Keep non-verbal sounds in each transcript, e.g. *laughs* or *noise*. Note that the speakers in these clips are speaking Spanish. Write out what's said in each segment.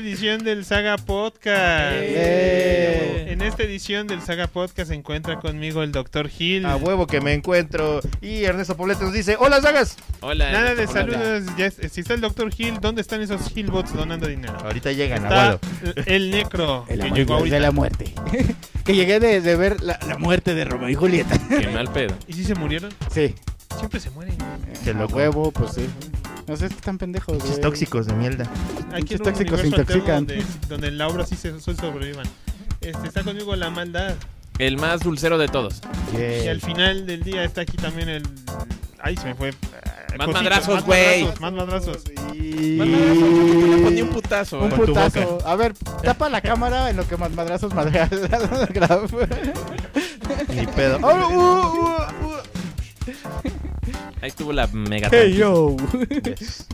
edición del Saga Podcast. Eh. En esta edición del Saga Podcast se encuentra conmigo el Dr. Gil. A huevo que me encuentro. Y Ernesto Poblete nos dice: Hola, Sagas. Hola. Nada de hola. saludos. ya si está el Dr. Gil, ¿dónde están esos Gilbots donando dinero? Ahorita llegan, Está abuelo. el Necro, El que de la muerte. *laughs* que llegué de, de ver la, la muerte de Romeo y Julieta. Qué mal pedo. ¿Y si se murieron? Sí. Siempre se mueren. Qué A loco. huevo, pues sí. No sé, están pendejos, Pinches güey. tóxicos de mierda. Hay que Pinches ir a un tóxicos alterno intoxican. donde, donde en la obra sí se sí sobrevivan. Este, está conmigo la maldad. El más dulcero de todos. Yeah. Y al final del día está aquí también el. Ay, se me fue. Más madrazos, más güey. madrazos, Más madrazos. Y... Más madrazos, Le ponía un putazo. Un ¿eh? Putazo. A ver, tapa la cámara en lo que más madrazos madreas. *laughs* Ni pedo. Oh, uh, uh, uh. Ahí estuvo la mega. Hey yo. Yes.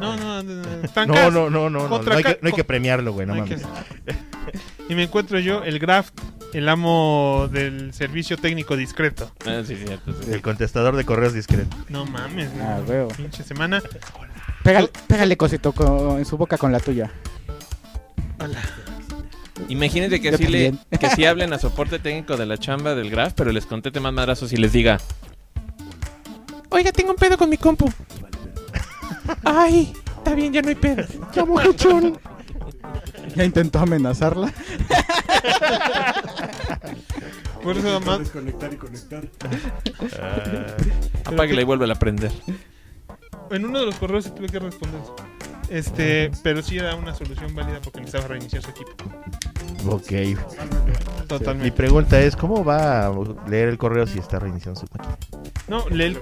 No, no, no. no, No, no, no, no. No, no hay, que, no hay que premiarlo, güey. No No mames. que- *laughs* Y me encuentro yo, el Graf, el amo del servicio técnico discreto. Ah, sí, cierto. sí. El contestador de correos discreto. No mames, güey. Ah, veo. Pinche semana. Pégale, pégale cosito con- en su boca con la tuya. Imagínate que Yo sí, le, que sí hablen a soporte técnico de la chamba del Graf, pero les conteste más madrazos y les diga: Oiga, tengo un pedo con mi compu. Ay, está bien, ya no hay pedo. Ya muchachón. Ya intentó amenazarla. Por eso, ma- Desconectar y conectar. Ah, Apáguela y vuelve a prender. en uno de los correos sí tuve que responder. Este, pero sí era una solución válida porque necesitaba reiniciar su equipo. Ok. Mi Totalmente. pregunta es: ¿Cómo va a leer el correo si está reiniciando su máquina? No, le, le-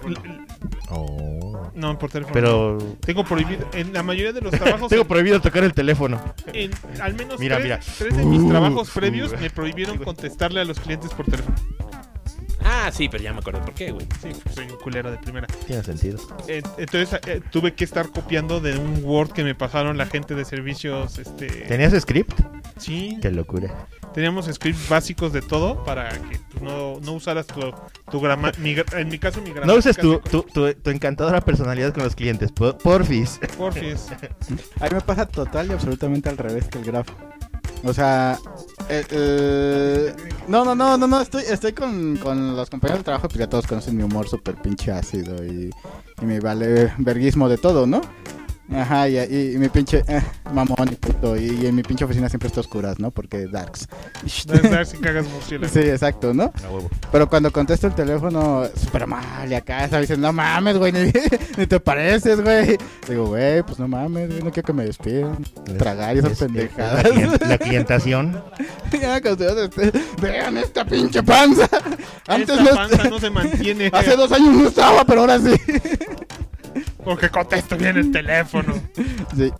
Oh. no, por teléfono. Pero. Tengo prohibido, en la mayoría de los *laughs* trabajos, Tengo prohibido tocar el teléfono. en, al menos Mira, tres, mira. tres de mis Uh, trabajos uh, previos uh. me prohibieron contestarle a los clientes por teléfono. Ah, sí, pero ya me acordé por qué, güey. Sí, soy un culero de primera. Tiene sentido. Eh, entonces eh, tuve que estar copiando de un Word que me pasaron la gente de servicios. Este, ¿Tenías script? Sí, Qué locura. teníamos scripts básicos de todo para que pues, no, no usaras tu, tu grama, mi gra- en mi caso mi gramática. No uses tu, tu, tu, tu encantadora personalidad con los clientes. por- Porfis. Porfis. *laughs* A mí me pasa total y absolutamente al revés que el grafo. O sea, el- el- no, no, no, no, no, estoy, estoy con, con los compañeros de trabajo, pues ya todos conocen mi humor súper pinche ácido y, y mi vale verguismo de todo, ¿no? Ajá, y, y- y mi pinche eh, mamón y puto, y, y en mi pinche oficina siempre está oscuras, ¿no? Porque darks. Debes dar si cagas murciélago. Sí, exacto, ¿no? Pero cuando contesto el teléfono, súper amable acá, está diciendo, no mames, güey, ni, *laughs* ni te pareces, güey. Digo, güey, pues no mames, güey, no quiero que me despidan. Tragar y esas Es- es- pendejadas. La, clien- la clientación. *laughs* Ya, que ustedes, este, vean esta pinche panza. Antes Esta no, panza no se mantiene *laughs* hace dos años no estaba, pero ahora sí. Porque contesto bien el teléfono. *laughs* Sí.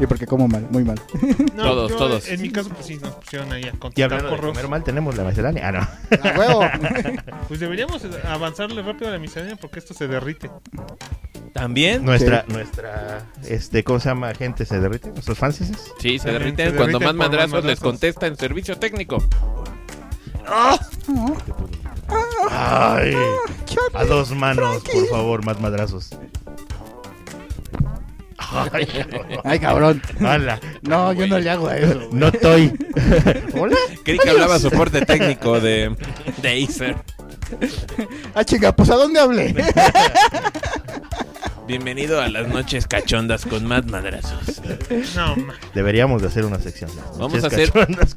Y porque como mal, muy mal. *laughs* No, Todos, yo, todos. En mi caso, pues sí, nos pusieron ahí a Y contestar hablando de correos. comer mal, tenemos la miscelánea. Ah, no. *laughs* A huevo. Pues deberíamos avanzarle rápido a la miscelánea porque esto se derrite. ¿También? Nuestra, nuestra, este, ¿cómo se llama? Gente se derrite. Nuestros franceses. Sí, se Se derriten. derriten Cuando más más madrazos les madrazos. contesta en servicio técnico. Ay, a dos manos, por favor, más madrazos. Ay, Ay, cabrón. No, yo no le hago a eso. No estoy. Hola. Creí que hablaba soporte técnico de, de Acer. Ah, chinga, pues ¿a dónde hablé? *laughs* Bienvenido a las noches cachondas con más madrazos. No, ma. Deberíamos de hacer una sección. Vamos a hacer,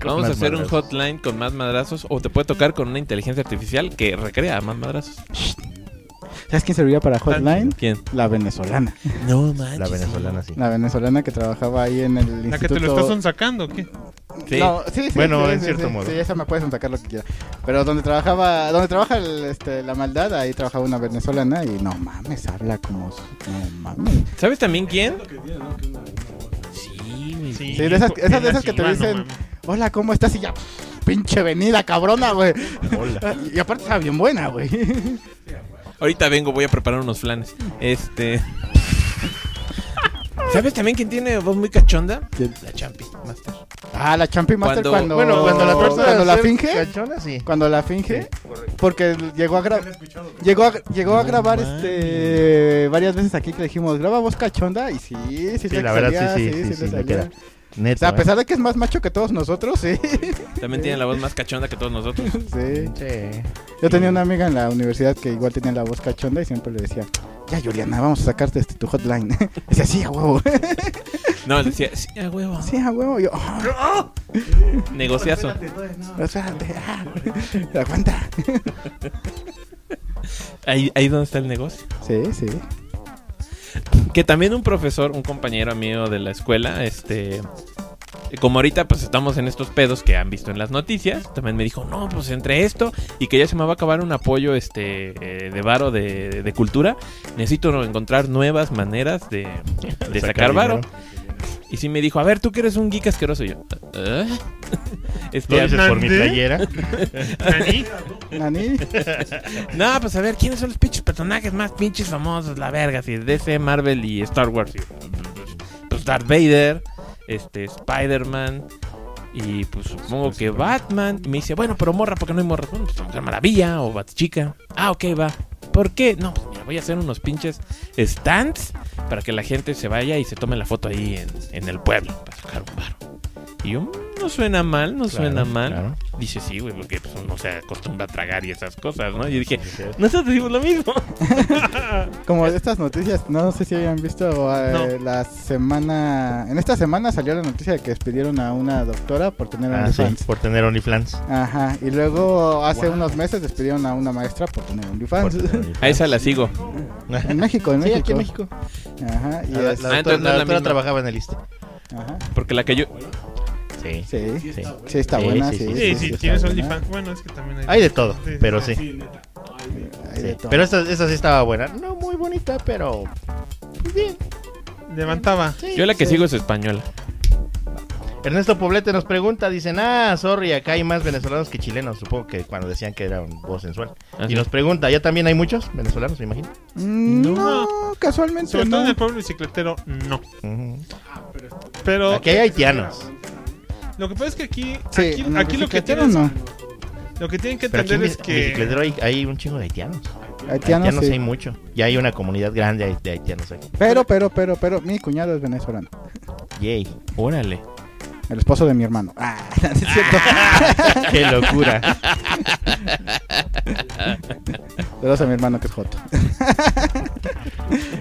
vamos a hacer un hotline con más madrazos o te puede tocar con una inteligencia artificial que recrea más madrazos. ¿Sabes quién serviría para Hotline? ¿Quién? La venezolana. No manches. La venezolana, sí. La venezolana que trabajaba ahí en el La instituto. que te lo estás sacando, ¿qué? Sí. No, sí, sí, Bueno, sí, en sí, cierto sí, modo. Sí, esa me puedes sacar lo que quiera. Pero donde trabajaba, donde trabaja el, este, la maldad, ahí trabajaba una venezolana y no mames, habla como, su- no mames. ¿Sabes también quién? Sí, Sí, Sí, de esas, esas de esas que te dicen, hola, ¿cómo estás? Y ya, pinche venida, cabrona, güey. Hola. *laughs* Y aparte estaba bien buena, güey. Ahorita vengo, voy a preparar unos flanes. Este. ¿Sabes también quién tiene voz muy cachonda? ¿Quién? La Champi Master. Ah, la Champi Master Cuando- cuando, Bueno, cuando la trata de cuando la finge, Cachona, sí. cuando la finge, porque llegó a grabar. Llegó a, llegó a grabar este varias veces aquí que le dijimos, graba voz cachonda y sí, sí, Sí, la verdad, salía, sí, sí, sí, le sí, le O sea, a ¿eh? pesar de que es más macho que todos nosotros, sí. *laughs* También tiene la voz más cachonda que todos nosotros. sí. Sí. Yo tenía una amiga en la universidad que igual tenía la voz cachonda y siempre le decía, ya Juliana, vamos a sacarte este, tu hotline. *laughs* decía, sí, a huevo. *laughs* No, decía, sí, a huevo. sí, a huevo. Y yo, "Ah, Negociazo. espérate, ah, aguanta. Ahí, ahí donde está el negocio. Sí, sí. Que también un profesor, un compañero mío de la escuela, este... Como ahorita pues estamos en estos pedos que han visto en las noticias, también me dijo, no, pues entre esto y que ya se me va a acabar un apoyo este eh, de varo de, de cultura, necesito encontrar nuevas maneras de, de sacar varo. dinero. Y sí me dijo, a ver, tú que eres un geek asqueroso. Y yo, ¿eh? *laughs* Lo Este, dices por mi playera. ¿Nani? Nani. no, pues a ver, ¿quiénes son los pinches personajes más pinches famosos? La verga, así, DC, Marvel y Star Wars. Pues Darth Vader, este, Spider-Man y pues supongo que Batman. Y me dice, bueno, pero morra, porque no hay morra? Bueno, pues Mujer Maravilla o Batchica. Ah, ok, va. ¿Por qué? No, pues voy a hacer unos pinches stands para que la gente se vaya y se tome la foto ahí en, en el pueblo para sacar un bar. Y yo, "Mm, no suena mal, no suena mal. claro. Dice, sí, güey, porque pues, uno se acostumbra a tragar y esas cosas, ¿no? Y yo dije, nosotros decimos lo mismo. *laughs* Como estas noticias, no sé si hayan visto eh, No. la semana... En esta semana salió la noticia de que despidieron a una doctora por tener Ah, sí, OnlyFans. por tener OnlyFans. Ajá, y luego hace unos meses despidieron a una maestra por tener Por OnlyFans. tener *laughs* OnlyFans. A esa la sigo. en México, en Sí, México. aquí en México. Ajá, y La, la es- doctora, Ah, entonces no la la doctora misma. trabajaba en el ISTE. ajá, Porque la que yo... Sí. sí, Sí. sí, está Sí, buena, sí, sí. sí, Sí, sí, está tienes. OnlyFans. Bueno, es que también hay. Hay de todo, pero sí. Hay de todo. Pero esta, esta sí estaba buena. No muy bonita, pero pues bien. Levantaba. Sí, Yo la que sí. sigo es española. Ernesto Poblete nos pregunta, dicen, ah, sorry, acá hay más venezolanos que chilenos, supongo que cuando decían que era un voz sensual. Ah, Y nos pregunta, ¿ya también hay muchos venezolanos, me imagino? Mm, No, No. casualmente Sobre todo no. en el pueblo bicicletero, no. Ujú. Pero Aquí hay haitianos. Lo que pasa es que aquí, Sí, aquí, en aquí lo que tienes, no. lo que tienen que en entender es que hay, hay un chingo de haitianos. Haitianos, Haitianos sí. hay mucho. Y hay una comunidad grande de haitianos aquí. Pero, pero, pero, pero, mi cuñado es venezolano. Yay. Órale. El esposo de mi hermano. Ah, *laughs* no es cierto. Qué locura. Saludos a mi hermano que es Joto.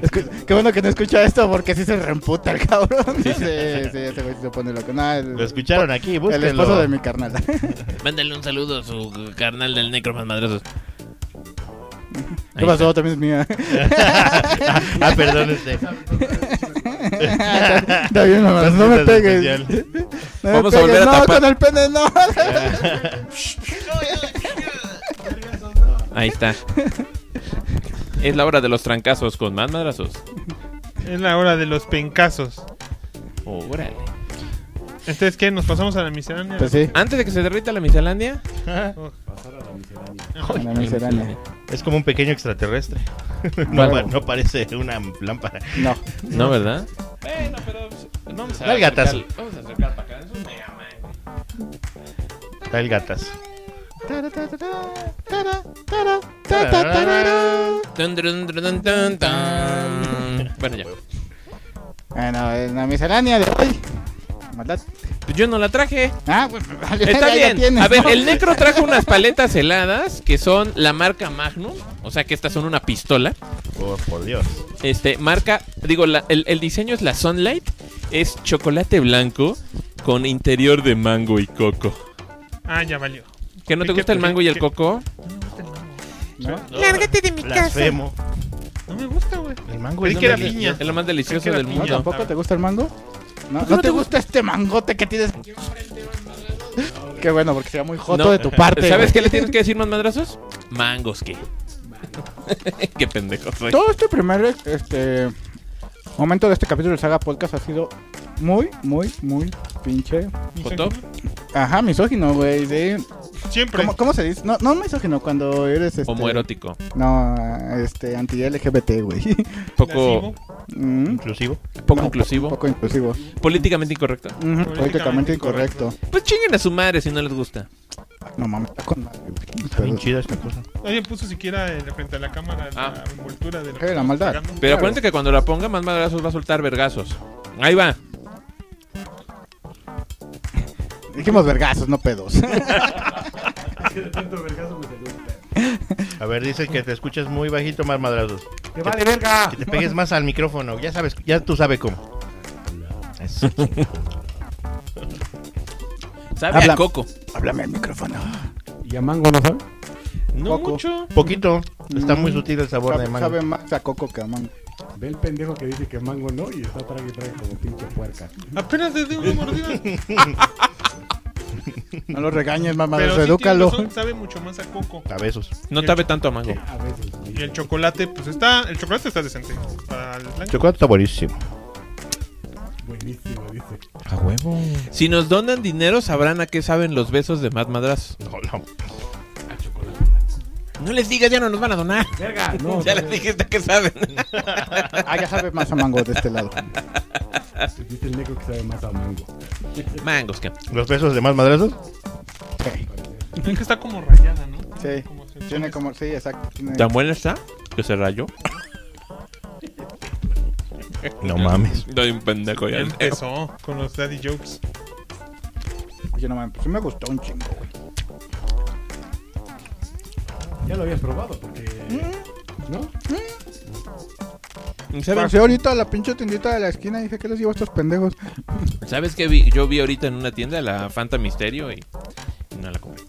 Escu- Qué bueno que no escucha esto porque sí se reemputa el cabrón. Sí, sí, ese güey se pone loco. No, el, Lo escucharon aquí, el búsquenlo. esposo de mi carnal. *laughs* Mándale un saludo a su carnal del Necro más madrosos. ¿Qué pasó? También es mía. *laughs* ah, perdón, este. Está bien, mamá, no me pegues. *laughs* No me Vamos a volver a no, tapar. con el pene no. Ahí está. Es la hora de los trancazos con más madrazos. es la hora de los pencazos. Órale. Entonces, ¿qué? ¿Nos pasamos a la miscelánea? Pues sí, Antes de que se derrita la miscelánea. Pasar a la miscelánea. Es como un pequeño extraterrestre. *laughs* no, no parece una lámpara. No. No, ¿verdad? Bueno, pero vamos a Da el gatazo. acercar- Vamos a acercar para acá. Es un Mega Man. Está el gatas. Bueno, ya. Bueno, en la miscelánea de hoy. Maldad. Pues yo no la traje. Ah, pues *laughs* vale, Está bien. tienes, A ver, ¿no? el Necro trajo unas paletas heladas que son la marca Magnum. O sea que estas son una pistola. Por, por Dios. Este, marca, digo, la- el, el diseño es la Sunlight. Es chocolate blanco con interior de mango y coco. Ah, ya valió. ¿Que no te ¿Qué- gusta el mango y el qué- coco? No me gusta el mango. ¿No? Lárgate de mi Blasfemo. No me gusta, güey. El mango es que era piña. Es lo más delicioso del era ¿No, mundo. tampoco te gusta el mango? ¿No, qué ¿no no te te gusta este mangote que tienes? Qué bueno, porque sería muy joto No. de tu parte. ¿Sabes qué le tienes que decir más madrazos? Mangos, *laughs* ¿qué? qué pendejo soy. Todo este primer este momento de este capítulo de Saga Podcast ha sido muy, muy, muy pinche. ¿Joto? Ajá, misógino, güey. Sí. Siempre. ¿Cómo, cómo se dice? No, no misógino cuando eres este. Homoerótico. No, este, anti-LGBT, güey. Poco, Mm, Inclusivo. poco no, inclusivo. Poco inclusivo. Políticamente incorrecto. Ujú, políticamente incorrecto. Pues chinguen a su madre si no les gusta. No mames, está con madre, güey. Está bien Pero- chida esta cosa. Nadie puso siquiera en- frente a la cámara Ah. la envoltura de Eh, la maldad. Pero Claro. acuérdate que cuando la ponga, más madrazos va a soltar vergazos. Ahí va. Dijimos vergazos, no pedos. A ver, dice que te escuchas muy bajito, más madrazos. ¡Te vale verga! Que te pegues más al micrófono. Ya sabes, ya tú sabes cómo. Eso. Sabe Habla. a coco. Háblame al micrófono. ¿Y a mango no sabe? No Poco. mucho. Poquito. Está muy Mm. sutil el sabor Sabe, de mango. sabe más a coco que a mango. Ve el pendejo que dice que mango no y está trague y trague como pinche puerca. Apenas le di una mordida. *laughs* No lo regañes, mamá, Pero sí tiene edúcalo. razón, sabe mucho más a coco. A besos. No sabe tanto a mango. A veces. Y el chocolate, pues está. El chocolate está decente. Para el blanco. Chocolate está buenísimo. Buenísimo, dice. A huevo. Si nos donan dinero, sabrán a qué saben los besos de Matt Madrazos. No, no. No les digas, ya no nos van a donar. Verga, no. *laughs* ya les dijiste que saben. Ah, ya sabe más a mango de este lado. Dice el negro que sabe más a mango. Mangos, ¿qué? ¿Los besos de más madrazos? Sí. Es que está como rayada, ¿no? Sí. Como Tiene como, sí, exacto. Tiene... ¿Tan buena está? Que se rayó. No mames. Doy un pendejo ya. Empezó con los daddy jokes. Oye, no mames, pues sí me gustó un chingo, güey. Ya lo habías probado porque. ¿No? ¿Saben- Pasé ahorita a la pinche tiendita de la esquina y dije, ¿qué les llevo a estos pendejos? ¿Sabes qué vi? Yo vi ahorita en una tienda la Fanta Misterio y y no la compré.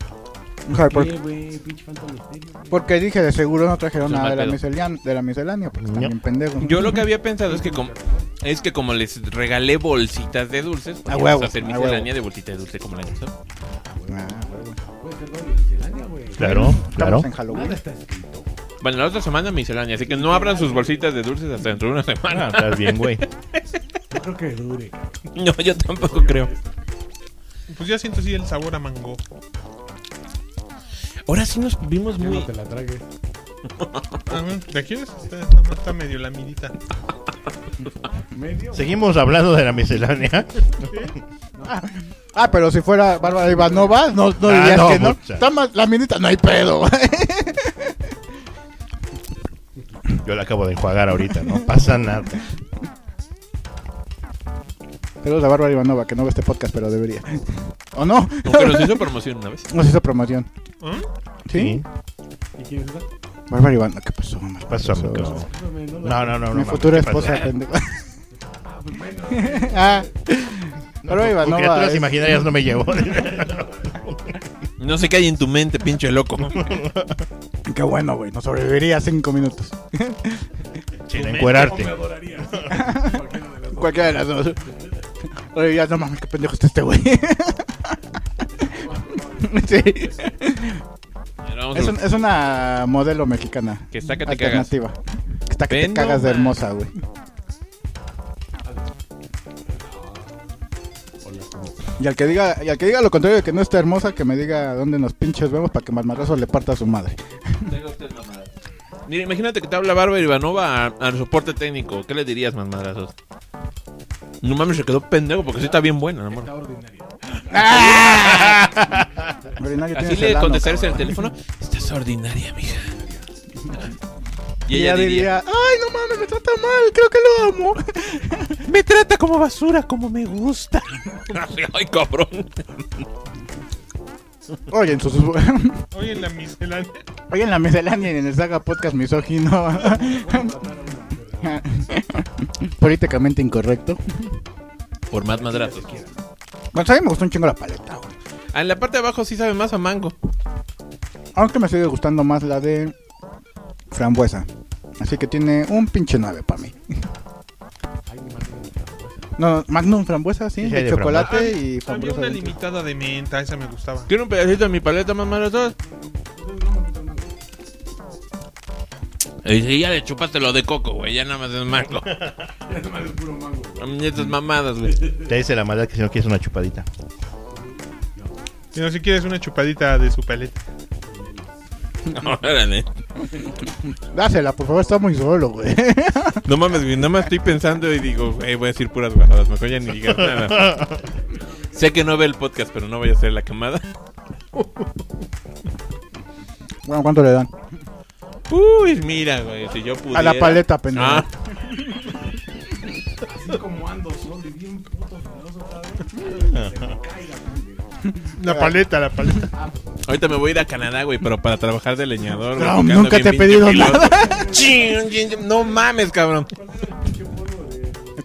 Ojalá, por- ¿Qué, güey? Pinche fantasma misterio. güey. Porque dije, de seguro no trajeron nada de mal la, pedo. miscelánea, de la miscelánea, porque están No. bien pendejos. Yo lo que había pensado es que como es que como les regalé bolsitas de dulces, A podíamos huevo, hacer a miscelánea huevo. de bolsita de dulce como la pasada. Ah, huevo. Puede ser doble miscelánea, güey. Claro, Estamos claro. en Halloween. Nada está escrito. Bueno, la otra semana miscelánea, así que no abran sus bolsitas de dulces hasta dentro de una Ah, semana. estás bien, güey. No creo que dure. *laughs* No, yo tampoco creo. Pues ya siento así el sabor a mango. Ahora sí nos vimos muy no te la. Ah, bueno, ¿La quieres? Está, medio lamidita. Medio. Seguimos hablando de la miscelánea. *laughs* Ah, pero si fuera Bárbara Ivanova, no, no Ah, dirías no, que no. pucha. Está más, la minita, no hay pedo. Yo la acabo de enjuagar ahorita, no pasa nada. Saludos a Bárbara Ivanova, que no ve este podcast, pero debería. *laughs* ¿O no? Aunque nos hizo promoción una vez. Nos hizo promoción. ¿Ah? ¿Sí? ¿Y quién es esa? Bárbara Ivanova, ¿qué pasó? mamá? ¿Qué pasó, amigo? No No, no, no. Mi no, futura esposa, pendejo. Ah, pues bueno. *laughs* ah, No, Bárbara con Ivanova. criaturas es- imaginarias no me llevo. *laughs* No sé qué hay en tu mente, pinche loco. Qué bueno, güey. No sobreviviría cinco minutos. Sin ¿Cómo me encuerarte. Cualquiera de las dos. Oye, ya no mames, qué pendejo está este güey. *laughs* sí. Es, un- es una modelo mexicana. Que está que te cagas. alternativa. Que está que Ven te cagas de nomás. hermosa, güey. Y al que diga, y al que diga lo contrario de que no está hermosa, que me diga dónde nos pinches vemos para que Marmarazo le parta a su madre. Mira, imagínate que te habla Bárbara Ivanova a- al soporte técnico. ¿Qué le dirías, más madrazos? No mames, se quedó pendejo porque sí está bien buena, amor. Está ordinaria. *laughs* Ordinario, Así le contestarse el teléfono. Estás ordinaria, mija. Y ella diría, ay, no mames, me trata mal, creo que lo amo. *laughs* me trata como basura, como me gusta. *laughs* Ay, cabrón. Oye, en sus... Oye, la miscelánea. Oye, en la miscelánea y en el Saga Podcast misógino. *laughs* Políticamente incorrecto. Por más madrazos. Bueno, a mí me gustó un chingo la paleta, güey. Ah, en la parte de abajo sí sabe más a mango. Aunque me sigue gustando más la de frambuesa. Así que tiene un pinche 9 para mí. No, Magnum frambuesa, sí, Sí, de de chocolate frambuesa. y Había frambuesa. una dentro. limitada de menta, esa me gustaba. ¿Quiere un pedacito de mi paleta, más madrazos? Y si ya le chupaste lo de coco, güey. Ya nada más es mango. Ya nomás es puro mango, güey. Estas mamadas, güey. Te dice la maldad que si no quieres una chupadita. Si no, si quieres una chupadita de su paleta. *laughs* Órale. Dásela, por favor, está muy solo, güey. *laughs* No mames, güey. Nada más estoy pensando y digo, "Ey, voy a decir puras guajadas. Mejor ya ni digas nada. *laughs* sé que no ve el podcast, pero no vaya a ser la camada. Bueno, ¿cuánto le dan? Uy, mira, güey, si yo pudiera... A la paleta, pendejo. Ah, Así como ando solo y bien puto filoso, ¿sabes? *laughs* Se me caiga, pendejo. La paleta, la paleta. ahorita me voy a ir a Canadá, güey, pero para trabajar de leñador. güey, No, porque ando nunca bien te he pinche pedido nada. *laughs* Chin, chin, chin, No mames, cabrón.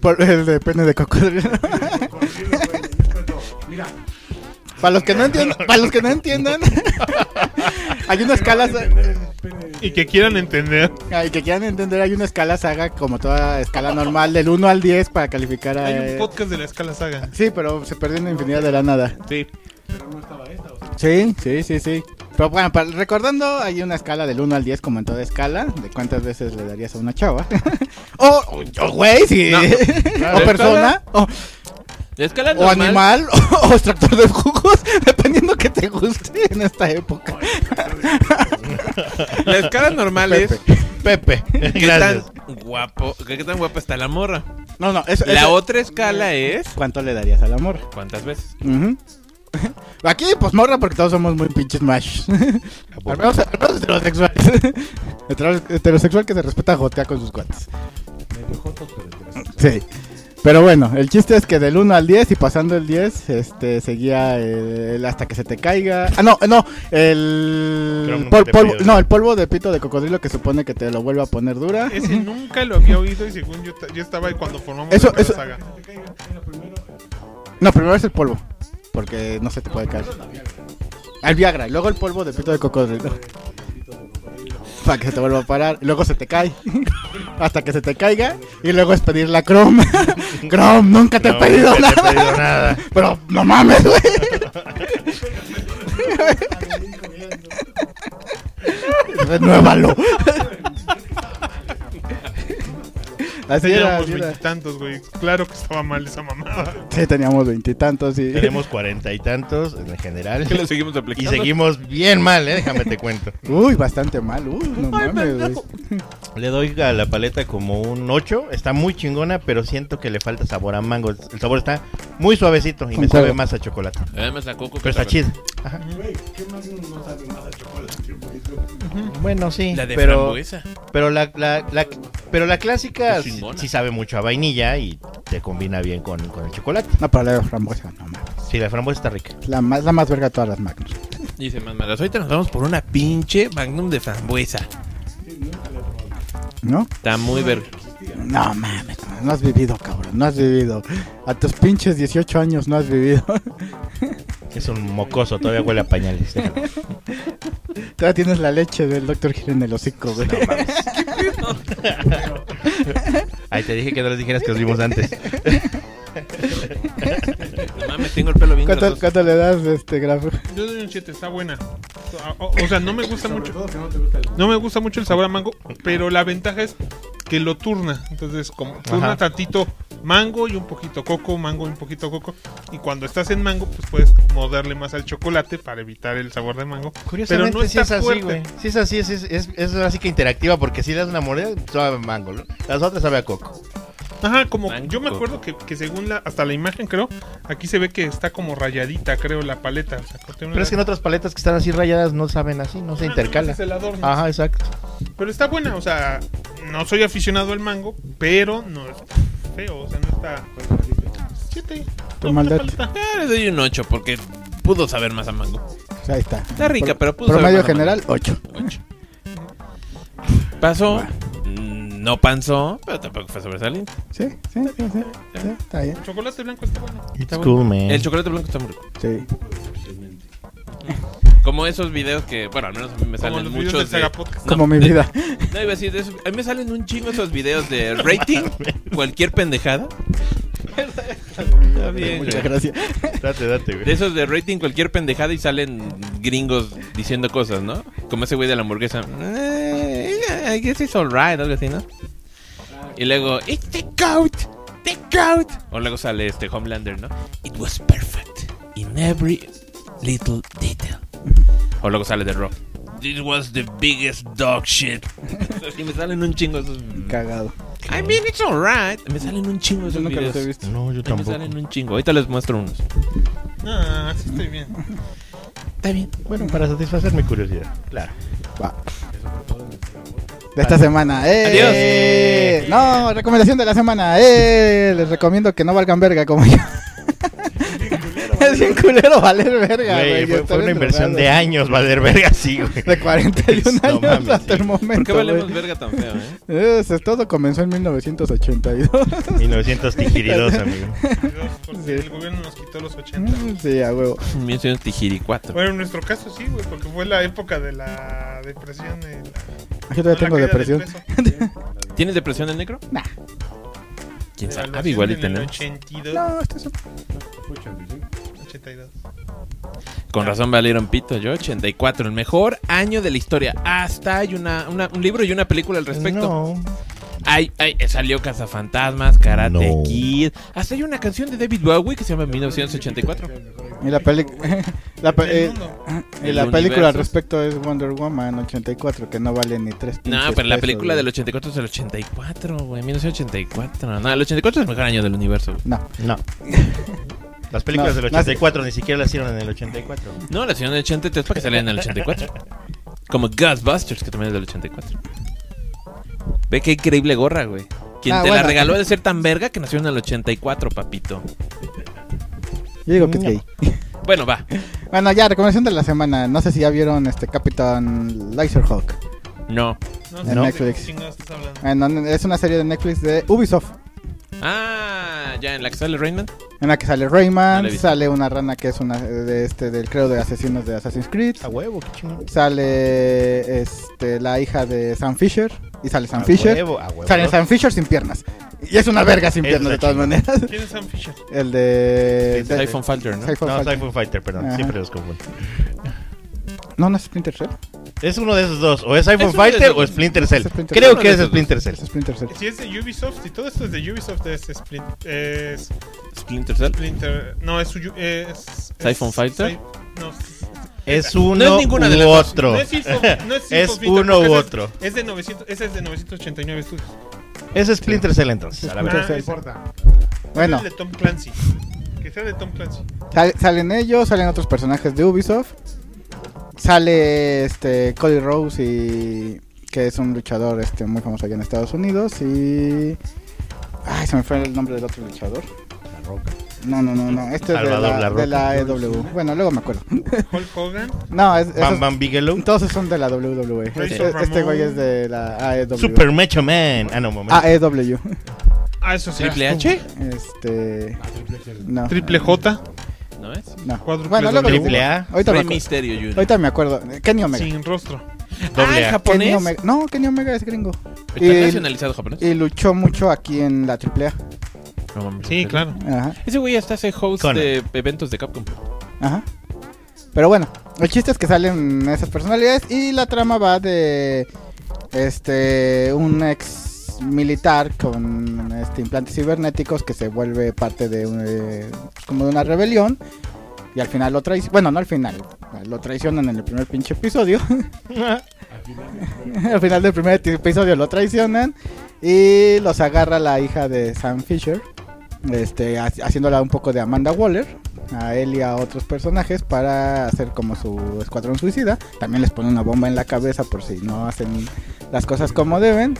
Por- El de pene de cocodrilo. Mira, Para los que no entiendan, para los que no entiendan, *laughs* hay una escala, Y que quieran entender. ay, que quieran entender, hay una escala saga como toda escala normal del 1 al 10 para calificar a... Hay un podcast de la escala saga. Sí, pero se perdió una infinidad de la nada. Sí. Sí, sí, sí, sí. Pero bueno, para- recordando, hay una escala del 1 al 10 como en toda escala, de cuántas veces le darías a una chava. *laughs* o, o güey, sí. No. *laughs* o persona, o, escala o animal, *laughs* o, extractor de jugos, dependiendo que te guste en esta época. *laughs* La escala normal es... Pepe. ¿Qué Gracias. tan guapo, qué tan guapa está la morra? No, no, eso, La eso- otra escala es... ¿Cuánto le darías al amor? ¿Cuántas veces? Ujú. *laughs* Aquí, pues morra, porque todos somos muy pinches mash. *laughs* al menos, al menos heterosexuales. Hetero- Heterosexual que se respeta jotea con sus cuates. medio jotos, pero. Sí. Pero bueno, el chiste es que del 1 al 10 y pasando el 10, este, seguía el, hasta que se te caiga. Ah, no, no, el pol- polvo, no, el polvo de pito de cocodrilo que supone que te lo vuelve a poner dura. Ese nunca lo había oído y según yo, yo estaba ahí cuando formamos Eso- la eso- saga. No, primero es el polvo, porque no se te puede caer. El Viagra, y luego el polvo de pito de cocodrilo. Para que se te vuelva a parar, y luego se te cae. Hasta que se te caiga, y luego es pedir la Chrome. *laughs* Chrome, nunca te No, he pedido nunca nada. te he pedido nada. Pero no mames, güey. *laughs* Renuévalo. *laughs* Así Teníamos veintitantos, güey. Claro que estaba mal esa mamada. Sí, teníamos veintitantos y... Tenemos cuarenta y tantos en general. ¿Qué lo seguimos Y aplicando? seguimos bien mal, ¿eh? Déjame te cuento. *laughs* Uy, bastante mal. Uy, no mames, güey. Le doy a la paleta como un 8. Está muy chingona, pero siento que le falta sabor a mango. El sabor está muy suavecito y me sabe más a chocolate. Además la coco... Pero está chido. Güey, ¿qué más no sabe más a chocolate? Bueno, sí. La de pero, frambuesa. pero la, la, la- pero la clásica Es sí, chingona. sí sabe mucho a vainilla y te combina bien con, con el chocolate. No, pero la de frambuesa, no mames. Sí, la frambuesa está rica. La más, la más verga de todas las Magnus. Dice más malas. Ahorita nos vamos por una pinche Magnum de frambuesa. ¿No? Está muy verga. No mames, no has vivido, cabrón. No has vivido. A tus pinches 18 años no has vivido. *laughs* Es un mocoso, todavía huele a pañales. Todavía tienes la leche del Dr. Gil en el hocico, güey. *laughs* Ay, te dije que no les dijeras que los vimos antes. *laughs* Mames, tengo el pelo bien ¿Cuánto, grasoso. cuánto le das este grafo? Yo doy un 7, está buena. O, o sea, no me gusta Sobre mucho. todo si no te gusta el... No me gusta mucho el sabor a mango, pero la ventaja es que lo turna. Entonces, como turna Ajá. tantito mango y un poquito coco, mango y un poquito coco. Y cuando estás en mango, pues puedes morderle más al chocolate para evitar el sabor de mango. Curiosamente, pero no sí está es así, güey. Sí es así, es, es, es, es así que interactiva porque si le das una mordida, sabe a mango. ¿no? Las otras sabe a coco. Ajá, como yo me acuerdo que, que según la hasta la imagen creo, aquí se ve que está como rayadita, creo, la paleta. O sea, Pero es que en otras paletas que están así rayadas no saben así, no se Ah, intercala. nomás es el adorno. Ajá, exacto. Pero está buena, o sea, no soy aficionado al mango, pero no es feo, o sea, no está. Siete. Tu maldad. una paleta. Ah, le doy un 8 porque pudo saber más a mango. Pues ahí está. Está rica, pero pudo saber Promedio más a general, 8. mango. Ocho. Pasó. No panzó, pero tampoco fue sobresaliente. Sí, sí, sí, sí, sí, está bien. El chocolate blanco está bueno. It's bueno. cool, man. El chocolate blanco está muy rico. Sí. Como esos videos que, bueno, al menos a mí me salen muchos del de... Saga Podcast. No, Como mi de- vida. *laughs* No, iba a decir, de a mí me salen un chingo esos videos de rating, *laughs* cualquier pendejada. Está bien, Muchas güey. gracias. Date, date, güey. De esos de rating cualquier pendejada y salen gringos diciendo cosas, ¿no? Como ese güey de la hamburguesa. Eh, I guess it's alright, algo así, ¿no? Y luego, it's the goat, the goat. O luego sale este Homelander, ¿no? It was perfect in every little detail. O luego sale The Rock. This was the biggest dog shit. *laughs* y me salen un chingo esos. Cagado. I mean, it's alright. Me salen un chingo esos Yo nunca videos. los he visto. No, yo mí Me tampoco. salen un chingo. Ahorita les muestro unos. Ah, sí estoy bien. Está bien. Bueno, para satisfacer mi curiosidad. Claro. Va. De esta semana. ¡Eh! No, recomendación de la semana. ¡Eh! Les recomiendo que no valgan verga como yo. Es bien culero valer verga, Güey, güey. fue, fue una inversión de años, valer verga, sí, güey. De 41 *laughs* No años mames, hasta el sí. momento. ¿Por qué valemos güey. verga tan feo, eh? *laughs* Eso, todo comenzó en 1982. 1922, *laughs* amigo. Porque el gobierno nos quitó los 80. sí, a huevo. Mío soy un tijiricuato. Bueno, en nuestro caso sí, güey, porque fue la época de la depresión. de la- Yo todavía tengo depresión. peso. ¿Tienes depresión el negro? Nah. ¿Quién sabe? evaluación Igual y en el tenemos. 82, No, esto es 82. Con razón valieron pito. Yo 84, el mejor año de la historia. Hasta hay una, una- un libro y una película al respecto. No. Hay, hay- salió Cazafantasmas, Karate No. Kid. Hasta hay una canción de David Bowie que se llama 1984. Y la, peli *laughs* la, eh, y la película al respecto es Wonder Woman 84, que no vale ni tres No, pero la película güey. del 84 es el 84, güey. 1984. No, el 84 es el mejor año del universo. güey. No, No. *laughs* Las películas No, del no 84 ni siquiera las hicieron en el 84. No, la hicieron en el 83 para que salieran en el 84. Como Ghostbusters, que también es del 84. Ve qué increíble gorra, güey. Quien Ah, te la regaló de ser tan verga que nació en el 84, papito. yo digo que es No. gay. Bueno, va. Bueno, ya, recomendación de la semana. No sé si ya vieron este Capitán Laserhawk. No. No En sé de Netflix. qué chingados estás hablando. Bueno, es una serie de Netflix de Ubisoft. Ah, ya en la que sale Raymond. En la que sale No Rayman, la he visto. sale una rana que es una de este del creo de asesinos de Assassin's Creed. A huevo, qué chingón. Sale este la hija de Sam Fisher y sale Sam A Fisher. huevo, a huevo. Sale Sam Fisher sin piernas. Y es una verga sin piernas de todas chingada. maneras. ¿Quién es Sam Fisher? El de, de- Siphon Filter, ¿no? Siphon No, Filter. Siphon Fighter, perdón. Ajá. Siempre los confundo. No, no es Splinter Cell. Es uno de esos dos. O es Siphon Es uno de Fighter esos o dos. Splinter Cell. Es Splinter Creo Cell. que Uno es de esos Splinter Es Cell. Splinter Cell. Si es de Ubisoft y todo esto es de Ubisoft, es, Splin- es Splinter Cell. Splinter. No, es. su- es, es ¿Siphon Fighter? No, Es No uno es ninguna u de las dos. otro. No es, no es, *laughs* Es Filter, uno porque u ese es- otro. Es de 900, ese es de 989 estudios. Es Splinter Cell entonces. A la Splinter verdad. Ah, Cell. es- importa. Bueno, Es de Tom Clancy. Que sea de Tom Clancy. sal- salen ellos, salen otros personajes de Ubisoft. Sale este Cody Rose y que es un luchador este muy famoso allá en Estados Unidos y ay, se me fue el nombre del otro luchador. La Roca. No, no, no, no, este es de la, La de la Roca. EW. Bueno, luego me acuerdo. *laughs* Hulk Hogan. No, es, Bam Bam Bigelow. todos son de la WWE. Este, este güey es de la AEW. Super Macho Man. Ah, no, momento. AEW. Ah, eso sí. Triple H. Este, Ah, no. Triple J. ¿No es? No. Bueno, luego Triple. A. Ahorita me, Rey Mysterio Jr. ahorita me acuerdo. Kenny Omega. Sin rostro. Doble ah, A. japonés. Kenny Omega. No, Kenny Omega es gringo. ¿Está Y- nacionalizado japonés? Y luchó mucho aquí en la AAA. No mames, Sí, claro. Ajá, Ese güey hasta hace host Conan. de eventos de Capcom. ajá. Pero bueno, el chiste es que salen esas personalidades y la trama va de este un ex militar con este implantes cibernéticos que se vuelve parte de un, eh, como de una rebelión y al final lo traicionan, bueno, no al final, lo traicionan en el primer pinche episodio. *laughs* al final del primer episodio lo traicionan y los agarra la hija de Sam Fisher, este, ha- haciéndola un poco de Amanda Waller, a él y a otros personajes para hacer como su escuadrón suicida. También les pone una bomba en la cabeza por si no hacen las cosas como deben.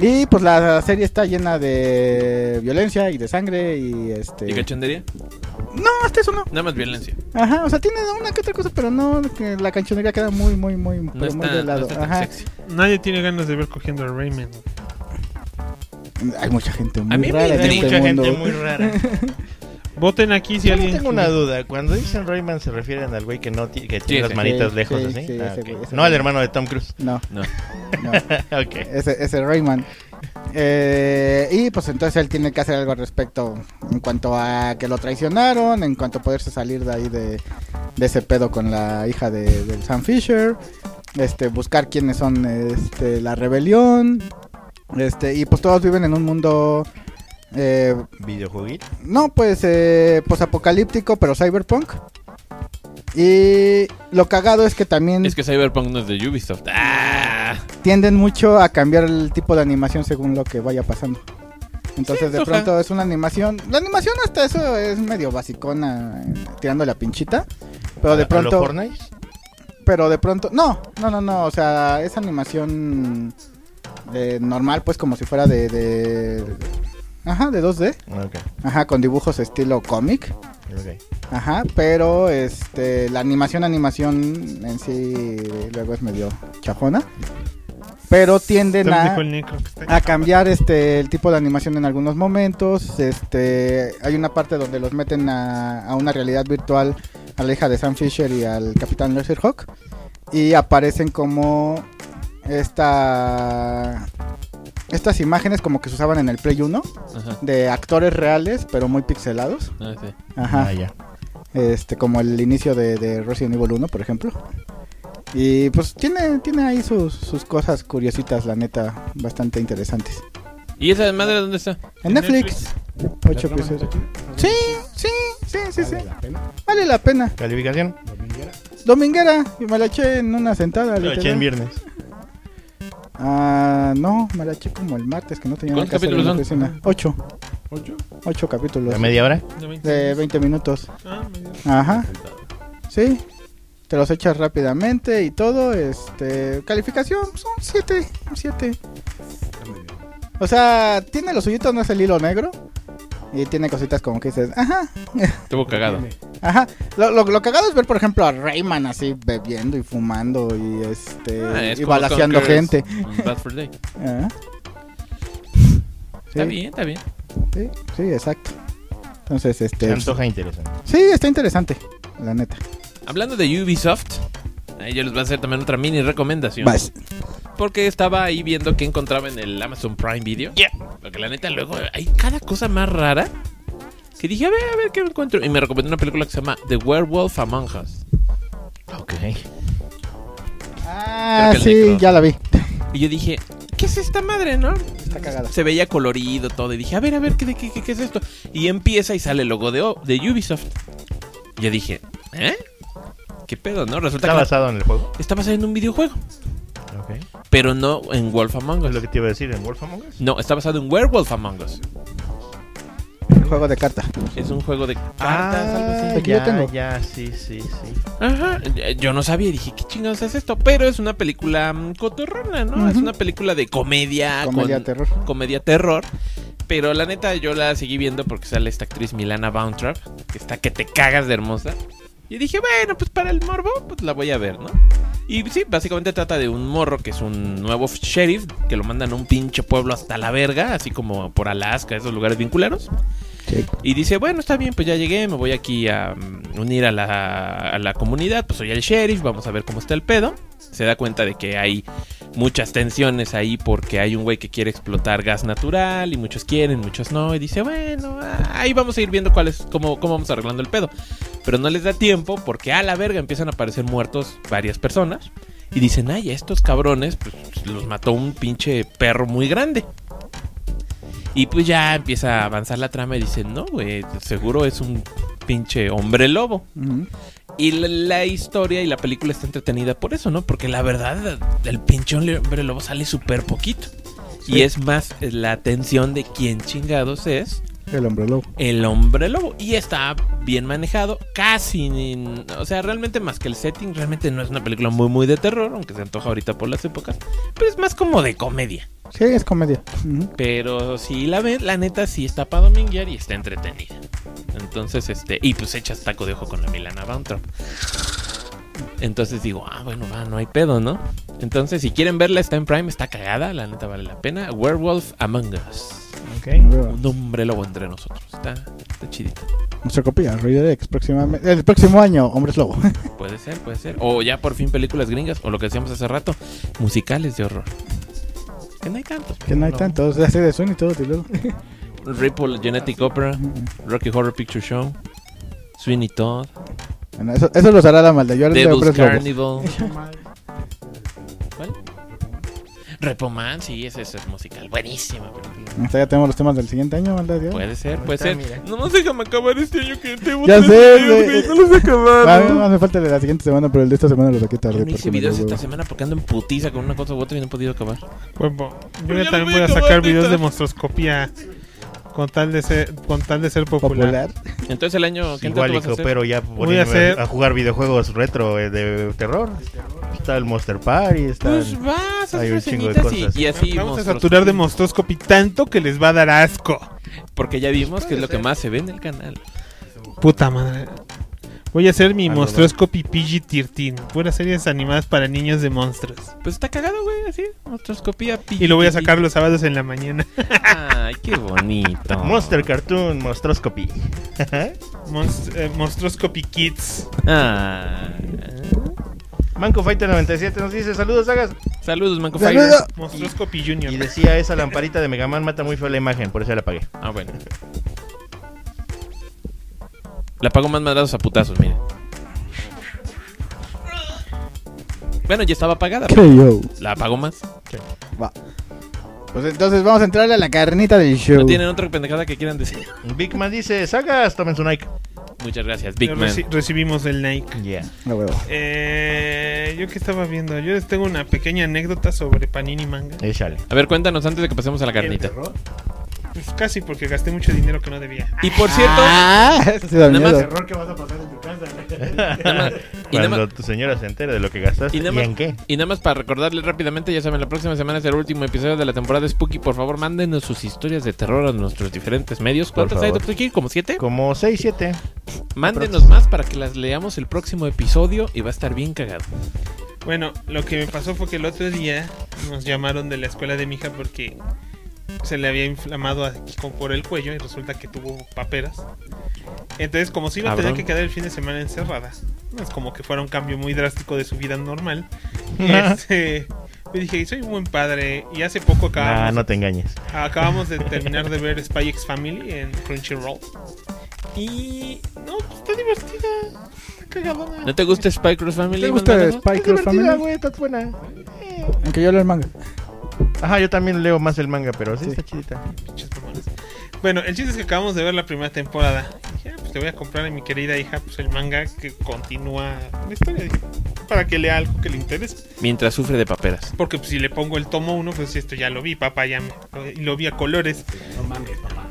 Y pues la serie está llena de violencia y de sangre y este... ¿Y cachondería? No, hasta eso no. Nada más violencia. Ajá, o sea, tiene una que otra cosa, pero no, que la canchonería queda muy, muy, muy, No pero muy está, de no lado. está Ajá. sexy. Nadie tiene ganas de ver cogiendo a Rayman. Hay mucha gente muy A mí me rara en este mucha gente muy rara. *laughs* Voten aquí si Yo alguien. tengo una duda. Cuando dicen Rayman se refieren al güey que no que tiene las manitas Sí, lejos sí, así. sí, Ah, ese ok. güey, ese no al güey. hermano de Tom Cruise. No, No. *laughs* no. ok. ese, ese Rayman. Eh, y pues entonces él tiene que hacer algo al respecto en cuanto a que lo traicionaron, en cuanto a poderse salir de ahí de, de ese pedo con la hija de, del Sam Fisher, este, buscar quiénes son este, la rebelión, este, y pues todos viven en un mundo, eh, Videojueguito. no pues, eh, posapocalíptico, pero cyberpunk. Y lo cagado es que también Es que Cyberpunk no es de Ubisoft. ¡Ah! tienden mucho a cambiar el tipo de animación según lo que vaya pasando. Entonces Sí, de oja. pronto es una animación, la animación hasta eso es medio basicona, eh, tirando la pinchita, pero ¿A- de a lo pronto Fortnite? pero de pronto... No, no, no, no, o sea, es animación eh, normal, pues como si fuera de... de... Ajá, de 2D. Ok, Ajá, con dibujos estilo cómic. Ajá, pero este la animación animación en sí luego es medio chafona. Pero tienden a, cambiar este el tipo de animación en algunos momentos. Este hay una parte donde los meten a, a una realidad virtual a la hija de Sam Fisher y al Capitán Hawk y aparecen como esta estas imágenes como que se usaban en el Play 1 Ajá. de actores reales pero muy pixelados. Ah, sí. Ajá. Ah, ya. Este, como el inicio de, de Resident Evil 1, por ejemplo. Y pues tiene, tiene ahí sus, sus cosas curiositas, la neta, bastante interesantes. ¿Y esa madre dónde está? En Netflix, ocho ¿La trama episodios. Sí, sí, sí, sí, sí. ¿Vale la pena? Vale la pena. ¿Calificación? ¿Dominguera? Dominguera, y me la eché en una sentada. Lo eché en viernes. Ah, no, me la eché como el martes, que no tenía nada que ¿Cuántos hacer en la capítulos oficina. Ocho, ¿Ocho? ocho capítulos. ¿De media hora? De 20. De 20 minutos. Ah. Ajá. Sí, te los echas rápidamente y todo. Este, calificación, son 7, 7. Está medio. O sea, tiene los suyitos, no es el hilo negro. Y tiene cositas como que dices, ajá, Estuvo cagado. Ajá. Lo, lo, lo cagado es ver, por ejemplo, a Rayman así bebiendo y fumando y este Ah, es y balaseando gente. Bad for Day. Ajá. Está bien, está bien. Sí, sí, exacto. Entonces, Se este. antoja interesante. Sí, está interesante, la neta. Hablando de Ubisoft, ahí yo les voy a hacer también otra mini recomendación. Vas. Porque estaba ahí viendo qué encontraba en el Amazon Prime Video. Porque la neta, luego hay cada cosa más rara. Que dije, a ver, a ver qué encuentro. Y me recomendó una película que se llama The Werewolf Among Us. Ok. Ah, sí, necro. ya la vi. Y yo dije, ¿qué es esta madre, no? Está cagada. Se veía colorido todo. Y dije, a ver, a ver, ¿qué, qué, qué, qué es esto? Y empieza y sale el logo de, O- de Ubisoft. Y yo dije, ¿eh? ¿Qué pedo, no? Resulta ¿Está que basado en el juego? está basado en un videojuego. Ok. Pero no en Wolf Among Es Us. lo que te iba a decir en Wolf Among Us. No, está basado en Werewolf Among Us. Juego de carta. Es un juego de cartas, Ah, algo así. Aquí yo ya, tengo. ya, sí, sí, sí. Ajá, yo no sabía y dije, ¿qué chingados es esto? Pero es una película mm, cotorrona, ¿no? Es una película de comedia. Comedia con- terror. Comedia terror. Pero la neta yo la seguí viendo porque sale esta actriz Milana Bountrap, que está que te cagas de hermosa. Y dije, bueno, pues para el morbo, pues la voy a ver, ¿no? Y sí, básicamente trata de un morro que es un nuevo sheriff, que lo mandan a un pinche pueblo hasta la verga, así como por Alaska, esos lugares vincularos. Y dice, bueno, está bien, pues ya llegué, me voy aquí a mm, unir a la, a la comunidad, pues soy el sheriff, vamos a ver cómo está el pedo. Se da cuenta de que hay muchas tensiones ahí porque hay un güey que quiere explotar gas natural y muchos quieren, muchos no. Y dice, bueno, ah, ahí vamos a ir viendo cuál es, cómo, cómo vamos arreglando el pedo. Pero no les da tiempo porque a la verga empiezan a aparecer muertos varias personas. Y dicen, ay, estos cabrones, pues los mató un pinche perro muy grande. Y pues ya empieza a avanzar la trama y dicen, no, güey, seguro es un pinche hombre lobo. Y la, la historia y la película está entretenida por eso, ¿no? Porque la verdad, el pinche hombre lobo sale súper poquito. Sí. Y es más la atención de quién chingados es El hombre lobo. el hombre lobo. Y está bien manejado, casi. o sea, realmente más que el setting, realmente no es una película muy, muy de terror, aunque se antoja ahorita por las épocas. Pero es más como de comedia. Sí, es comedia. Pero si la ven, la neta sí está para dominguear y está entretenida. Entonces, este, y pues echas taco de ojo con la Milana Bountrap. Entonces digo, ah, bueno, va, no hay pedo, ¿no? Entonces, si quieren verla, está en Prime, está cagada, la neta vale la pena. Werewolf Among Us. Ok. Un hombre lobo entre nosotros. Está, está chidito. Nuestra copia, Redex próximamente. El próximo año, Hombres Lobo. *laughs* Puede ser, puede ser. O ya por fin películas gringas, o lo que decíamos hace rato, musicales de horror. Que no hay tantos. que no hay tantos. Hace de Sony y todo, y luego. Ripple Genetic Opera, Rocky Horror Picture Show, Sweeney Todd, Bueno, eso, eso los hará la maldad. Yo Devil's. Carnival. *laughs* ¿Cuál? Repoman, sí, ese, ese es musical. Buenísima sea, ya tenemos los temas del siguiente año, maldad. ya. Puede ser, puede ser. mira. No más déjame acabar este año que tengo Ya sé, güey. no los he acabado. Ah, no, me falta el de la siguiente semana, pero el de esta semana lo saqué tarde. Yo no hice videos esta semana porque ando en putiza con una cosa u otra y no he podido acabar. Bueno, yo ya también voy voy a sacar videos de monstroscopía Con tal de ser, con tal de ser popular. Popular. Entonces el año que Igual y a hacer- pero ya Voy a hacer- a jugar videojuegos retro eh, de terror. Está el Monster Party, está Pues el- vas, Hay un chingo de y, cosas. y así Vamos a saturar de Monstroscopy tanto que les va a dar asco. Porque ya vimos que es lo que más se ve en el canal. Puta madre. Voy a hacer mi Monstroscopy PG-13. Puras series animadas para niños de monstruos. Pues está cagado, güey, así. Monstroscopía. Y lo voy a sacar los sábados en la mañana. Ay, qué bonito. Monster Cartoon Monstroscopy. Monst- eh, Monstroscopy Kids. Ah. Manco Fighter 97 nos dice, saludos, sagas. Saludos, Manco Saludos. Fire. Monstroscopy Junior. Y decía, esa lamparita de Mega Man mata muy feo la imagen, por eso la apagué. Ah, bueno. La pago más madrazos a putazos, miren. Bueno, ya estaba apagada. pero. La apago más. Va. Pues entonces vamos a entrarle a la carnita del show. ¿No tienen otra pendejada que quieran decir? Big Man dice, sagas, tomen su Nike. Muchas gracias, Big Man. Reci- recibimos el Nike. Yeah. Huevo. Eh, yo que estaba viendo, yo les tengo una pequeña anécdota sobre Panini Manga. Échale. A ver, cuéntanos antes de que pasemos a la carnita. Pues casi porque gasté mucho dinero que no debía. Y por cierto, Ah, *laughs* eso sí da Nada más- miedo. terror que vas a pasar en tu casa. *laughs* nada más- y, nada Cuando más, tu señora se entere de lo que gastaste. y ¿Y, nada más- en qué? y nada más para recordarles rápidamente, ya saben, la próxima semana es el último episodio de la temporada de Spooky. Por favor, mándenos sus historias de terror a nuestros diferentes medios. Por ¿Cuántas hay, favor. Dr. King? ¿Como siete? Como 6, 7. Mándenos más para que las leamos el próximo episodio y va a estar bien cagado. Bueno, lo que me pasó fue que el otro día nos llamaron de la escuela de mi hija porque se le había inflamado aquí por el cuello y resulta que tuvo paperas. Entonces, como si iba a tener que quedar el fin de semana encerrada, es como que fuera un cambio muy drástico de su vida normal. *laughs* Este, yo dije, soy un buen padre y hace poco acabamos, Ah, no te engañes. acabamos de *laughs* terminar de ver Spy X Family en Crunchyroll. Y no, pues, está divertida. Está cagadona. ¿No te gusta Spy Cross Family? ¿Te gusta? Spy divertida, Family? güey, está buena. Aunque yo leo el manga. Ajá, yo también leo más el manga, pero sí, Sí. está chidita. Bueno, el chiste es que acabamos de ver la primera temporada. Y dije, ah, pues te voy a comprar a mi querida hija pues el manga que continúa la historia. Dije, para que lea algo que le interese. Mientras sufre de paperas. Porque pues, si le pongo el tomo 1, pues esto ya lo vi, papá, ya me, y lo vi a colores. No mames, papá.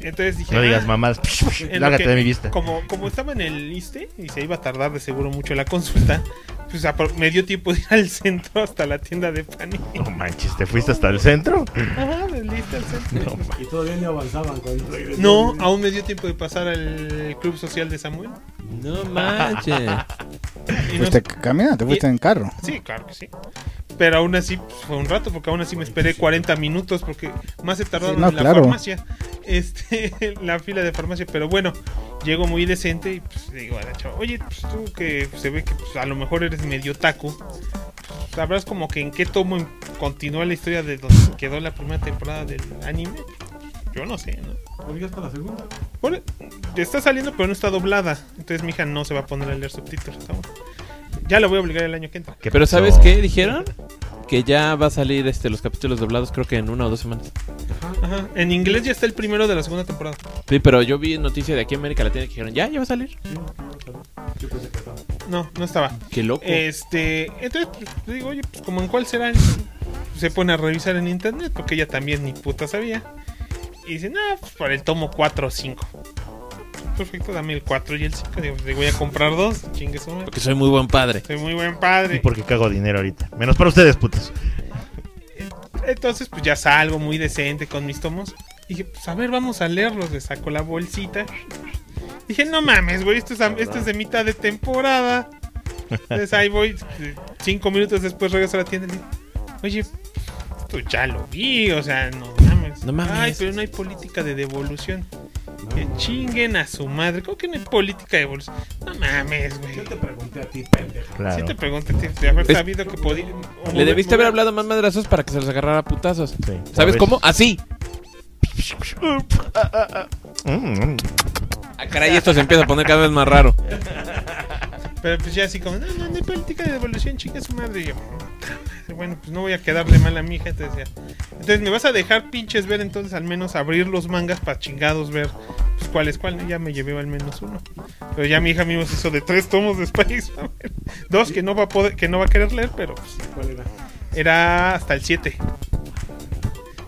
Entonces dije, No digas ah, mamás. *laughs* en lo Lárgate que- de mi vista. Como, como estaba en el ISTE y se iba a tardar de seguro mucho la consulta, pues me dio tiempo de ir al centro hasta la tienda de Panini. No manches, ¿te fuiste hasta el centro? Ajá, del ISTE al centro. Y todavía ni avanzaban cuando. No, aún me dio tiempo de pasar al club social de Samuel. No manches. Y Pues no- te fuiste en carro. Sí, claro que sí. Pero aún así pues, fue un rato, porque aún así me esperé 40 minutos, porque más se tardaron Sí, no, en la claro. farmacia. *laughs* Este, la fila de farmacia. Pero bueno, llego muy decente y pues le digo a la chava, oye, pues tú que se ve que pues, a lo mejor eres medio taco, pues, sabrás como que en qué tomo en- continúa la historia de donde quedó la primera temporada del anime. Yo no sé, ¿no? Oiga, hasta la segunda. Bueno, está saliendo, pero no está doblada. Entonces mi hija no se va a poner a leer subtítulos. Ya la voy a obligar el año que entra. ¿Qué Pero? ¿sabes qué dijeron? Que ya va a salir este los capítulos doblados creo que en una o dos semanas. Ajá. En inglés ya está el primero de la segunda temporada. Sí, pero yo vi noticia de aquí en América Latina que dijeron, ya, ya va a salir. Sí, yo pensé que. No, no estaba. Qué loco. Este, entonces pues, digo, oye, pues como en cuál será. Se pone a revisar en internet porque ella también ni puta sabía. Y dice, no, pues por el tomo 4 o 5. Perfecto, dame el 4 y el 5. Digo, le voy a comprar dos. Chingue su madre. Porque soy muy buen padre. Soy muy buen Y padre. porque cago dinero ahorita. Menos para ustedes, putos. Entonces, pues ya salgo muy decente con mis tomos. Dije, pues a ver, vamos a leerlos. Le saco la bolsita. Dije, no mames, güey, esto es, a- esto es de mitad de temporada. Entonces ahí voy. Cinco minutos después regreso a la tienda y digo, oye, esto ya lo vi, o sea, no mames. No mames. Ay, pero no hay política de devolución. Que chinguen a su madre. ¿Cómo que no hay política de devolución? No mames, güey. Yo te pregunté a ti, pendeja. Claro. Sí te pregunté tío, de haber Es- sabido que podía. Le mover- debiste haber hablado más madrazos para que se los agarrara a putazos. Sí. ¿Sabes cómo? Así. *laughs* Ah, caray, esto se empieza a poner cada vez más raro. Pero pues ya así como, no, no, no hay política de devolución, chica su madre. Y yo, "Puta madre, bueno, pues no voy a quedarle mal a mi hija. Entonces, decía, entonces me vas a dejar pinches ver entonces al menos abrir los mangas para chingados ver pues cuál es cuál. Ya me llevé al menos uno. Pero ya mi hija mismo se hizo de tres tomos de Spice. *laughs* Dos que no va a poder, que no va a querer leer, pero pues, ¿Cuál era? era hasta el 7.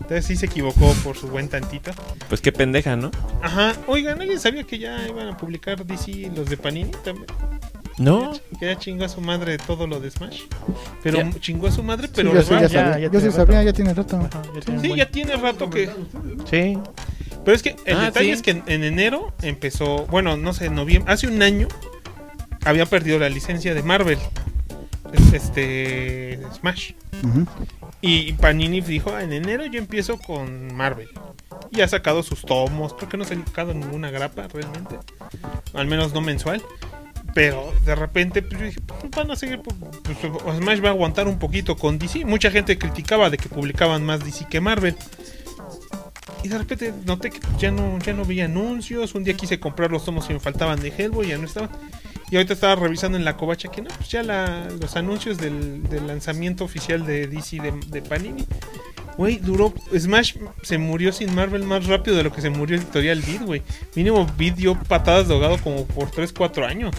Entonces sí se equivocó por su buen tantito. Pues qué pendeja, ¿no? Ajá. Oigan, ¿alguien sabía que ya iban a publicar DC los de Panini también? No. Que ya chingó a su madre todo lo de Smash. Pero Ya. chingó a su madre, Sí, pero yo les sí, ya ya- sabía. ya Yo tiene sí rato. sabía, ya tiene rato. Ajá, ya tiene un Sí, buen- ya tiene rato que... Sí. Pero es que el Ah, detalle sí. es que en, en enero empezó, bueno, no sé, en noviembre, hace un año había perdido la licencia de Marvel, este Smash. Ujú. Y Panini dijo, "Ah, en enero yo empiezo con Marvel. Y ha sacado sus tomos, creo que no se ha sacado ninguna grapa realmente, al menos no mensual. Pero de repente pues, yo dije, pues, van a seguir, pues, pues, Smash va a aguantar un poquito con DC. Mucha gente criticaba de que publicaban más DC que Marvel. Y de repente noté que ya no, ya no veía anuncios. Un día quise comprar los tomos y me faltaban de Hellboy, ya no estaban. Y ahorita estaba revisando en la covacha que no, pues ya la- los anuncios del, del lanzamiento oficial de DC de, de Panini. Güey, duró. Smash se murió sin Marvel más rápido de lo que se murió Editorial Beat, güey. Mínimo Beat dio patadas de ahogado como por 3-4 años.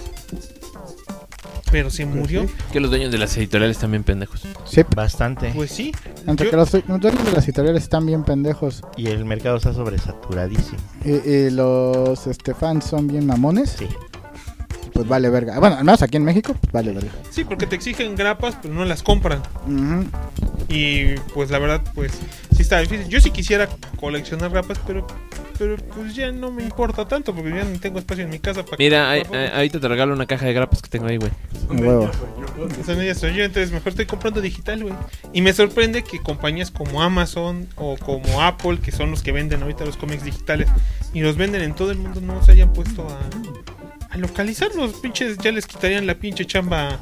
Pero se murió. Que los dueños de las editoriales también pendejos. Sí, Bastante. Pues sí. entre Yo- que los los dueños de las editoriales están bien pendejos Y el mercado está sobresaturadísimo. y, y los este, fans son bien mamones, Sí. Pues vale verga. Bueno, al menos aquí en México, pues vale verga. Sí, porque te exigen grapas, pero no las compran. Y pues la verdad, pues sí está difícil. Yo sí quisiera coleccionar grapas, pero pero pues ya no me importa tanto porque ya no tengo espacio en mi casa para Mira, ahí- ahorita te regalo una caja de grapas que tengo ahí, güey. Un huevo. grapas. Son ellas, soy yo, entonces mejor estoy comprando digital, güey. Y me sorprende que compañías como Amazon o como Apple, que son los que venden ahorita los cómics digitales y los venden en todo el mundo, no se hayan puesto a, a localizarlos. Pinches, ya les quitarían la pinche chamba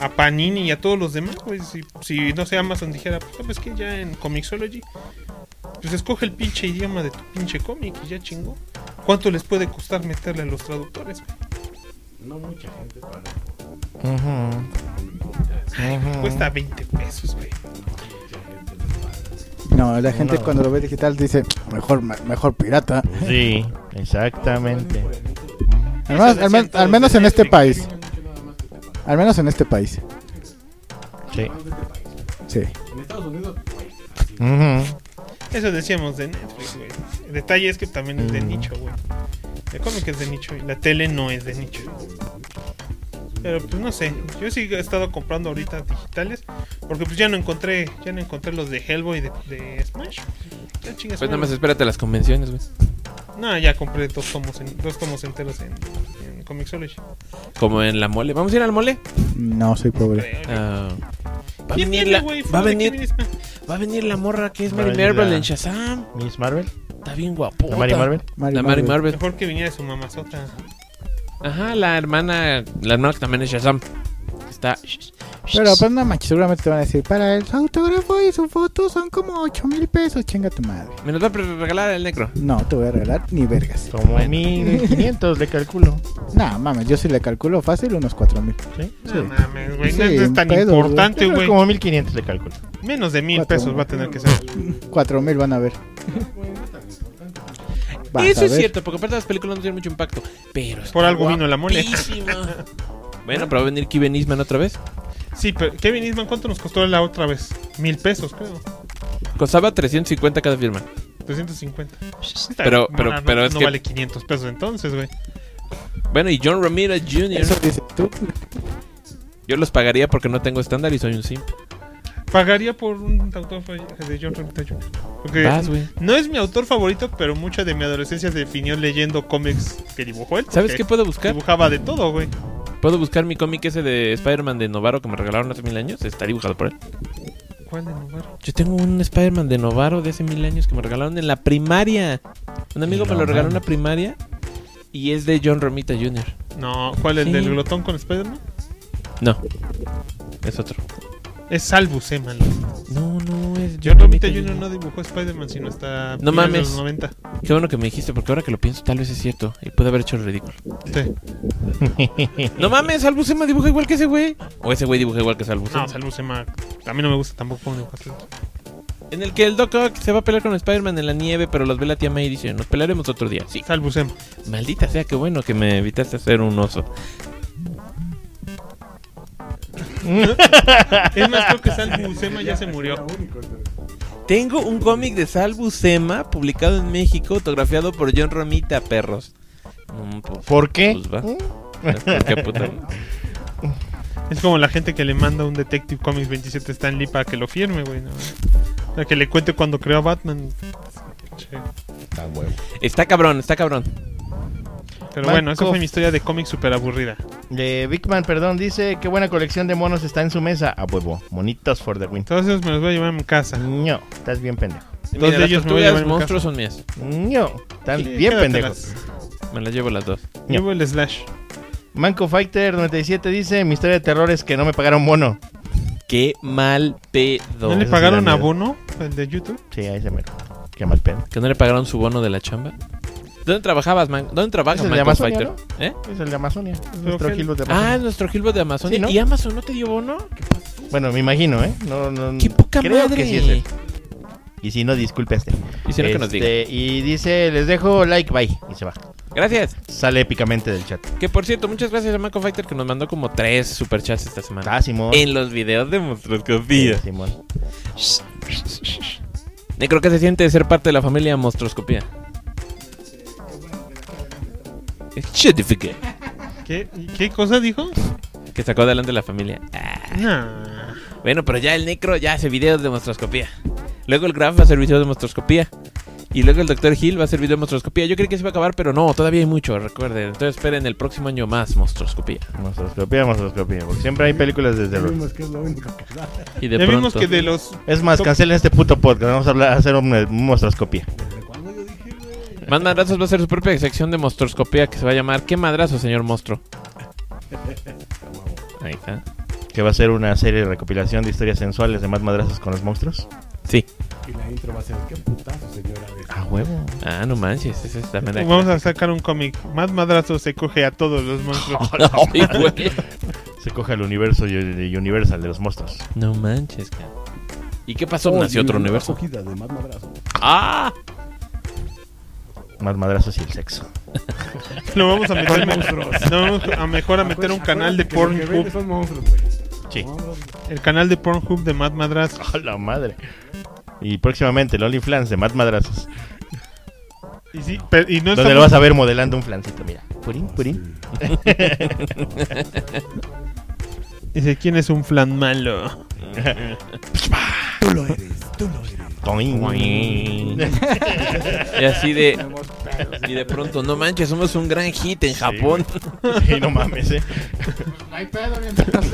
a Panini y a todos los demás, güey. Si, si no sé, Amazon dijera, pues sabes que ya en Comixology, pues escoge el pinche idioma de tu pinche cómic y ya chingó. ¿Cuánto les puede costar meterle a los traductores? güey? No mucha gente para. Ujú. Ujú. Cuesta 20 pesos, güey. No, la gente No. cuando lo ve digital dice, mejor mejor pirata. Sí, exactamente. Al menos, al men- al menos en este país. Al menos en este país. Sí. Sí. En Estados Unidos. Eso decíamos de Netflix, güey. El detalle es que también es de Mm. nicho, güey. El cómic es de nicho y la tele no es de nicho. Pero pues no sé, yo sí he estado comprando ahorita digitales porque pues ya no encontré, ya no encontré los de Hellboy de, de Smash. Ya chingas. Pues nada más espérate a las convenciones, güey. No, ya compré dos tomos, en- dos tomos enteros en, en Comixology. Como en la mole. ¿Vamos a ir al mole? No, soy pobre. Ah, va, a ¿Quién venir viene, la, güey? va a ¿Fuera de venir Kevin Eastman? va a venir la morra que es Mary Marvel la- en Shazam. Miss Marvel. Está bien guapota. ¿La Mary Marvel? La Mary Marvel. Marvel. Mejor que viniera su mamazota. Ajá, la hermana, la hermana que también es Shazam. Está Pero pues no manches, seguramente te van a decir, para el autógrafo y su foto son como 8 mil pesos, chinga tu madre. me nos va a regalar el necro. No, te voy a regalar ni vergas. Como Bueno. 1500 le calculo. *laughs* No, mames, yo sí le calculo fácil unos 4 mil. ¿Sí? No mames, güey, no es tan pedo, importante, güey. Como 1500 le calculo. Menos de mil pesos va a tener que ser. 4 mil van a ver. Vas Eso es cierto, porque aparte las películas no tienen mucho impacto. Pero Por algo vino la mole. *laughs* bueno, pero va a venir Kevin Eastman otra vez. Sí, pero Kevin Eastman, ¿cuánto nos costó la otra vez? Mil pesos, creo. Costaba 350 cada firma. 350. Pero- pero- no, pero es no que- vale 500 pesos entonces, güey. Bueno, y John Romita Jr. Eso dices tú. Yo los pagaría porque no tengo estándar y soy un simp. Pagaría por un autor de John Romita Jr. Porque Vas, güey. no es mi autor favorito, pero mucha de mi adolescencia se definió leyendo cómics que dibujó él. ¿Sabes porque qué puedo buscar? Dibujaba de todo, güey. Puedo buscar mi cómic ese de Spider-Man de Novaro que me regalaron hace mil años. Está dibujado por él. ¿Cuál de Novaro? Yo tengo un Spider-Man de Novaro de hace mil años que me regalaron en la primaria. Un amigo me lo regaló en la primaria y es de John Romita Jr. No, ¿cuál? ¿El Sí. del glotón con Spider-Man? No, es otro. Es Salvus Eman. No, no, es John Romita Jr. no dibujó Spider-Man, sino hasta No mames. los 90. Qué bueno que me dijiste porque ahora que lo pienso tal vez es cierto y puede haber hecho el ridículo. Sí. *laughs* No mames, Salbucema dibuja igual que ese güey. O ese güey dibuja igual que Salbucema. No, Salvus Eman. A mí no me gusta tampoco cómo. En el que el Doc Ock se va a pelear con Spider-Man en la nieve, pero los ve la tía May y dice, nos pelearemos otro día. Sí. Salvus Eman. Maldita sea, qué bueno que me evitaste hacer un oso. *laughs* Es más, creo que Salvus Eman ya se murió. Tengo un cómic de Salvo Sema publicado en México, autografiado por John Romita, perros. Mm, pues, ¿Por qué? Pues va. ¿Por qué, puta? Es como la gente que le manda un Detective Comics 27 Stan Lee para que lo firme, güey. ¿no? Sea, que le cuente cuando creó a Batman. Che. Ah, huevo. Está cabrón, está cabrón. Pero bueno, esa fue mi historia de cómics súper aburrida. De Big Man, perdón, dice qué buena colección de monos está en su mesa. A huevo, monitos for the win. Todos esos me los voy a llevar a mi casa. No, estás bien pendejo. Dos mira, de ellos me voy a llevar mi monstruos son mías. No, están Sí, bien pendejos. Me las llevo las dos. Llevo el slash. Manco Fighter 97 dice, mi historia de terror es que no me pagaron mono. Qué mal pedo. ¿No le eso sí pagaron da a. Bono, el de YouTube? Sí, ahí se me... Qué mal pedo. ¿Que no le pagaron su bono de la chamba? ¿Dónde trabajabas, man? ¿Dónde trabajas, Es el de Amazonia, Fighter? ¿Eh? Es el de Amazonia. Es nuestro Phil- Gilbo de Ah, Amazonia. es nuestro Gilbo de Amazonia. Sí, ¿no? ¿Y Amazon no te dio bono? Bueno, me imagino, ¿eh? No, no, ¡Qué poca creo madre! que sí es él. Y si no, disculpe a este. Y si no, que nos diga. Este, Y dice, les dejo like, bye. Y se va. Gracias. Sale épicamente del chat. Que por cierto, muchas gracias a Manco Fighter que nos mandó como tres superchats esta semana. Ah, Simón. En los videos de Monstroscopía. Sí, Simón. Necro, ¿qué se siente de ser parte de la familia Monstroscopía? Certificate. ¿Qué, ¿Qué cosa dijo? Que sacó adelante la familia. Ah. No. Bueno, pero ya el Necro ya hace videos de monstroscopía. Luego el Graf va a hacer videos de monstroscopía. Y luego el Dr. Hill va a hacer video de monstroscopía. Yo creí que se iba a acabar, pero no, todavía hay mucho, recuerden. Entonces esperen el próximo año más monstroscopía. Monstroscopía, monstroscopía. Porque siempre hay películas de Ya terror. vimos que es lo único que da. Y de ya pronto... vimos que de los... Es más, cancelen este puto podcast. Vamos a hablar, a hacer una monstroscopía. Más Madrazos va a hacer su propia sección de monstroscopía que se va a llamar ¿Qué madrazo, señor monstruo? Ahí está. Que va a ser una serie de recopilación de historias sensuales de más madrazos con los monstruos. Sí. Y la intro va a ser, qué putazo, señora. de- A huevo. Ah, no manches, esa Vamos a sacar un cómic. Más madrazo se coge a todos los monstruos. *laughs* Ay, güey. Se coge al universo y- y Universal de los monstruos. No manches, cara. ¿Y qué pasó? Oh, Nació otro universo. de. ¡Ah! Más madrazos y el sexo. Lo vamos a meter... No, vamos a mejor a meter un canal de Pornhub. son monstruos, güey. Sí. El canal de Pornhub de Mad Madrazo. *laughs* ¡A la madre! Y próximamente el OnlyFans de Mad Madrazos. Y sí, pero, y no Donde estamos- lo vas a ver modelando un flancito, mira. Purín, purín. *laughs* Dice, ¿quién es un flan malo? Tú lo eres, tú lo eres. Y así de. Y de pronto, no manches, somos un gran hit en Japón. *laughs* Sí, no mames, eh. No hay pedo mientras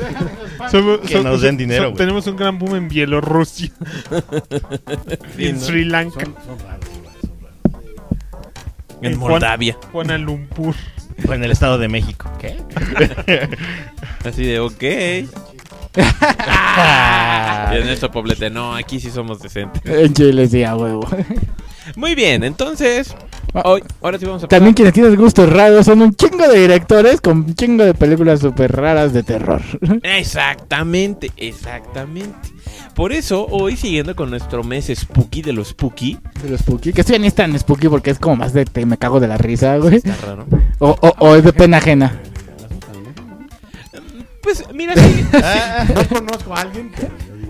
Somos- Que nos den dinero, güey. Tenemos un gran boom en Bielorrusia. *laughs* en ¿no? Sri Lanka. Son, son raros, igual, son raros. En En Moldavia. Kuala Lumpur. En el Estado de México. ¿Qué? *laughs* Así de, ok. Y en eso, Poblete, no, aquí sí somos decentes. En Chile sí, a huevo. Muy bien, entonces. Hoy, ahora sí vamos a También quienes tienen gustos raros son un chingo de directores con un chingo de películas súper raras de terror. Exactamente, exactamente. Por eso, hoy siguiendo con nuestro mes spooky de los spooky. De los spooky. Que esto ya ni es tan spooky porque es como más de te- me cago de la risa, güey. Está raro. O, o, o es de pena ajena. Pues mira, sí. *laughs* Ah, No conozco a alguien,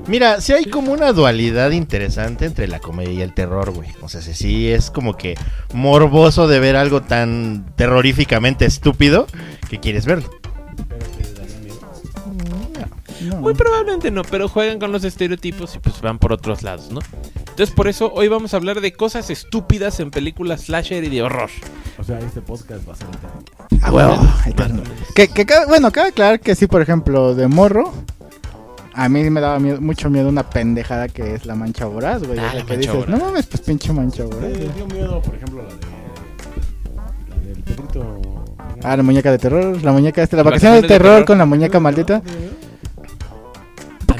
mira, sí hay como una dualidad interesante entre la comedia y el terror, güey. O sea, sí, es como que morboso de ver algo tan terroríficamente estúpido que quieres verlo. pero. No. Muy probablemente no, pero juegan con los estereotipos y pues van por otros lados, ¿no? Entonces por eso hoy vamos a hablar de cosas estúpidas en películas slasher y de horror. O sea, este podcast va a ser eterno. A huevo. eterno. Que, que cabe- bueno, cabe aclarar que sí, por ejemplo, de morro. A mí me daba miedo- mucho miedo una pendejada que es la mancha voraz, güey. Ah, o sea, la que mancha dices, voraz. no mames, pues pinche mancha voraz. Me güey". dio miedo, por ejemplo, la de. La del Pedrito. Ah, la muñeca de terror, la muñeca esta, la Las vacación de vacaciones de terror terror. con la muñeca maldita.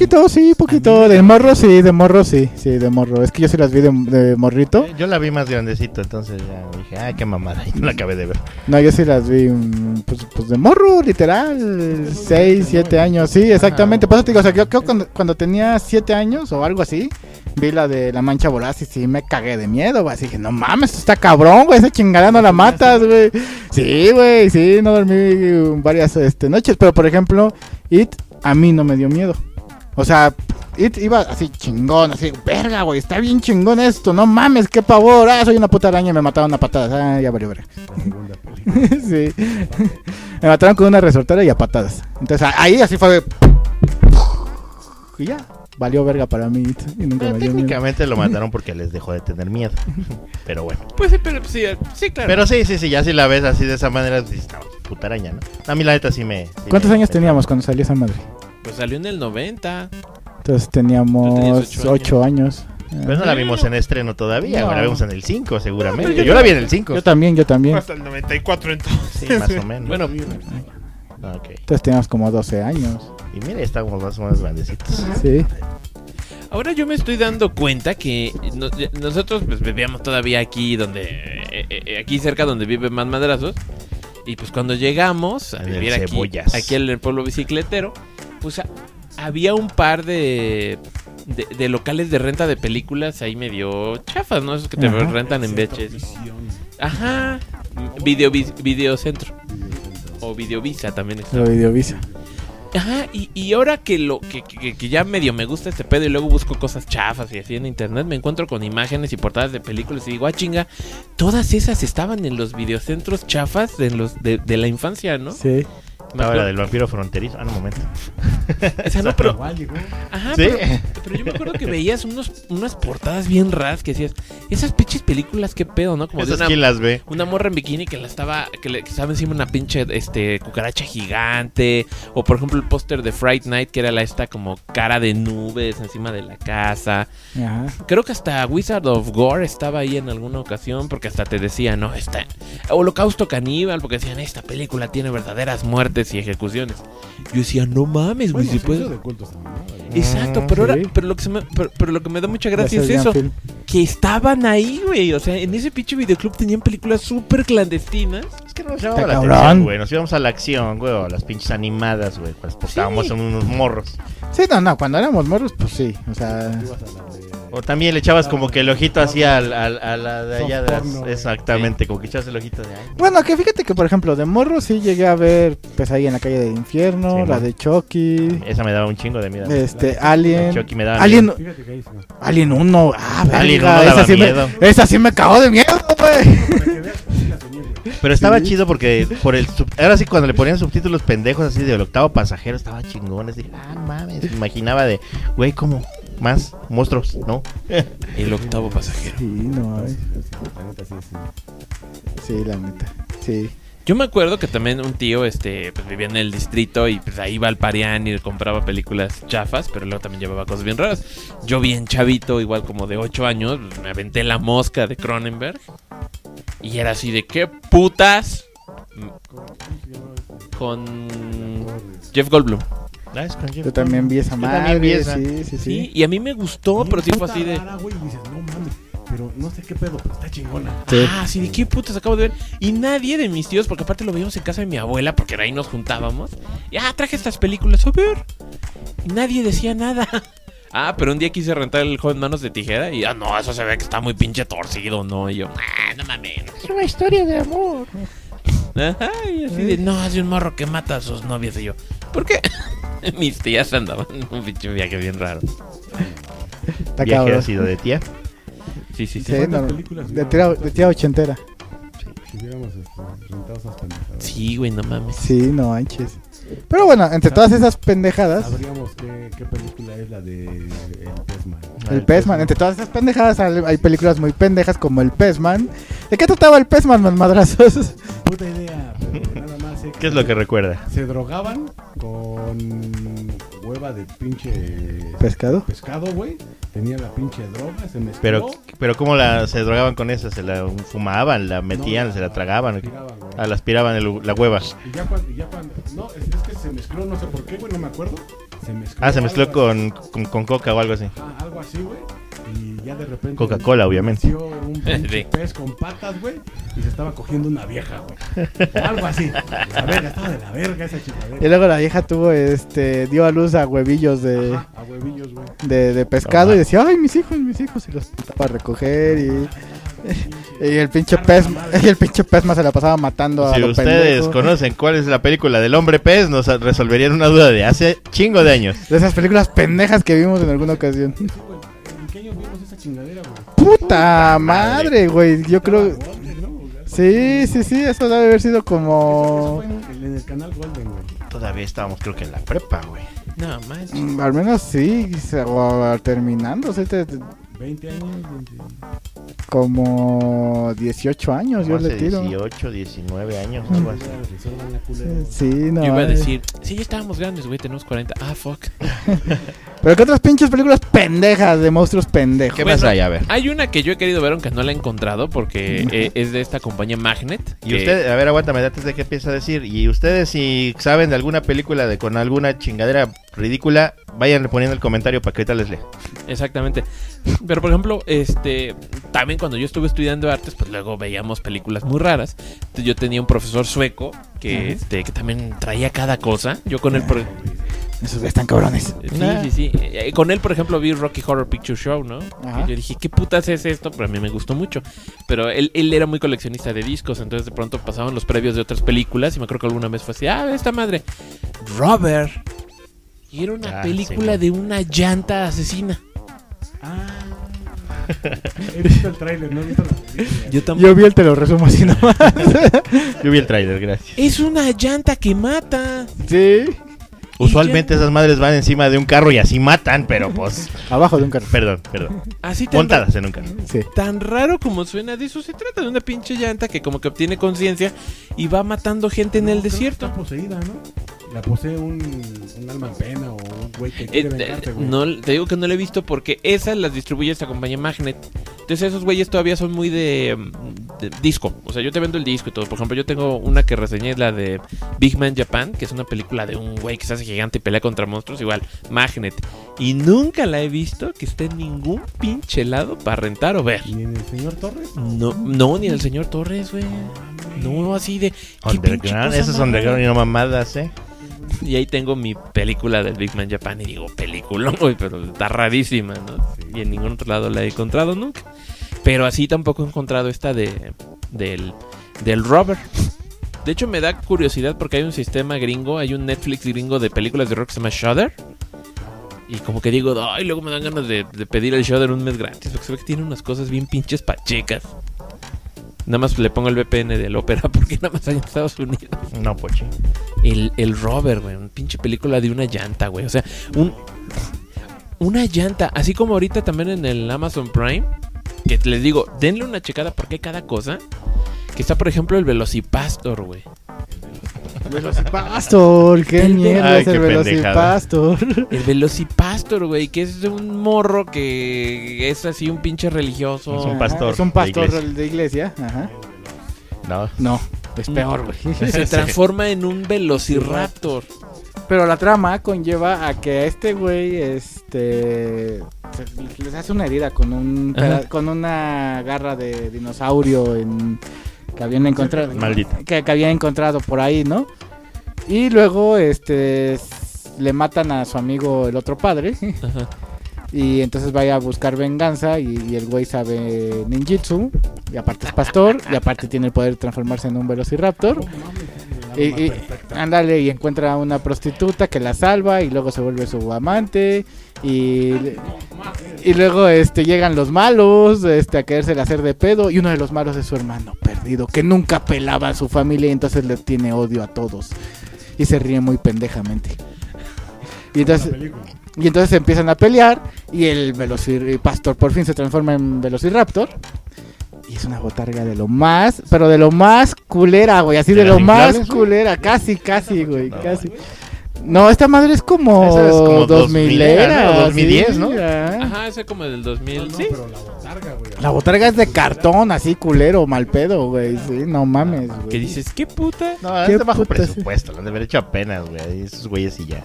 Poquito, sí, poquito. De morro, sí, de morro, sí, sí, de morro. Es que yo sí las vi de, de morrito. Yo la vi más grandecito, entonces ya dije, ay, qué mamada. Y *laughs* no la acabé de ver. No, yo sí las vi, mm, pues, pues de morro, literal. 6, 7 años, sí, exactamente. Por eso te digo, o sea, yo creo cuando, cuando tenía 7 años o algo así, vi la de la mancha voraz y sí me cagué de miedo, güey. Así que no mames, esto está cabrón, güey. Esa chingada no la matas, güey. Sí, güey, sí, no dormí varias este, noches. Pero por ejemplo, It a mí no me dio miedo. O sea, It iba así chingón, así, verga, güey, está bien chingón esto, no mames, qué pavor, ah, soy una puta araña y me mataron a patadas, ah, ya valió verga. *laughs* Sí. Me mataron con una resortera y a patadas. Entonces ahí así fue. Y ya, valió verga para mí It, y nunca Pero me dio miedo. técnicamente lo *laughs* mataron porque les dejó de tener miedo. Pero bueno. Pues sí, pero sí, sí, claro. Pero sí, sí, sí, ya si la ves así de esa manera, dices, no, puta araña, ¿no? A mí la neta sí me... sí ¿Cuántos me- años me- teníamos cuando salió esa madre? Pues salió en el 90. Entonces teníamos tenías ocho 8 años. Pero no la vimos en estreno todavía, No. la vimos en el 5 seguramente. yo yo, la vi en el 5. Yo también, yo también. Hasta el 94 entonces. Sí, más o menos. *laughs* Bueno, Ah, ok. Entonces teníamos como 12 años. Y mira, estamos más o menos grandecitos. Sí. ahora yo me estoy dando cuenta que no- nosotros pues vivíamos todavía aquí donde eh, eh, aquí cerca donde vive más madrazos y pues cuando llegamos a En vivir aquí aquí en el pueblo bicicletero, pues a- había un par de, de de locales de renta de películas ahí medio chafas, ¿no? Esos que te Ajá. rentan en. Visión, Ajá. Video Videocentro o Videovisa también está. Lo videovisa. Ajá, y, y ahora que lo que, que- que ya medio me gusta este pedo y luego busco cosas chafas y así en internet, me encuentro con imágenes y portadas de películas y digo, ah, chinga, todas esas estaban en los videocentros chafas de, los, de, de la infancia, ¿no? Sí. Me Estaba la del vampiro fronterizo. Ah, no, un momento. *laughs* Esa no, pero, Igual llegó. ajá, ¿Sí? pero, pero yo me acuerdo que veías unos, unas portadas bien raras que decías, esas pinches películas, qué pedo, ¿no? Como de Esas una, quién las ve. una morra en bikini que la estaba que, le, que estaba encima de una pinche este cucaracha gigante o por ejemplo el póster de Fright Night que era la esta como cara de nubes encima de la casa Ajá. creo que hasta Wizard of Gore estaba ahí en alguna ocasión porque hasta te decía no está Holocausto caníbal porque decían esta película tiene verdaderas muertes y ejecuciones yo decía no mames güey Bueno, si se puede hizo de culto esa mamada, ¿no? Exacto, pero sí. ahora, pero lo que se me, pero, pero lo que me da mucha gracia Ya es eso, film. que estaban ahí, güey, o sea, en ese pinche videoclub tenían películas súper clandestinas Es que no nos llamaba la cabrón. atención, güey. Nos íbamos a la acción, güey, o a las pinches animadas, güey. Pues estábamos Sí. en unos morros. Sí, no, no, cuando éramos morros, pues sí. O sea, De- O también le echabas como que el ojito así al, al- a la de allá. de güey. exactamente, como que echabas el ojito de ahí. bueno, que fíjate que por ejemplo de morro sí llegué a ver Pesadilla en la calle del infierno, Sí, la de Chucky, Esa me daba un chingo de miedo. este Alien, Chucky me daba Alien, miedo. Fíjate que ahí se- Alien 1, ah, verga, Alien 1 esa, daba sí miedo. me, esa sí me cagó de miedo, güey. Para que veas que sí la tenía, güey. Pero estaba Sí. chido porque por el sub- ahora sí cuando le ponían subtítulos pendejos así del octavo pasajero estaba chingón. Dije, ah, mames. Me imaginaba de, güey, ¿cómo? Más monstruos, ¿no? *laughs* El octavo pasajero. Sí, no, ay, La neta sí, sí. sí, la neta, sí. Yo me acuerdo que también un tío este, pues, vivía en el distrito y pues ahí iba al Parián y compraba películas chafas, pero luego también llevaba cosas bien raras. Yo bien chavito, igual como de 8 años, pues, me aventé la mosca de Cronenberg y era así de qué putas con Jeff Goldblum. Ah, Yo también vi esa madre, también vi esa. sí, sí, Sí, sí. y a mí me gustó, pero sí fue Puta así de rara, güey, y dices, no mames, pero no sé qué pedo, pero está chingona. Sí. Ah, sí, de qué putas acabo de ver. Y nadie de mis tíos, porque aparte lo veíamos en casa de mi abuela, porque ahí nos juntábamos. Y ah, traje estas películas, a ver. Y nadie decía nada. *laughs* Ah, pero un día quise rentar el joven manos de tijera y ah, no, eso se ve que está muy pinche torcido, ¿no? Y yo, ah, no mames. Es una historia de amor. Ajá, y así de, no, es de un morro que mata a sus novias. Y yo, ¿por qué? *laughs* mis tías andaban en un pinche viaje bien raro. Está Viaje cabrón. ha sido de tía. Sí, sí, sí. Sí, ¿Cuántas no, de tía, de tía ochentera. Si hubiéramos este, rentado esas pendejadas. Sí, güey, no mames. Sí, no manches. Pero bueno, entre todas esas pendejadas, Sabríamos qué, qué película es la de El Pesman. Ah, el Pesman, entre todas esas pendejadas hay películas muy pendejas como el Pesman. ¿De qué trataba el Pesman, man madrazos? *laughs* Puta idea, pero nada más sé ¿Qué es lo que recuerda? Se drogaban con hueva de pinche ¿Pescado? pescado, güey. Tenía la pinche droga, se mezcló. Pero, pero ¿cómo la, se drogaban con esa? ¿Se la fumaban, la metían, No, se la tragaban? Ah, la aspiraban el- la hueva. Y ya cuando, ya cuando, no, es, es que se mezcló, no sé por qué, güey, no me acuerdo. Se mezcló. Ah, se mezcló con, con, con coca o algo así. Ajá, algo así, güey. Y ya de repente. Coca-Cola, obviamente. un *laughs* Sí. pez con patas, güey. Y se estaba cogiendo una vieja, güey. O algo así. *laughs* La verga, estaba de la verga esa Y chingadera. luego la vieja tuvo, este, dio a luz a huevillos de, Ajá, a huevillos, güey. de, de pescado Ajá. y decía, ay, mis hijos, mis hijos, y los trataba a recoger y... *laughs* Y el pinche pez, y el pinche pez más se la pasaba matando a Si los ustedes pendejos. conocen cuál es la película del hombre pez, nos resolverían una duda de hace chingo de años. De esas películas pendejas que vimos en alguna ocasión. ¿En qué año vimos esa chingadera, güey? Puta madre, güey. Yo creo. Sí, sí, sí. Eso debe haber sido como. en, el canal Golden, güey. Todavía estábamos, creo que en la prepa, güey. No, más. mm, Al menos sí. se- O terminando. sí, te- 20 años, 20... Como 18 años yo le tiro. 18, 19 años, algo así. Sí, no. Yo iba a decir, sí, ya estábamos grandes, güey, tenemos 40. Ah, fuck. *laughs* Pero ¿qué otras pinches películas pendejas de monstruos pendejos? ¿Qué Bueno, más hay? A ver. Hay una que yo he querido ver, aunque no la he encontrado, porque eh, es de esta compañía Magnet. Y que- usted, a ver, aguántame antes de que empiece a decir. Y ustedes, si saben de alguna película de con alguna chingadera ridícula, vayan poniendo el comentario para que ahorita les lea. Exactamente. Pero por ejemplo, este también cuando yo estuve estudiando artes, pues luego veíamos películas muy raras. Yo tenía un profesor sueco que este que también traía cada cosa. Yo con él por Esos están cabrones. Sí, sí, sí. Eh, con él, por ejemplo, vi Rocky Horror Picture Show, ¿no? Ajá. Y yo dije, ¿qué putas es esto? Pero a mí me gustó mucho. Pero él, él era muy coleccionista de discos, entonces de pronto pasaban los previos de otras películas y me acuerdo que alguna vez fue así, ah, esta madre, Robert. Y era una Ah, película sí. de una llanta asesina. Ah. He visto el tráiler, no he visto la película. Yo tampoco. Yo vi el te lo resumo así nomás. *laughs* Yo vi el tráiler, gracias. Es una llanta que mata. sí. Usualmente esas madres van encima de un carro y así matan, pero pues... Abajo de un carro. Perdón, perdón. Así tan, Montadas en un carro. Sí. tan raro como suena. De eso se trata, de una pinche llanta que como que obtiene conciencia y va matando gente en el desierto. Está poseída, ¿no? La posee un, un alma en pena o un güey que Eh, quiere güey. no, te digo que no la he visto porque esas las distribuye esta compañía Magnet. Entonces esos güeyes todavía son muy de, de disco. O sea, yo te vendo el disco y todo. Por ejemplo, yo tengo una que reseñé, la de Big Man Japan, que es una película de un güey que se hace gigante y pelea contra monstruos. Igual, Magnet. Y nunca la he visto que esté en ningún pinche lado para rentar o ver. ¿Ni en el señor Torres? No, no, ni el señor Torres, güey. No, así de... ¿qué pinche Underground, cosa underground y no mamadas, ¿eh? Y ahí tengo mi película del Big Man Japan y digo, película, *laughs* pero está rarísima, ¿no? Y en ningún otro lado la he encontrado nunca. Pero así tampoco he encontrado esta de del, del Robert. De hecho, me da curiosidad porque hay un sistema gringo, hay un Netflix gringo de películas de rock que se llama Shudder. Y como que digo, ay, luego me dan ganas de, de pedir el Shudder un mes gratis, porque se ve que tiene unas cosas bien pinches pachecas. Nada más le pongo el VPN del ópera *laughs* porque nada más hay en Estados Unidos. No, pochi. El, el Robert, güey. Una pinche película de una llanta, güey. O sea, un, una llanta. Así como ahorita también en el Amazon Prime. Que les digo, denle una checada porque hay cada cosa. Que está, por ejemplo, el Velocipastor, güey. Velocipastor, qué El- mierda Ay, es el qué pendejada. Velocipastor. El Velocipastor, güey. Que es un morro que es así un pinche religioso. Es un Ajá, pastor Es un de pastor iglesia. de iglesia. Ajá. No. No, es peor, güey. *laughs* Se transforma en un Velociraptor. Pero la trama conlleva a que a este güey, este, les hace una herida con un con una garra de dinosaurio en, que habían encontrado, Maldita. que, que habían encontrado por ahí, ¿no? Y luego, este, le matan a su amigo el otro padre Ajá. *laughs* y entonces vaya a buscar venganza y, y el güey sabe ninjitsu y aparte es pastor y aparte tiene el poder de transformarse en un velociraptor. Y, y- ándale, y encuentra a una prostituta que la salva y luego se vuelve su amante y, y luego este llegan los malos este a querérsela hacer de pedo y uno de los malos es su hermano perdido que nunca pelaba a su familia y entonces le tiene odio a todos y se ríe muy pendejamente. Y entonces y entonces empiezan a pelear y el velociraptor por fin se transforma en velociraptor. Y es una botarga de lo más, pero de lo más culera, güey, así ¿De lo más güey? culera, casi, casi, *laughs* güey, No, casi. No, esta madre es como, Esa es como 2000 era, 2000, ¿no? 2010, ¿no? Ajá, ese como del 2000. No, no, sí. pero la botarga, güey. La botarga es de cartón, así culero, mal pedo, güey, sí, no mames, güey. Que dices, ¿qué puta? No, ¿Qué es de bajo presupuesto. Lo han de haber hecho apenas, güey. Esos güeyes y ya.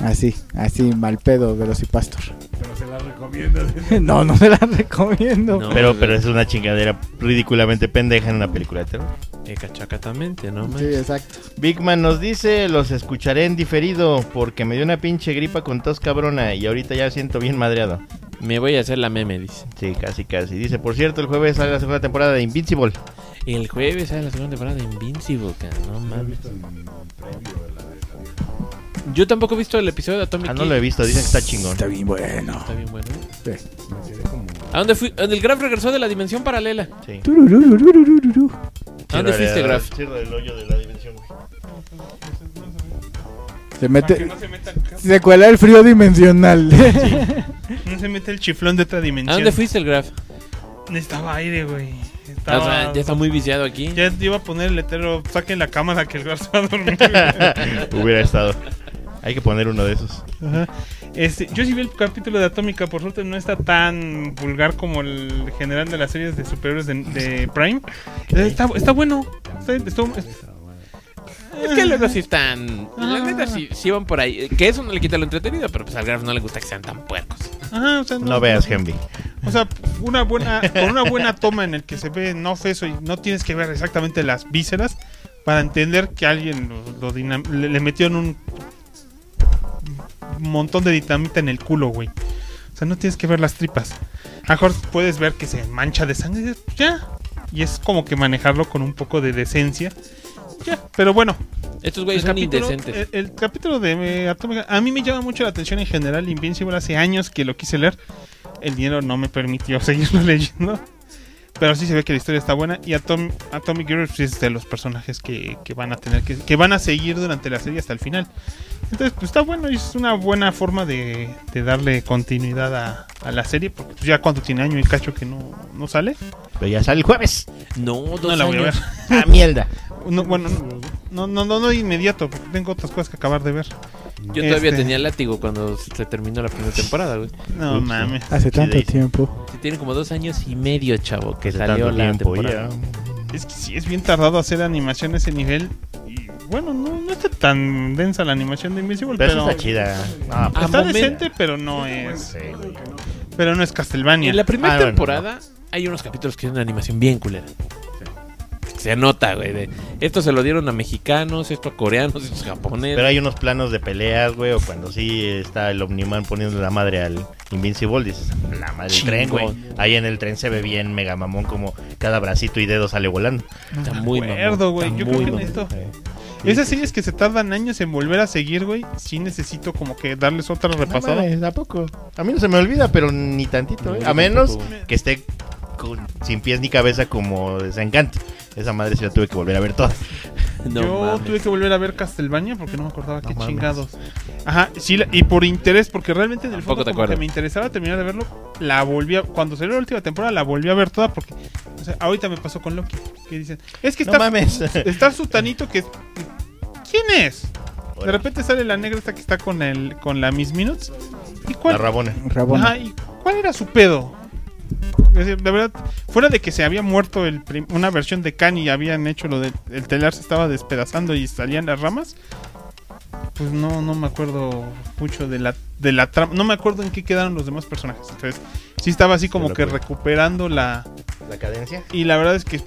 Así, así, mal pedo, Velocipastor. Pero se la recomiendo. *laughs* no, no se la recomiendo. No. Pero, pero es una chingadera ridículamente pendeja en una película de terror. Eh, cachacatamente, ¿no? man? Sí, exacto. Big Man nos dice, los escucharé en diferido porque me dio una pinche gripa con tos cabrona y ahorita ya siento bien madreado. Me voy a hacer la meme, dice. Sí, casi, casi. Dice, por cierto, el jueves sale la segunda temporada de Invincible. El jueves sale la segunda temporada de Invincible, cara, no ¿No mames. de la Yo tampoco he visto el episodio de Atomic Ah, no Kid. lo he visto, dicen que está chingón. Está bien bueno. Está bien bueno. Sí. Me quedé como. ¿A dónde fui? El Graf regresó de la dimensión paralela. Sí. Turururururururu. ¿A dónde fuiste, Graf? Cierra el hoyo de la dimensión, güey. Se Para que mete. no se meta Se cuela el frío dimensional. *laughs* no se mete el chiflón de otra ¿A dimensión. dónde fuiste el Graf? Necesitaba aire, güey. Ah, Estaba- o sea, ya está muy viciado aquí. Ya iba a poner el letrero, saquen la cámara que el Gar se va a dormir. *laughs* Hubiera estado. Hay que poner uno de esos. Ajá. Este, yo sí vi el capítulo de Atómica, por suerte no está tan vulgar como el general de las series de superhéroes de, de Prime. Está, está bueno. Está- está- Es que luego sí están. La Ah. neta sí, sí van por ahí. Que eso no le quita lo entretenido, pero pues al Graf no le gusta que sean tan puercos. ajá, o sea, No veas, Henry. O sea, una buena, con una buena toma en el que se ve no feso y no tienes que ver exactamente las vísceras para entender que alguien lo, lo dinam- le, le metió en un montón de dinamita en el culo, güey. O sea, no tienes que ver las tripas. A mejor puedes ver que se mancha de sangre y dices, "Pues ya. Y es como que manejarlo con un poco de decencia. Ya, pero bueno, Estos güeyes son capítulo, indecentes. el, el capítulo de eh, Atómica, a mí me llama mucho la atención en general Invincible. Hace años que lo quise leer. El dinero no me permitió *laughs* seguirlo leyendo. Pero sí se ve que la historia está buena. Y Atom- Atomic Girl pues, es de los personajes que, que van a tener que, que van a seguir durante la serie hasta el final. Entonces, pues está bueno. y Es una buena forma de, de darle continuidad a, a la serie. Porque pues, ya cuando tiene año y cacho que no, no sale. Pero ya sale el jueves. No, dos No la voy a ver. Ah, mierda. No, bueno, no, no, no, no inmediato. Porque tengo otras cosas que acabar de ver. Yo todavía Este- tenía látigo cuando se terminó la primera temporada, güey. No Ups. mames. Hace tanto tiempo. Sí, tiene como dos años y medio, chavo, que Hace salió la tiempo temporada. ya. Es que sí, es bien tardado hacer animación a ese nivel. Y bueno, no, no está tan densa la animación de Invincible, Pero pero, está chida. Está momento. decente, pero no es. sí, güey. Pero no es Castlevania. En la primera Ah, bueno, temporada hay unos capítulos que tienen una animación bien culera. Se nota, güey. de, esto se lo dieron a mexicanos, esto a coreanos, esto a japoneses. Pero hay unos planos de peleas, güey, o cuando sí está el Omniman poniendo la madre al Invincible, dices, la madre del tren, güey. Ahí en el tren se ve bien mega mamón como cada bracito y dedo sale volando. Está muy acuerdo, güey. está Yo muy creo que mamón. necesito. Eh, Esas series que se tardan años en volver a seguir, güey. Sí necesito como que darles otra No repasada. mames, ¿a poco? A mí no se me olvida, pero ni tantito, ¿eh? No, A menos tampoco. que esté con- sin pies ni cabeza como desencanto. Esa madre sí la tuve que volver a ver toda. No Yo mames. tuve que volver a ver Castlevania porque no me acordaba No qué mames. chingados. Ajá, sí, la- y por interés, porque realmente en el fondo como que me interesaba terminar de verlo, la volví a, cuando salió la última temporada la volví a ver toda porque o sea, ahorita me pasó con Loki, que dicen, es que No está mames. *laughs* está Sutanito que ¿Quién es? De repente sale la negra esta que está con el con la Miss Minutes. ¿Y La cuál? Rabona. Rabona. Ajá, ¿y cuál era su pedo? De verdad, fuera de que se había muerto el una versión de Khan y habían hecho lo del el telar se estaba despedazando y salían las ramas, pues no, no me acuerdo mucho de la, de la trama. No me acuerdo en qué quedaron los demás personajes. Entonces, sí estaba así como que locura. recuperando la... La cadencia. Y la verdad es que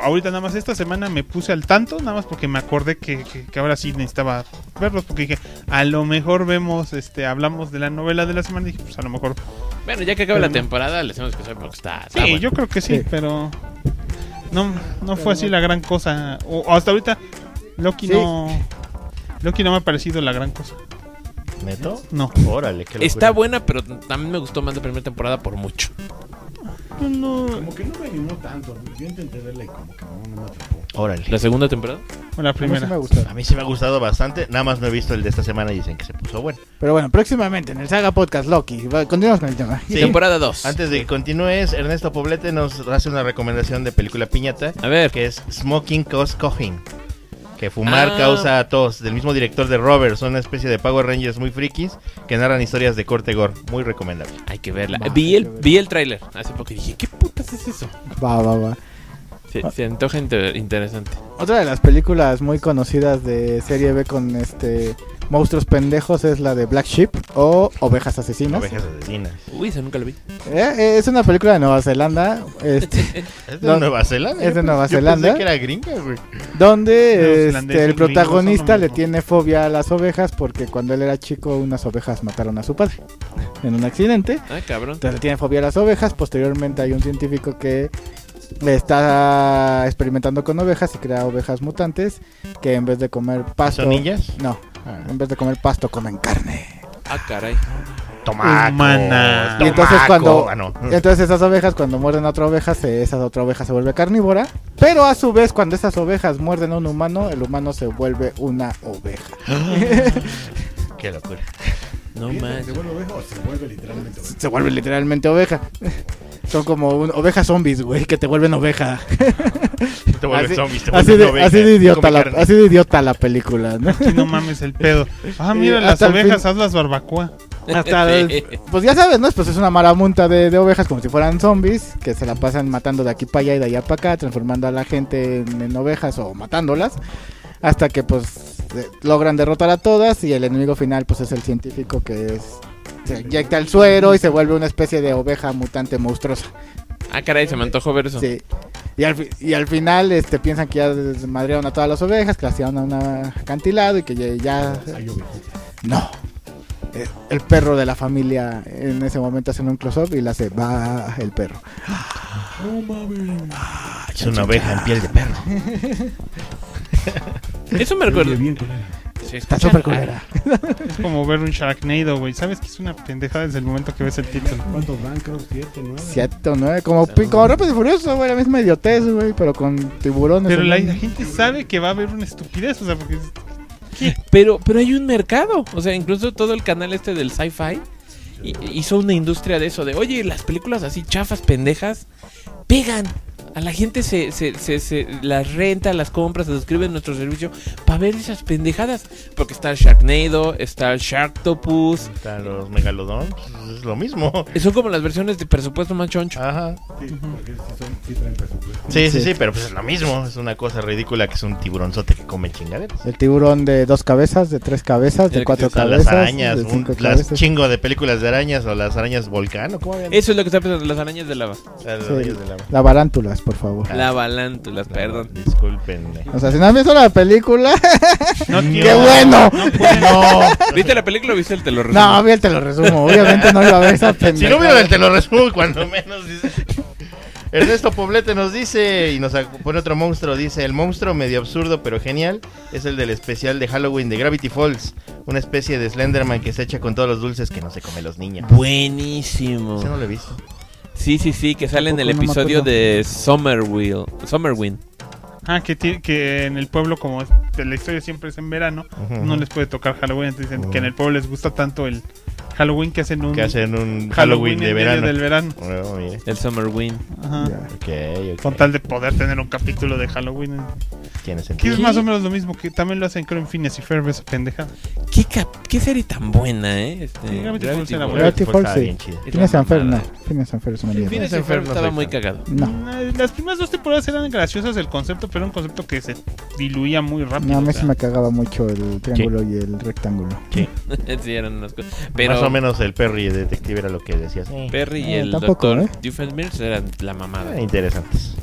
ahorita nada más esta semana me puse al tanto, nada más porque me acordé que, que- que ahora sí necesitaba verlos, porque dije, a lo mejor vemos, este, hablamos de la novela de la semana, y dije, pues a lo mejor... Bueno, ya que acabe la temporada, le hacemos que sabe porque está. Sí, está bueno. yo creo que sí, Sí. pero no, no fue así la gran cosa. O, o hasta ahorita, Loki Sí. no... Loki no me ha parecido la gran cosa. ¿Neto? No. Órale, qué locura. Está buena, pero también me gustó más la primera temporada por mucho. No, no. Como que no me animó tanto. Yo intenté verla y como que no, no me atrapó. Órale. ¿La segunda temporada? La A mí sí primera. me gustó. A mí sí me ha gustado bastante. Nada más no he visto el de esta semana y dicen que se puso bueno. Pero bueno, próximamente en el Saga Podcast Loki. Va, Continuamos con el tema. Sí. Temporada 2. Antes de que continúes, Ernesto Poblete nos hace una recomendación de película piñata. A ver. Que es Smoking Cause Coughing. Que fumar Ah. causa tos. Del mismo director de Robert. Son una especie de Power Rangers muy frikis que narran historias de corte gore. Muy recomendable. Hay que verla. Va, vi, el, que verla. vi el tráiler hace poco y dije, ¿qué putas es eso? Va, va, va. Se, se antoja inter- interesante. Otra de las películas muy conocidas de serie B con este monstruos pendejos es la de Black Sheep o Ovejas Asesinas. Ovejas asesinas. Uy, ese nunca lo vi. Eh, eh, es una película de Nueva Zelanda. Este, *laughs* ¿Es de No, Nueva Zelanda? es de Yo Nueva pensé Zelanda. que era gringa, güey. donde este, el protagonista le tiene fobia a las ovejas porque cuando él era chico unas ovejas mataron a su padre en un accidente. Ah, cabrón. Entonces le tiene fobia a las ovejas. Posteriormente hay un científico que está experimentando con ovejas y crea ovejas mutantes que en vez de comer pasto... ¿Son ninjas? No, Ah, en vez de comer pasto comen carne. Ah, caray. Tomaco, Humana. Y entonces tomaco. cuando- Ah, no. Entonces esas ovejas cuando muerden a otra oveja, se, esa otra oveja se vuelve carnívora. Pero a su vez cuando esas ovejas muerden a un humano, el humano se vuelve una oveja. *gasps* *laughs* Qué locura. No ¿Piensa que más. ¿Se vuelve oveja o se vuelve literalmente oveja? Se vuelve literalmente oveja. Son como un- ovejas zombies, güey, que te vuelven oveja. Te vuelves Así, zombies, te así vuelves de, oveja, así de idiota la, carne. así de idiota la película, ¿no? Sí, no mames el pedo. Ah, mira, Y las ovejas, fin- haz las barbacoa. Hasta Sí. el- pues ya sabes, ¿no? Pues es una maramunta de, de ovejas como si fueran zombies que se la pasan matando de aquí para allá y de allá para acá, transformando a la gente en, en ovejas o matándolas. Hasta que pues logran derrotar a todas y el enemigo final pues es el científico que es se inyecta el suero y se vuelve una especie de oveja mutante monstruosa. Ah, caray, se me antojó ver eso. Sí. Y al, y al final este piensan que ya desmadrearon a todas las ovejas, que las a un acantilado y que ya, ya no. Eh, El perro de la familia en ese momento hacen un close-up y le hace va el perro. No mames. Es una oveja en piel de perro. *laughs* Eso me recuerda. bien culera. ¿Se Está súper culera. Es como ver un Sharknado, güey. ¿Sabes que es una pendejada desde el momento que ves el título? ¿Cuántos van? Creo siete, nueve. Siete o nueve, como, pi- como rápido y furioso, güey, la misma idiotez, güey, pero con tiburones. Pero la, gente sabe que va a haber una estupidez, o sea, porque Pero, pero hay un mercado. O sea, incluso todo el canal este del sci-fi hi- hizo una industria de eso. De, oye, las películas así chafas, pendejas, pegan. A la gente se, se, se, se las renta, las compra, se suscribe a nuestro servicio para ver esas pendejadas. Porque está el Sharknado, está el Sharktopus. Están los megalodón, pues, es lo mismo. *laughs* Son como las versiones de presupuesto más choncho. Ajá. Sí, porque sí, son, sí traen presupuesto. Sí, sí, Sí. sí, pero pues es lo mismo. Es una cosa ridícula que es un tiburonzote que come chingaderas. El tiburón de dos cabezas, de tres cabezas, de cuatro cabezas. las arañas, de un- cinco las cabezas. chingo de películas de arañas o las arañas volcán, ¿o ¿cómo habían? Eso es lo que está pensando, las arañas de lava. Las Sí. arañas de lava. La barántulas, por favor. La balántulas, perdón. Disculpen. O sea, si no han visto la película, *laughs* no *laughs* ¡qué bueno! *laughs* No, ¿Viste la película o viste el te lo resumo? No, bien te lo resumo. Obviamente no iba a ver esa si pendejada. no vieron el te lo resumo, cuando menos dice. Ernesto Poblete nos dice, y nos pone otro monstruo, dice, el monstruo medio absurdo pero genial es el del especial de Halloween de Gravity Falls, una especie de Slenderman que se echa con todos los dulces que no se come los niños. Buenísimo. Ese no lo he visto. Sí, sí, sí, que sale en el no episodio de Summerwind. Summerwind. Ah, que, que en el pueblo, como la historia siempre es en verano, Ujú. no les puede tocar Halloween. Entonces dicen que en el pueblo les gusta tanto el Halloween que hacen un Que hacen un Halloween, de en medio verano. del verano. Oh. El Summerwind. Ajá. Ya. Ok, ok. Con tal de poder tener un capítulo de Halloween. Tiene Que sentido. es más o menos lo mismo, que también lo hacen creo en Phineas y Ferb, esa pendejada. ¿Qué, cap- qué serie tan buena, eh? Este, Sí, Gravity Falls era buena. Gravity Falls, sí. Phineas and Ferb, no. Phineas and Ferb es una mierda. Phineas y Ferb Ferb no estaba muy cagado. No. Eh, Las primeras dos temporadas eran graciosas el concepto, pero era un concepto que se diluía muy rápido. No, a mí sea. me cagaba mucho el triángulo y el rectángulo. Sí. *laughs* sí, eran unas cosas. Pero Más o menos el Perry detective era lo que decías. Eh, Perry y Eh, el tampoco, doctor ¿eh? Doofenshmirtz eran la mamada. eh, interesantes.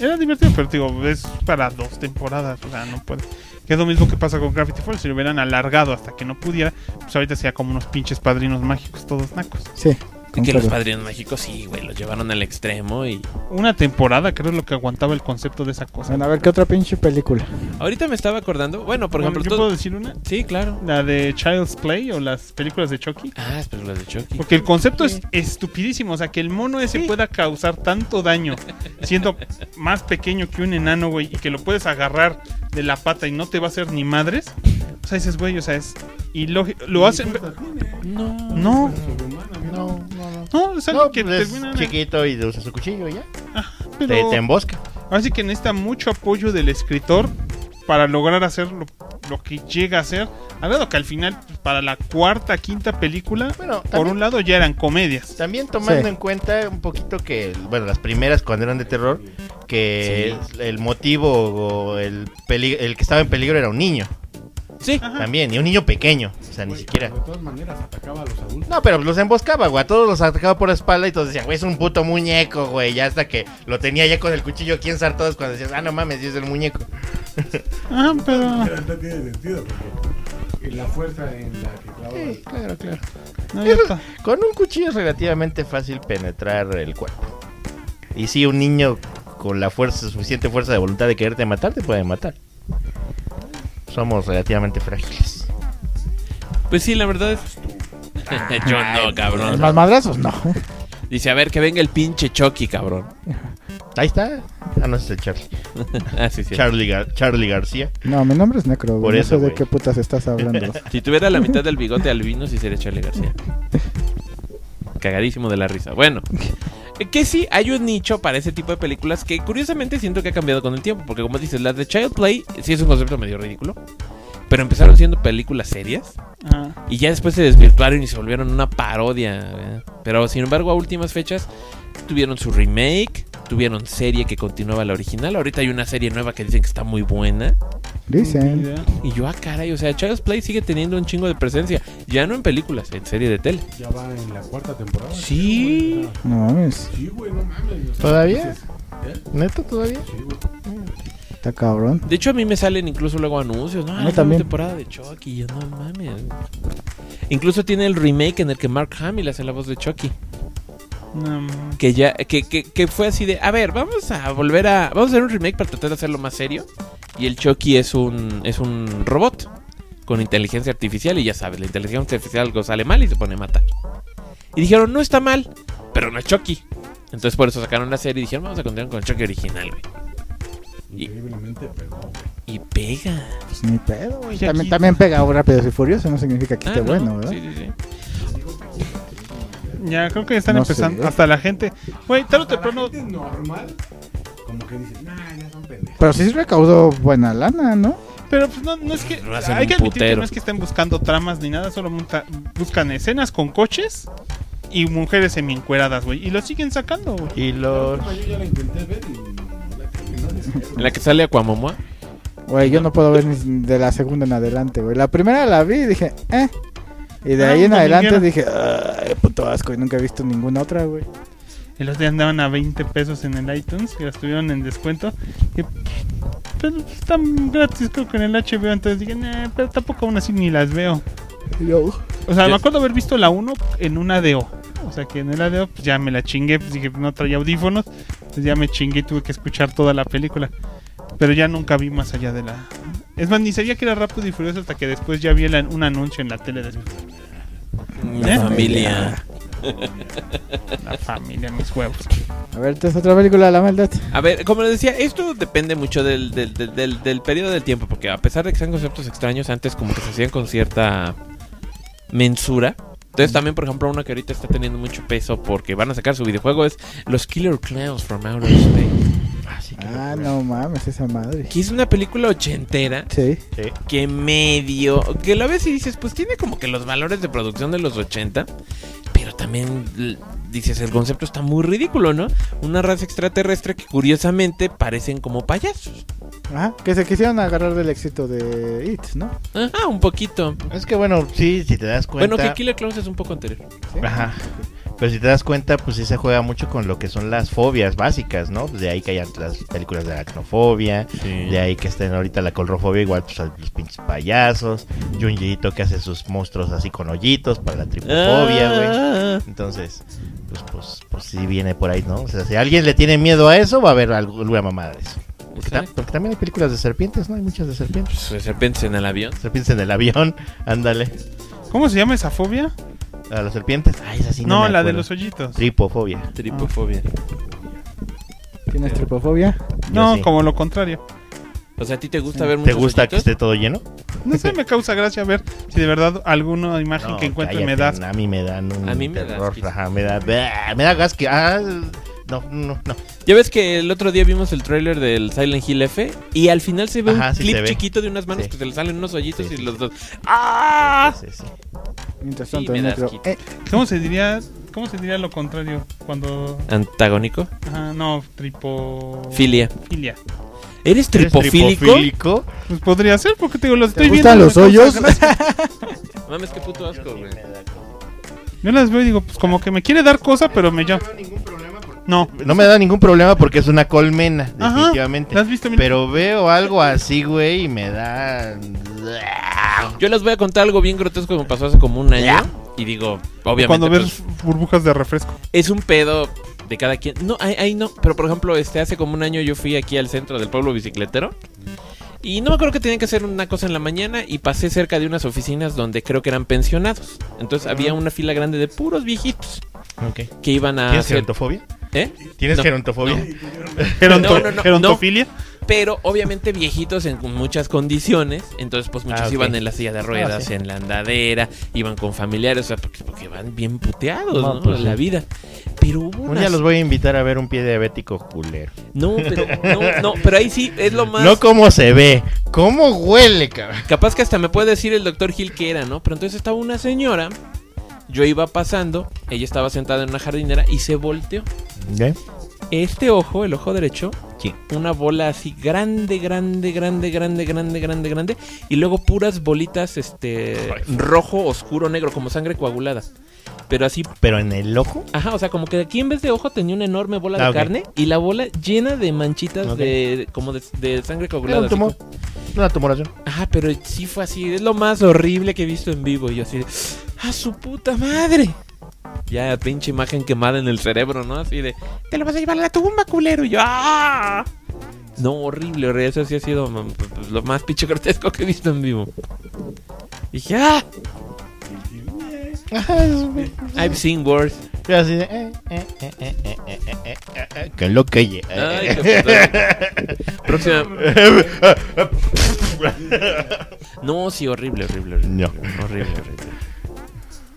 Era divertido, pero digo, es para dos temporadas, o sea, no puede. Que es lo mismo que pasa con Gravity Falls, si lo hubieran alargado hasta que no pudiera, pues ahorita sería como unos pinches padrinos mágicos, todos nacos. Sí. Y que los padrinos mágicos, sí, güey, los llevaron al extremo y... Una temporada creo es lo que aguantaba el concepto de esa cosa. Bueno, a ver, ¿qué otra pinche película? Ahorita me estaba acordando, bueno, por Bueno, ejemplo, ¿Yo todo- puedo decir una? Sí, claro. La de Child's Play o las películas de Chucky. Ah, es películas de Chucky. Porque el concepto es estupidísimo, o sea, que el mono ese pueda causar tanto daño siendo *laughs* más pequeño que un enano, güey, y que lo puedes agarrar de la pata y no te va a hacer ni madres. O sea, dices, güey, o sea, es ilógico. Lo hacen... No. No, No, no, no. no, es algo No, que pues es termina... chiquito y usa su cuchillo y ya. pero Te, te embosca. ahora sí que necesita mucho apoyo del escritor para lograr hacer lo, que llega a hacer. Al grado que al final, para la cuarta, quinta película, Bueno, por también- un lado ya eran comedias. También tomando Sí. en cuenta un poquito que, bueno, las primeras cuando eran de terror, que el motivo o el, peli- el que estaba en peligro era un niño. Sí. También, y un niño pequeño. O sea, ni siquiera. De todas maneras atacaba a los adultos. No, pero los emboscaba, güey. A todos los atacaba por la espalda y todos decían, güey, es un puto muñeco, güey. Ya hasta que lo tenía ya con el cuchillo aquí en todos cuando decías, ah, no mames, sí es el muñeco. *laughs* Ah, pero. Pero no tiene sentido porque la fuerza en la que clavaba el- claro, claro. No. Con un cuchillo es relativamente fácil penetrar el cuerpo. Y si un niño con la fuerza, suficiente fuerza de voluntad de quererte matar, te puede matar. Somos relativamente frágiles. Pues sí, la verdad es. *laughs* Yo no, cabrón. Más madrazos, no. Dice, a ver, que venga el pinche Chucky, cabrón. *laughs* Ahí está. Ah, no, es el Charlie. *laughs* ah, sí, sí. Charlie, Gar- Charlie García. No, mi nombre es Necro, Por. No eso, sé de qué putas estás hablando. Si tuviera la mitad del bigote albino, sí sería Charlie García. Cagadísimo de la risa. Bueno, que sí, hay un nicho para ese tipo de películas que curiosamente siento que ha cambiado con el tiempo. Porque como dices, las de Child Play sí es un concepto medio ridículo. Pero empezaron siendo películas serias. Ah. Y ya después se desvirtuaron y se volvieron una parodia. ¿eh? Pero sin embargo, a últimas fechas tuvieron su remake, tuvieron serie que continuaba la original. Ahorita hay una serie nueva que dicen que está muy buena. Dicen. Y yo, ah, caray, o sea, Child's Play sigue teniendo un chingo de presencia. Ya no en películas, en serie de tele. Ya va en la cuarta temporada. Sí. No mames. Sí, güey, no mames. o sea, ¿Todavía? ¿eh? ¿Neto todavía? Sí, güey. Está cabrón. De hecho, a mí me salen incluso luego anuncios. No, A nueva también. temporada de Chucky. Yo, no mames. Incluso tiene el remake en el que Mark Hamill hace la voz de Chucky. No. Que ya, que, que, que fue así de, a ver, vamos a volver a, vamos a hacer un remake para tratar de hacerlo más serio. Y el Chucky es un, es un robot con inteligencia artificial y ya sabes, la inteligencia artificial algo sale mal y se pone a matar. Y dijeron, no está mal, pero no es Chucky. Entonces por eso sacaron la serie y dijeron, vamos a continuar con el Chucky original, güey. Y- Increíblemente pegó. Y pega. Pues ni pedo, güey. También, también pega rápido y furioso. No significa que Ah, esté no, bueno, ¿verdad? Sí, sí, sí. Ya creo que están No empezando. sé. Hasta la gente. Güey, tarde o Para la temprano. gente normal, como que dice, nah, ya son pendejos. Pero sí recaudó buena lana, ¿no? Pero pues no, no es que. Hay que admitir que no es que estén buscando tramas ni nada, solo monta- buscan escenas con coches y mujeres semi-encueradas, güey. Y lo siguen sacando, güey. Y los... Yo ya la intenté ver y no la que sale Aquamomoa. Güey, yo no puedo ver ni de la segunda en adelante, güey. La primera la vi y dije, eh. Y de Ah, ahí en adelante dije, ay, puto asco. Y nunca he visto ninguna otra, güey. Y los días andaban a 20 pesos en el iTunes, que las tuvieron en descuento. Y, pero están gratis, creo que en el HBO. Entonces dije, nah, pero tampoco aún así ni las veo. O sea, me acuerdo haber visto la 1 en una DO. O sea, que en el ADO pues ya me la chingué. Pues dije, no traía audífonos. Entonces ya me chingué y tuve que escuchar toda la película. Pero ya nunca vi más allá de la. Es más, ni sabía que era rápido y furioso hasta que después ya vi la- un anuncio en la tele de Mi ¿Eh? familia. la familia, mis huevos. A ver, esta es otra película, La Maldad. A ver, como les decía, esto depende mucho del, del, del, del- del periodo del tiempo, porque a pesar de que sean conceptos extraños, antes como que se hacían con cierta mensura. Entonces también, por ejemplo, una que ahorita está teniendo mucho peso porque van a sacar su videojuego es Los Killer Clowns from Outer Space. Ah, no mames, esa madre. Que es una película ochentera Sí. Sí. que medio... Que la ves y dices, pues tiene como que los valores de producción de los 80, pero también dices, el concepto está muy ridículo, ¿no? Una raza extraterrestre que curiosamente parecen como payasos. Ajá, que se quisieron agarrar del éxito de It, ¿no? Ajá, un poquito. Es que bueno, sí, si te das cuenta... Bueno, que Killer Clowns es un poco anterior. ¿Sí? Ajá. Pero si te das cuenta, pues sí se juega mucho con lo que son las fobias básicas, ¿no? Pues de ahí que hayan las películas de aracnofobia, de ahí que estén ahorita la colrofobia, igual pues los pinches payasos, Junjiito que hace sus monstruos así con hoyitos para la tripofobia, güey. Ah, Entonces, pues, pues, pues sí viene por ahí, ¿no? O sea, si alguien le tiene miedo a eso, va a haber alguna mamada de eso. Porque, también hay películas de serpientes, ¿no? Hay muchas de serpientes. Pues, serpientes en el avión. Serpientes en el avión, *laughs* ándale. ¿Cómo se llama esa fobia? A las serpientes. Ay, esa sí no, no, me la de los hoyitos. Tripofobia. Tripofobia. ¿Tienes tripofobia? No, sí. como lo contrario. O sea, ¿a ti te gusta ver ¿Te muchos gusta que hoyitos? esté todo lleno? No sé, me causa gracia ver si de verdad alguna imagen No, que encuentre me cállate, da. A mí me dan un A mí me da terror, asquito. ajá, me da, me da gas que ah, no, no, no. Ya ves que el otro día vimos el tráiler del Silent Hill F y al final se ve Ajá, un sí clip chiquito de unas manos Sí. que se le salen unos hoyitos Sí, y sí. los dos. ¡Ah! Sí, sí. Mientras tanto, me. Eh, ¿Cómo se diría? ¿Cómo se diría lo contrario cuando Antagónico. Ajá, no, tripo Filia. filia. ¿Eres ¿Eres tripofílico? tripofílico? Pues podría ser, porque te digo, los ¿Te estoy gustan viendo. los hoyos? *laughs* Mames, qué puto asco, güey. Yo las veo y digo, pues como que me quiere dar cosa, pero me llama. No. No me da ningún problema porque es una colmena, Ajá. definitivamente. ¿La has visto? Pero veo algo así, güey, y me da... Yo les voy a contar algo bien grotesco que me pasó hace como un año. Y digo, obviamente. Cuando pues, ves burbujas de refresco. es un pedo de cada quien. No, ahí, no. Pero por ejemplo, este hace como un año yo fui aquí al centro del pueblo bicicletero. Y no me acuerdo que tenían que hacer una cosa en la mañana y pasé cerca de unas oficinas donde creo que eran pensionados. Entonces había una fila grande de puros viejitos Ok. que iban a ¿Tienes hacer... ¿Eh? ¿Tienes No, gerontofobia? *laughs* Geronto- No, no, no, gerontofilia. Pero obviamente viejitos en muchas condiciones. Entonces, pues muchos Ah, iban en la silla de ruedas, Ah, sí. en la andadera, iban con familiares, o sea, porque, porque van bien puteados, No, ¿no? pues, la sí. vida. Pero hubo Un día los voy a invitar a ver un pie diabético culero. No, pero, no, no, pero ahí sí es lo más. No cómo se ve, cómo huele, cabrón. Capaz que hasta me puede decir el doctor Gil que era, ¿no? Pero entonces estaba una señora, yo iba pasando, ella estaba sentada en una jardinera y se volteó. Este ojo, el ojo derecho, Sí. una bola así grande, grande, grande, grande, grande, grande, grande, y luego puras bolitas, este, rojo, oscuro, negro, como sangre coagulada. Pero así, Pero en el ojo. ajá, o sea, como que aquí en vez de ojo tenía una enorme bola Ah, de ok. carne y la bola llena de manchitas Ok. de, como de, de sangre Era coagulada. un así tumor. como- Una tumoración. Ajá, pero sí fue así. Es lo más horrible que he visto en vivo. Y yo así de. ¡A su puta madre! Ya, pinche imagen quemada en el cerebro, ¿no? Así de, te lo vas a llevar a la tumba, culero. Y yo, ¡ah! No, horrible, horrible. Eso sí ha sido lo más pinche grotesco que he visto en vivo. Dije, ¡ah! I've seen worse. Así de, eh, eh, eh, eh, que lo que Próxima. no, sí, horrible, horrible, horrible. Horrible, horrible.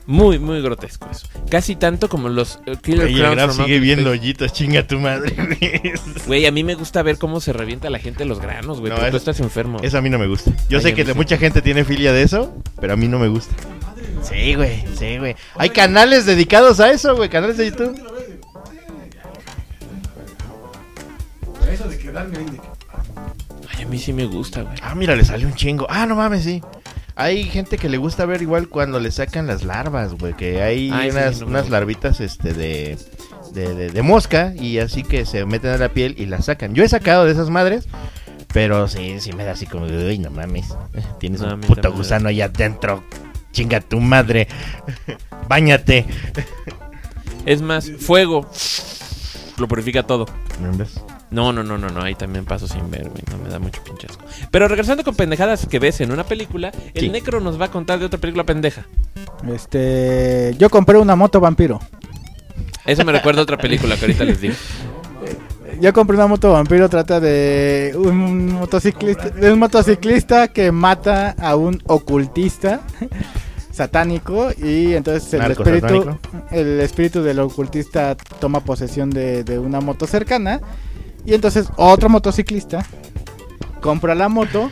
Muy, muy grotesco eso. Casi tanto como los eh, Killer Oye, el Graf sigue viendo hoyitos, chinga tu madre. güey. Güey, a mí me gusta ver cómo se revienta la gente los granos, güey. No, tú eso- estás enfermo. Eso a mí no me gusta. Yo Ay, sé a que mí de sí. mucha gente tiene filia de eso, pero a mí no me gusta. Sí, güey, sí, güey. Hay canales dedicados a eso, güey, canales de YouTube. Eso de que. Ay, a mí sí me gusta, güey. Ah, mira, le salió un chingo. Ah, no mames, sí. Hay gente que le gusta ver igual cuando le sacan las larvas, güey. Que hay Ay, sí, unas, no me unas gusta. larvitas este, de, de, de- de mosca y así que se meten a la piel y las sacan. Yo he sacado de esas madres, pero sí, sí me da así como, uy, no mames. *laughs* Tienes No, un puto me gusano ahí adentro. Chinga tu madre. *laughs* Báñate. Es más, fuego. Lo purifica todo. ¿No ves? No, no, no, no, no. Ahí también paso sin ver, güey. No me da mucho pinche asco. Pero regresando con pendejadas que ves en una película, el Sí. Necro nos va a contar de otra película pendeja. Este, yo compré una moto vampiro. Eso me recuerda a otra película que ahorita les digo. Yo compré una moto vampiro, trata de un motociclista, de un motociclista que mata a un ocultista satánico y entonces el Narco espíritu, satánico. el espíritu del ocultista toma posesión de, de una moto cercana y entonces otro motociclista compra la moto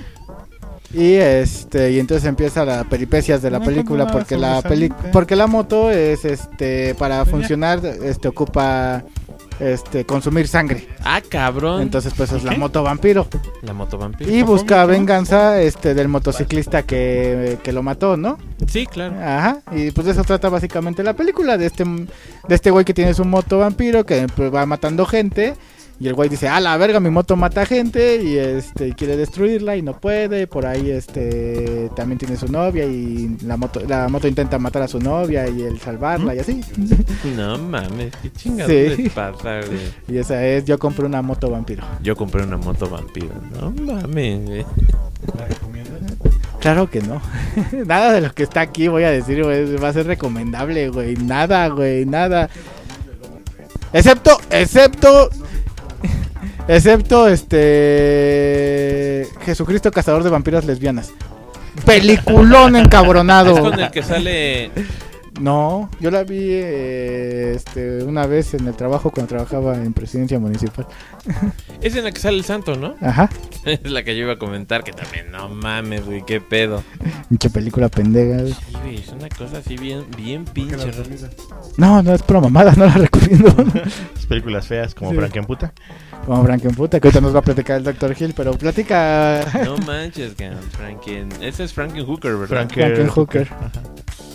y este y entonces empieza la peripecias de la No, película porque la peli porque la moto es este para funcionar este ocupa este consumir sangre. Ah, cabrón. entonces pues es la moto vampiro. La moto vampiro. y busca venganza este del motociclista que, que lo mató no Sí, claro. ajá. Y pues de eso trata básicamente la película de este de este güey que tiene su moto vampiro que pues, va matando gente y el güey dice, a la verga, mi moto mata gente y este quiere destruirla y no puede. Por ahí este también tiene su novia y la moto, la moto intenta matar a su novia y él salvarla y así. No mames, qué chingados Sí. pasa, güey. *laughs* Y esa es, yo compré una moto vampiro. Yo compré una moto vampiro. No mames, güey. ¿La recomiendas? Claro que no. *laughs* nada de lo que está aquí voy a decir, güey, va a ser recomendable, güey. Nada, güey, nada. Excepto, excepto, excepto este Jesucristo cazador de vampiras lesbianas. Peliculón *laughs* Es encabronado. con el que sale No, yo la vi eh, este, una vez en el trabajo cuando trabajaba en presidencia municipal. Es en la que sale el santo, ¿no? Ajá, *laughs* Es la que yo iba a comentar, que también, no mames, güey, qué pedo. pinche película pendeja. güey. Sí, güey, es una cosa así bien, bien pinche. No, no es pura mamada, no la recomiendo. *laughs* Las películas feas como Sí. Frankenputa. Como Frankenputa, que ahorita nos va a platicar el Dr. Hill, pero platica No manches, cabrón, Franken. Ese es Frankenhooker, ¿verdad? Frank- Frankenhooker.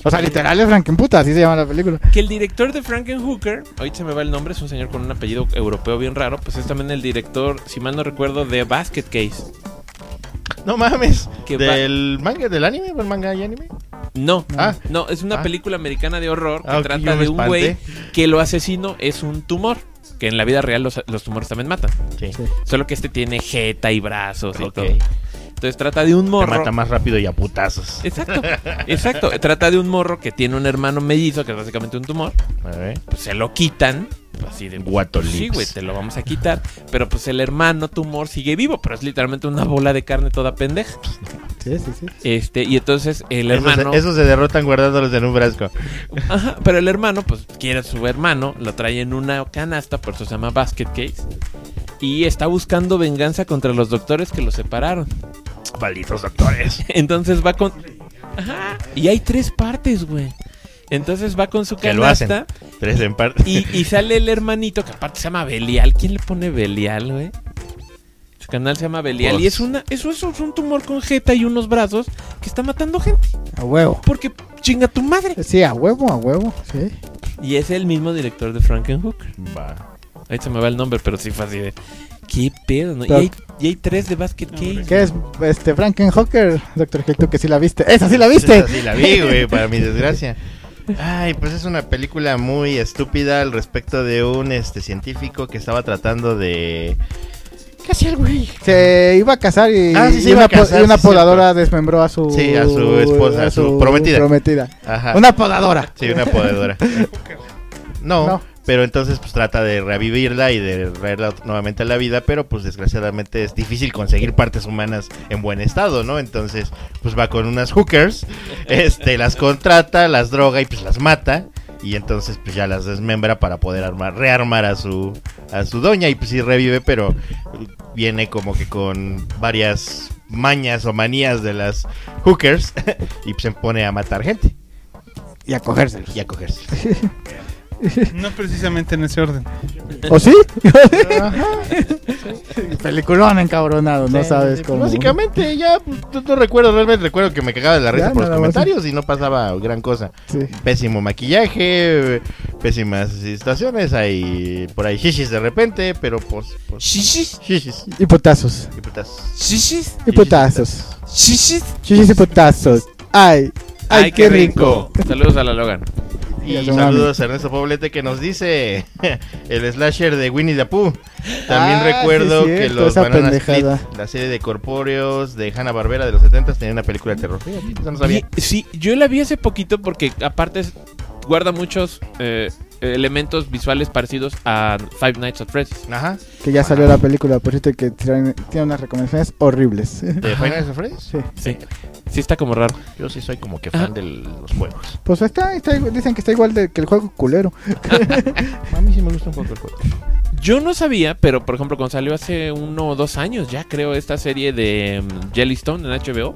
O sea, literal es Frankenputa, así se llama la película. Que el director de Frankenhooker, ahorita se me va el nombre, es un señor con un apellido europeo bien raro, pues es también el director, si mal no recuerdo, de Basket Case. No mames. Que va- ¿Del manga, del anime o el manga y anime? No, Ah. no, es una Ah. película americana de horror que Ah, trata de un güey que lo asesino es un tumor. Que en la vida real los, los tumores también matan. Sí. Sí. Solo que este tiene jeta y brazos y todo. Entonces trata de un Te morro. mata más rápido y a putazos. Exacto, exacto. Trata de un morro que tiene un hermano mellizo, que es básicamente un tumor. A ver. Pues se lo quitan. Así de Guato Sí, güey, te lo vamos a quitar. Pero pues el hermano tumor sigue vivo, pero es literalmente una bola de carne toda pendeja. Sí, sí, sí. Este, y entonces el hermano. se, esos se derrotan guardándolos en un frasco. Ajá, pero el hermano, pues quiere a su hermano, lo trae en una canasta, por eso se llama basket case. Y está buscando venganza contra los doctores que lo separaron. Malditos doctores. Entonces va con. Ajá. Y hay tres partes, güey. Entonces va con su Que lo canasta. Tres en parte. Y, y sale el hermanito, que aparte se llama Belial. ¿Quién le pone Belial, güey? Su canal se llama Belial. Pues- Y es una, eso, eso es un tumor con jeta y unos brazos que está matando gente. A huevo. Porque chinga tu madre. Sí, a huevo, a huevo, sí. Y es el mismo director de Frankenhooker. Va. Ahí se me va el nombre, pero sí fue así de. ¿Qué pedo? ¿no? Y, hay, y hay tres de Basket Case. ¿Qué es este Frankenhooker. Hill? Tú que sí la viste. ¡Esa sí la viste! Esa sí la vi, güey, para mi desgracia. *laughs* Ay, pues es una película muy estúpida al respecto de un este científico que estaba tratando de ¿Qué hacía el güey? Se iba a casar y, Ah, sí, y una, a casar, po- y una sí, podadora desmembró a su... Sí, a su esposa, a su prometida. Ajá. Una podadora. Sí, una podedora. *laughs* No, No. Pero entonces pues trata de revivirla y de traerla nuevamente a la vida, pero pues desgraciadamente es difícil conseguir partes humanas en buen estado, ¿no? Entonces pues va con unas hookers, este, las contrata, las droga y pues las mata y entonces pues ya las desmembra para poder armar, rearmar a su a su doña y pues sí revive, pero viene como que con varias mañas o manías de las hookers *laughs* y pues se pone a matar gente Y a cogérselos. y a cogerse. *laughs* No precisamente en ese orden. ¿O sí? *laughs* Peliculón encabronado, no sabes sí, cómo. Básicamente, ya pues, no, no recuerdo, realmente recuerdo que me cagaba de la risa Ya, por los nada más. comentarios y no pasaba gran cosa. Sí. Pésimo maquillaje, pésimas situaciones, hay por ahí shishis de repente, pero pues. pues ¿Shishis? shishis. Y putazos. y putas. ¿Shishis? Y putazos. ¿Shishis? Chichis y putazos. Ay. Ay, qué rico. Saludos a la Logan. Y saludos a Ernesto Poblete que nos dice *laughs* el slasher de Winnie the Pooh. También Ah, recuerdo sí, que los Banana Split, la serie de corpóreos de Hanna Barbera de los 70 tenía una película de terror. Fíjate, eso no sabía. Y- sí, yo la vi hace poquito porque aparte guarda muchos eh, elementos visuales parecidos a Five Nights at Freddy's. Ajá. Que ya salió la película, por cierto, que tiene, unas recomendaciones horribles. ¿De Final *laughs* Nights at Freddy's? Sí. Sí, sí está como raro. Yo sí soy como que fan de los juegos. Pues está, está igual- dicen que está igual de, que el juego culero. *laughs* A mí sí me gusta un poco el juego. Yo no sabía, pero por ejemplo, cuando salió hace uno o dos años ya creo esta serie de mm, Jellystone en HBO,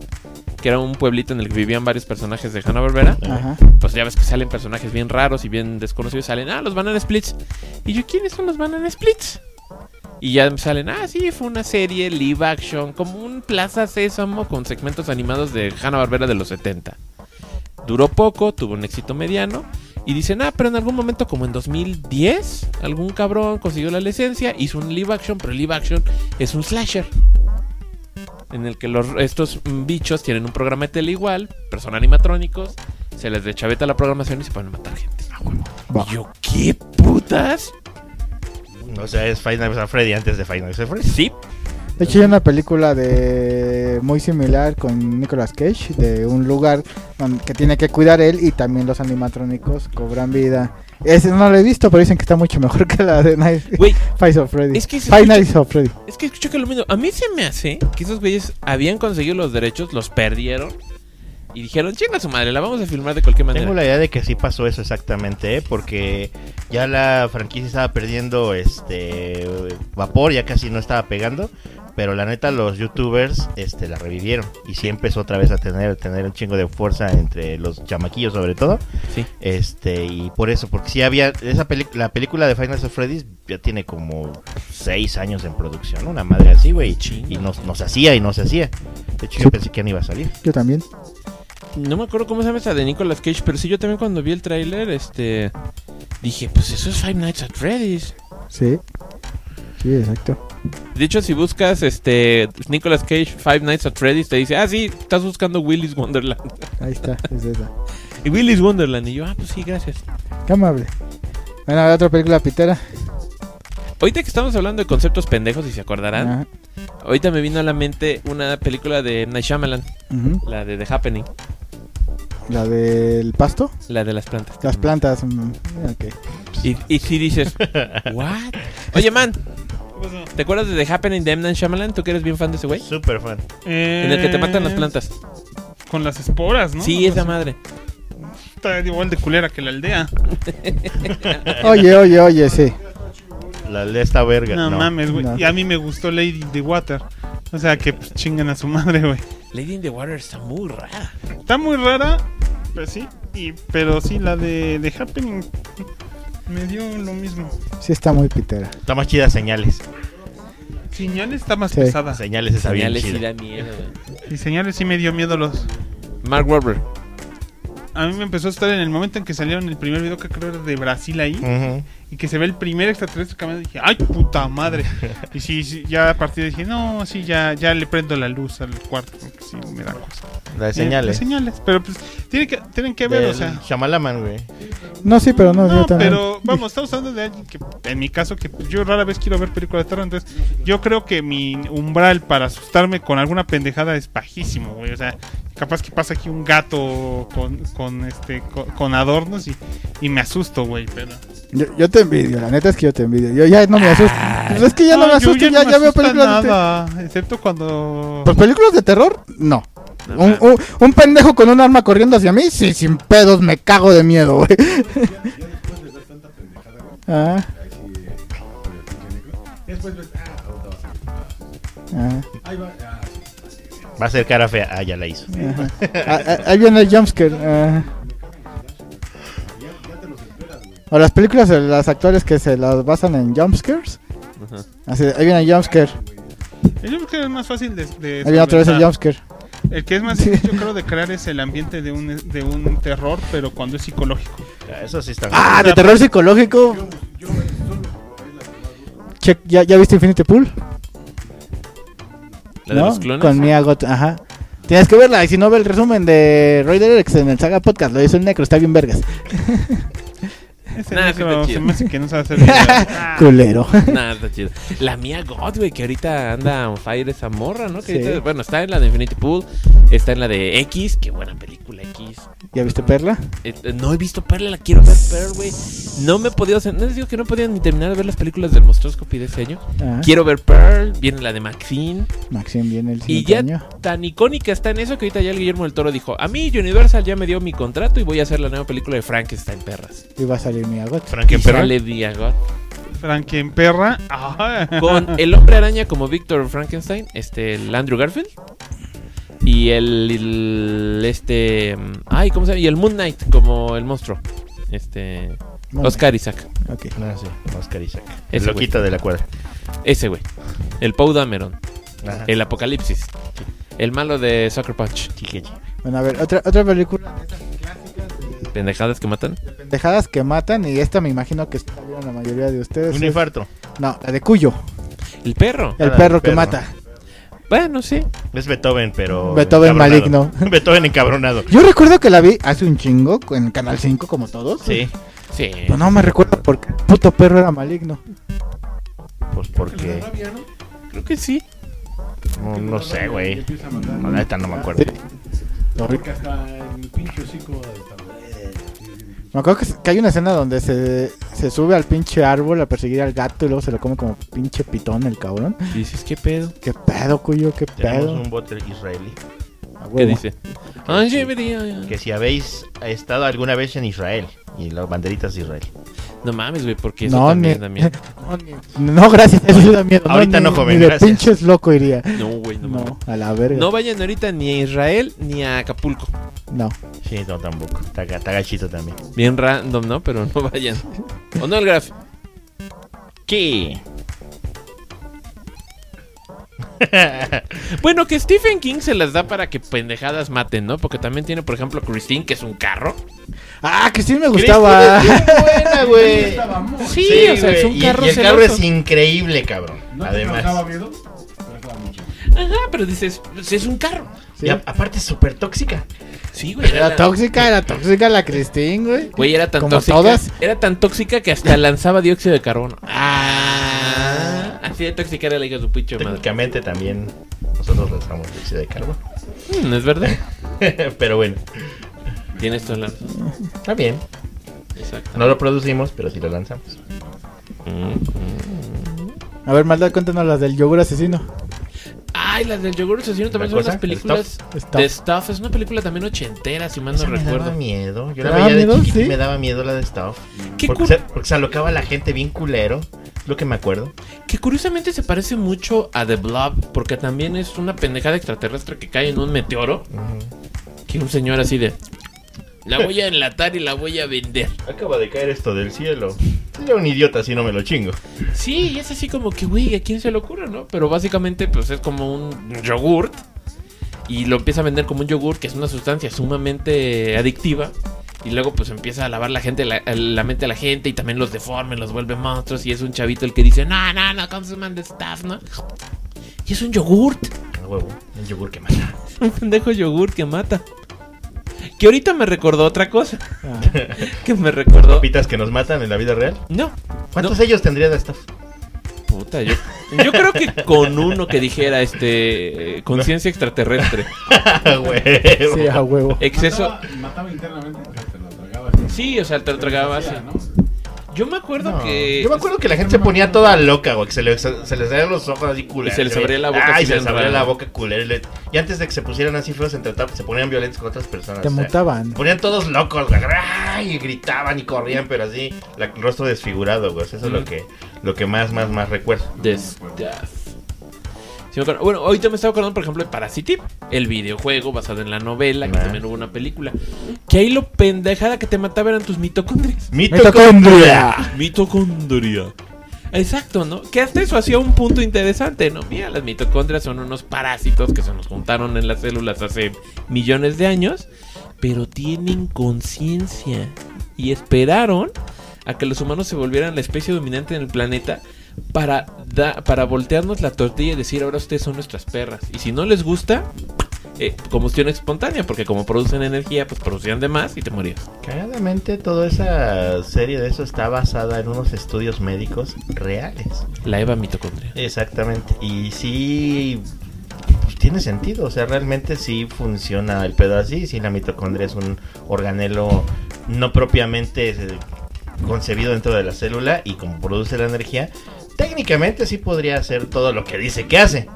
que era un pueblito en el que vivían varios personajes de Hanna-Barbera, Ajá. pues ya ves que salen personajes bien raros y bien desconocidos, salen, ah, los Banana Splits. Y yo, ¿quiénes son los Banana Splits? Y ya me salen, ah, sí, fue una serie live action, como un Plaza Sésamo con segmentos animados de Hanna-Barbera de los 70. Duró poco, tuvo un éxito mediano. Y dicen, ah, pero en algún momento, como en 2010, algún cabrón consiguió la licencia, hizo un live action, pero el live action es un slasher. En el que los, estos bichos tienen un programa de tele igual, pero son animatrónicos, se les dechaveta la programación y se ponen a matar gente. Y yo, ¿qué putas? O sea, es Final Nights at Freddy antes de Final Nights at Freddy. Sí, De hecho, hay una película de muy similar con Nicolas Cage, de un lugar que tiene que cuidar él y también los animatrónicos cobran vida. Ese no lo he visto, pero dicen que está mucho mejor que la de Night *laughs* Five of Freddy. Es que Five Nights of Freddy. es que escucho que lo mismo. A mí se me hace que esos güeyes habían conseguido los derechos, los perdieron. Y dijeron, chinga su madre, la vamos a filmar de cualquier manera. Tengo la idea de que sí pasó eso exactamente, ¿eh? porque ya la franquicia estaba perdiendo este vapor, ya casi no estaba pegando, pero la neta los youtubers este la revivieron y sí empezó otra vez a tener tener un chingo de fuerza entre los chamaquillos sobre todo. Sí. Este, y por eso, porque sí había esa peli- la película de Final Fantasy Freddy's ya tiene como seis años en producción, una madre así, güey, y no, no se hacía y no se hacía. De hecho, yo pensé que ya no iba a salir. Yo también. No me acuerdo cómo se llama esa de Nicolas Cage, pero sí yo también cuando vi el tráiler, este... Dije, pues eso es Five Nights at Freddy's. Sí. Sí, exacto. De hecho, si buscas este Nicolas Cage Five Nights at Freddy's, te dice, ah, sí, estás buscando Willy's Wonderland. Ahí está, es esa. Y Willy's Wonderland. Y yo, ah, pues sí, gracias. Qué amable. Bueno, a ver, otra película pitera. Ahorita que estamos hablando de conceptos pendejos, si se acordarán, Ajá. ahorita me vino a la mente una película de M. Night Shyamalan, la de The Happening, La del pasto. la de las plantas. Las plantas. mm, ok. Y, y si dices, *laughs* ¿what? Oye, man, ¿te acuerdas de The Happening de M. Night Shyamalan? ¿Tú que eres bien fan de ese güey? Súper fan. En el que te matan las plantas. Con las esporas, ¿no? Sí, esa madre. Está igual de culera que la aldea. *laughs* Oye, oye, oye, sí. La de esta verga. No, no. mames, güey. No. Y a mí me gustó Lady in the Water. O sea, que pues, chingan a su madre, güey. Lady in the Water está muy rara. Está muy rara, pues sí. Y, pero sí, la de, de Happening me dio lo mismo. Sí está muy pitera. Está más chida señales. Señales está más Sí. pesada. Señales está bien Señales sí chida. da miedo, güey. Y señales sí me dio miedo los. Mark Wahlberg. A mí me empezó a estar en el momento en que salieron el primer video que creo era de Brasil ahí. Y que se ve el primer extraterrestre caminando. Dije, ¡ay, puta madre! *laughs* y sí, sí, ya a partir de dije, no, sí, ya, ya le prendo la luz al cuarto. Porque sí, me da cosa. La de Eh, señales. las señales. Pero pues, tienen que, tienen que ver, o sea. Shyamalan, güey. No, sí, pero no, No, pero vamos, estamos hablando de alguien que, en mi caso, que yo rara vez quiero ver películas de terror. Entonces, yo creo que mi umbral para asustarme con alguna pendejada es bajísimo, güey. O sea, capaz que pasa aquí un gato con, con este, con, con adornos y, y me asusto, güey. Pero Yo, yo te envidio, la neta es que yo te envidio. Yo ya no me asusto. Pues es que ya no, me asusto, ya, no me ya veo películas de nada, excepto cuando. ¿Pues películas de terror? No. Un, un- un pendejo con un arma corriendo hacia mí, sí, sin pedos, me cago de miedo, güey. Ya, ya *laughs* después de ver tanta pendejada, güey. Ah, eh, después ves, ah, ah, Ahí va, ah. Va a ser cara fea. Ah, ya la hizo. Ah, ah, Ahí viene el jumpscare. ah. Güey. O las películas de las actuales que se las basan en jumpscares. Ajá. Así, ahí viene el jumpscare. Creo que es más fácil de. de Ahí viene otra vez el jumpscare. El que es más Sí. difícil, *laughs* yo creo, de crear es el ambiente de un, de un terror, pero cuando es psicológico. Eso sí está. Ah, de terror psicológico. Check, ¿ya, ¿Ya viste Infinity Pool? ¿La de ¿No? los clones? Con Mia Goth, ajá. Tienes que verla, y si no ve el resumen de Raider X en el Saga Podcast, lo hizo el Necro, está bien vergas. *laughs* Ese Nah, sí negro está se chido. me hace que no sabe hacer *laughs* videos. Ah, Culero. Nah, está chido. La mía God, güey, que ahorita anda on fire esa morra, ¿no? Que Sí. ahorita- bueno, está en la de Infinity Pool, está en la de X, qué buena película X. ¿Ya viste Perla? Eh, eh, no he visto Perla, la quiero ver, Pearl, güey. No me he podido... sen- No les digo que no podido ni terminar de ver las películas del Monstroscopy de ese año. Ajá. Quiero ver Pearl, viene la de Maxine. Maxim viene el Y siguiente ya año. tan icónica está en eso que ahorita ya el Guillermo del Toro dijo, a mí Universal ya me dio mi contrato y voy a hacer la nueva película de Frankenstein, perras. Y va a salir Mia Goth. Frank Y en perra. sale Diagot. Franken perra. *laughs* Ah. Con el hombre araña como Victor Frankenstein, este, el Andrew Garfield. Y el, el- este, ay, ¿cómo se llama? Y el Moon Knight como el monstruo. Este, Oscar Isaac. ok. Ah, sí, Oscar Isaac. El Ese loquito de la cuadra. Ese güey. El Poe Dameron. Ajá. El Apocalipsis. El malo de Sucker Punch. Bueno, a ver, otra, otra película de esas Pendejadas que matan. pendejadas que matan. Y esta me imagino que está bien la mayoría de ustedes. Un es- infarto. No, la de Cuyo. El perro. El Ah, perro el que perro. mata. Bueno, sí. Es Beethoven, pero. Beethoven encabronado. maligno. *laughs* Beethoven encabronado. Yo recuerdo que la vi hace un chingo en Canal 5, como todos. Sí, Sí. Pero no me recuerdo porque el puto perro era maligno. pues de porque. Creo que sí. No, sé, güey. No, la neta no me acuerdo. Porque hasta el pinche hocico Me acuerdo que, que hay una escena donde se, se sube al pinche árbol a perseguir al gato y luego se lo come como pinche pitón el cabrón. Y dices, ¿qué pedo? ¿Qué pedo, cuyo? ¿Qué Tenemos pedo? un bote israelí. A ¿Qué dice? Ah. Que si habéis estado alguna vez en Israel y las banderitas de Israel. No mames, güey, porque eso No, también ni- da miedo. *laughs* No, no, gracias, eso sí da miedo. Ahorita no, ni- joven, ni de gracias. pinches loco iría. No, güey, no. No, a la verga. No vayan ahorita ni a Israel ni a Acapulco. No. Sí, no, tampoco. Está gachito también. Bien random, ¿no? Pero no vayan. ¿O no el graf? ¿Qué? *laughs* Bueno, que Stephen King se las da para que pendejadas maten, ¿no? Porque también tiene, por ejemplo, Christine, que es un carro. Ah, sí me gustaba. *laughs* buena, güey. Sí, Sí, o sea, es un y- carro y, el carro es increíble, cabrón. ¿No Además. miedo? Ajá, pero dices, pues es un carro. Sí. Y a- aparte es súper tóxica. Sí, güey. Era la- tóxica, era tóxica la Christine, güey. Güey, era tan Como tóxica. todas. Era tan tóxica que hasta *laughs* lanzaba dióxido de carbono. Ah, así de tóxica era la hija de su pinche madre. Técnicamente también nosotros lanzamos dióxido de carbono. Mm, ¿No es verdad? *laughs* pero bueno, Tienes toda la razón. está bien. Exacto. No lo producimos, pero sí lo lanzamos. Mm, A ver, maldad, cuéntanos las del yogur asesino. Ay, las del yogur asesino también ¿La son unas películas Stuff. de Stuff. Es una película también ochentera, si mal no Esa me recuerdo. daba miedo. Yo ¿Te la daba veía de miedo? chiquito y ¿Sí? me daba miedo la de Stuff. Qué, Porque se, porque se alocaba la gente bien culero. Es lo que me acuerdo. que curiosamente se parece mucho a The Blob, porque también es una pendejada extraterrestre que cae en un meteoro. Que un señor así de... La voy a enlatar y la voy a vender. Acaba de caer esto del cielo. Sería un idiota si no me lo chingo. Sí, y es así como que, güey, ¿a quién se le ocurre, no? Pero básicamente, pues es como un yogurt. Y lo empieza a vender como un yogurt, que es una sustancia sumamente adictiva. Y luego, pues empieza a lavar la gente, la, la mente a la gente. Y también los deforme, los vuelve monstruos. Y es un chavito el que dice, no, no, no consuman de stuff, ¿no? Y es un yogurt. A huevo. Un yogur que mata. *laughs* Un pendejo yogurt que mata. Que ahorita me recordó otra cosa. Ah, *laughs* Que me recordó. Papitas que nos matan en la vida real. No. ¿Cuántos no. ellos tendría de Stuff? Puta, yo, yo creo que con uno que dijera este eh, conciencia extraterrestre, *laughs* A huevo. sí, a huevo. exceso. Mataba, mataba internamente, o sea, te lo tragabas. Sí, o sea, te lo tragaba así. Ya, ¿no? Yo me acuerdo No, que. Yo me acuerdo que la gente se ponía toda loca, güey. Que se, le- se, se les salían los ojos así culeros. Y se les abría la boca Ay, se les abría la boca culera. Y antes de que se pusieran así feos entre se ponían violentos con otras personas. Te o sea, mutaban. Se ponían todos locos, güey. Y gritaban y corrían, pero así, la- el rostro desfigurado, güey. Eso es lo que, lo que más, más, más recuerdo. de Acuerdo. Bueno, ahorita me estaba acordando, por ejemplo, de Parasite, el videojuego basado en la novela, que también hubo una película. Que ahí lo pendejada que te mataba eran tus mitocondrias. Mitocondria. Mitocondria. Exacto, ¿no? Que hasta eso hacía un punto interesante, ¿no? Mira, las mitocondrias son unos parásitos que se nos juntaron en las células hace millones de años, pero tienen conciencia y esperaron a que los humanos se volvieran la especie dominante en el planeta para, da- para voltearnos la tortilla y decir ahora ustedes son nuestras perras. Y si no les gusta, eh, combustión espontánea, porque como producen energía, pues producían de más y te morías. Cagadamente, toda esa serie de eso está basada en unos estudios médicos reales. La Eva mitocondria. Exactamente. Y sí, pues, tiene sentido. O sea, realmente sí funciona el pedo así. Si la mitocondria es un organelo no propiamente eh, concebido dentro de la célula y como produce la energía, técnicamente sí podría hacer todo lo que dice que hace.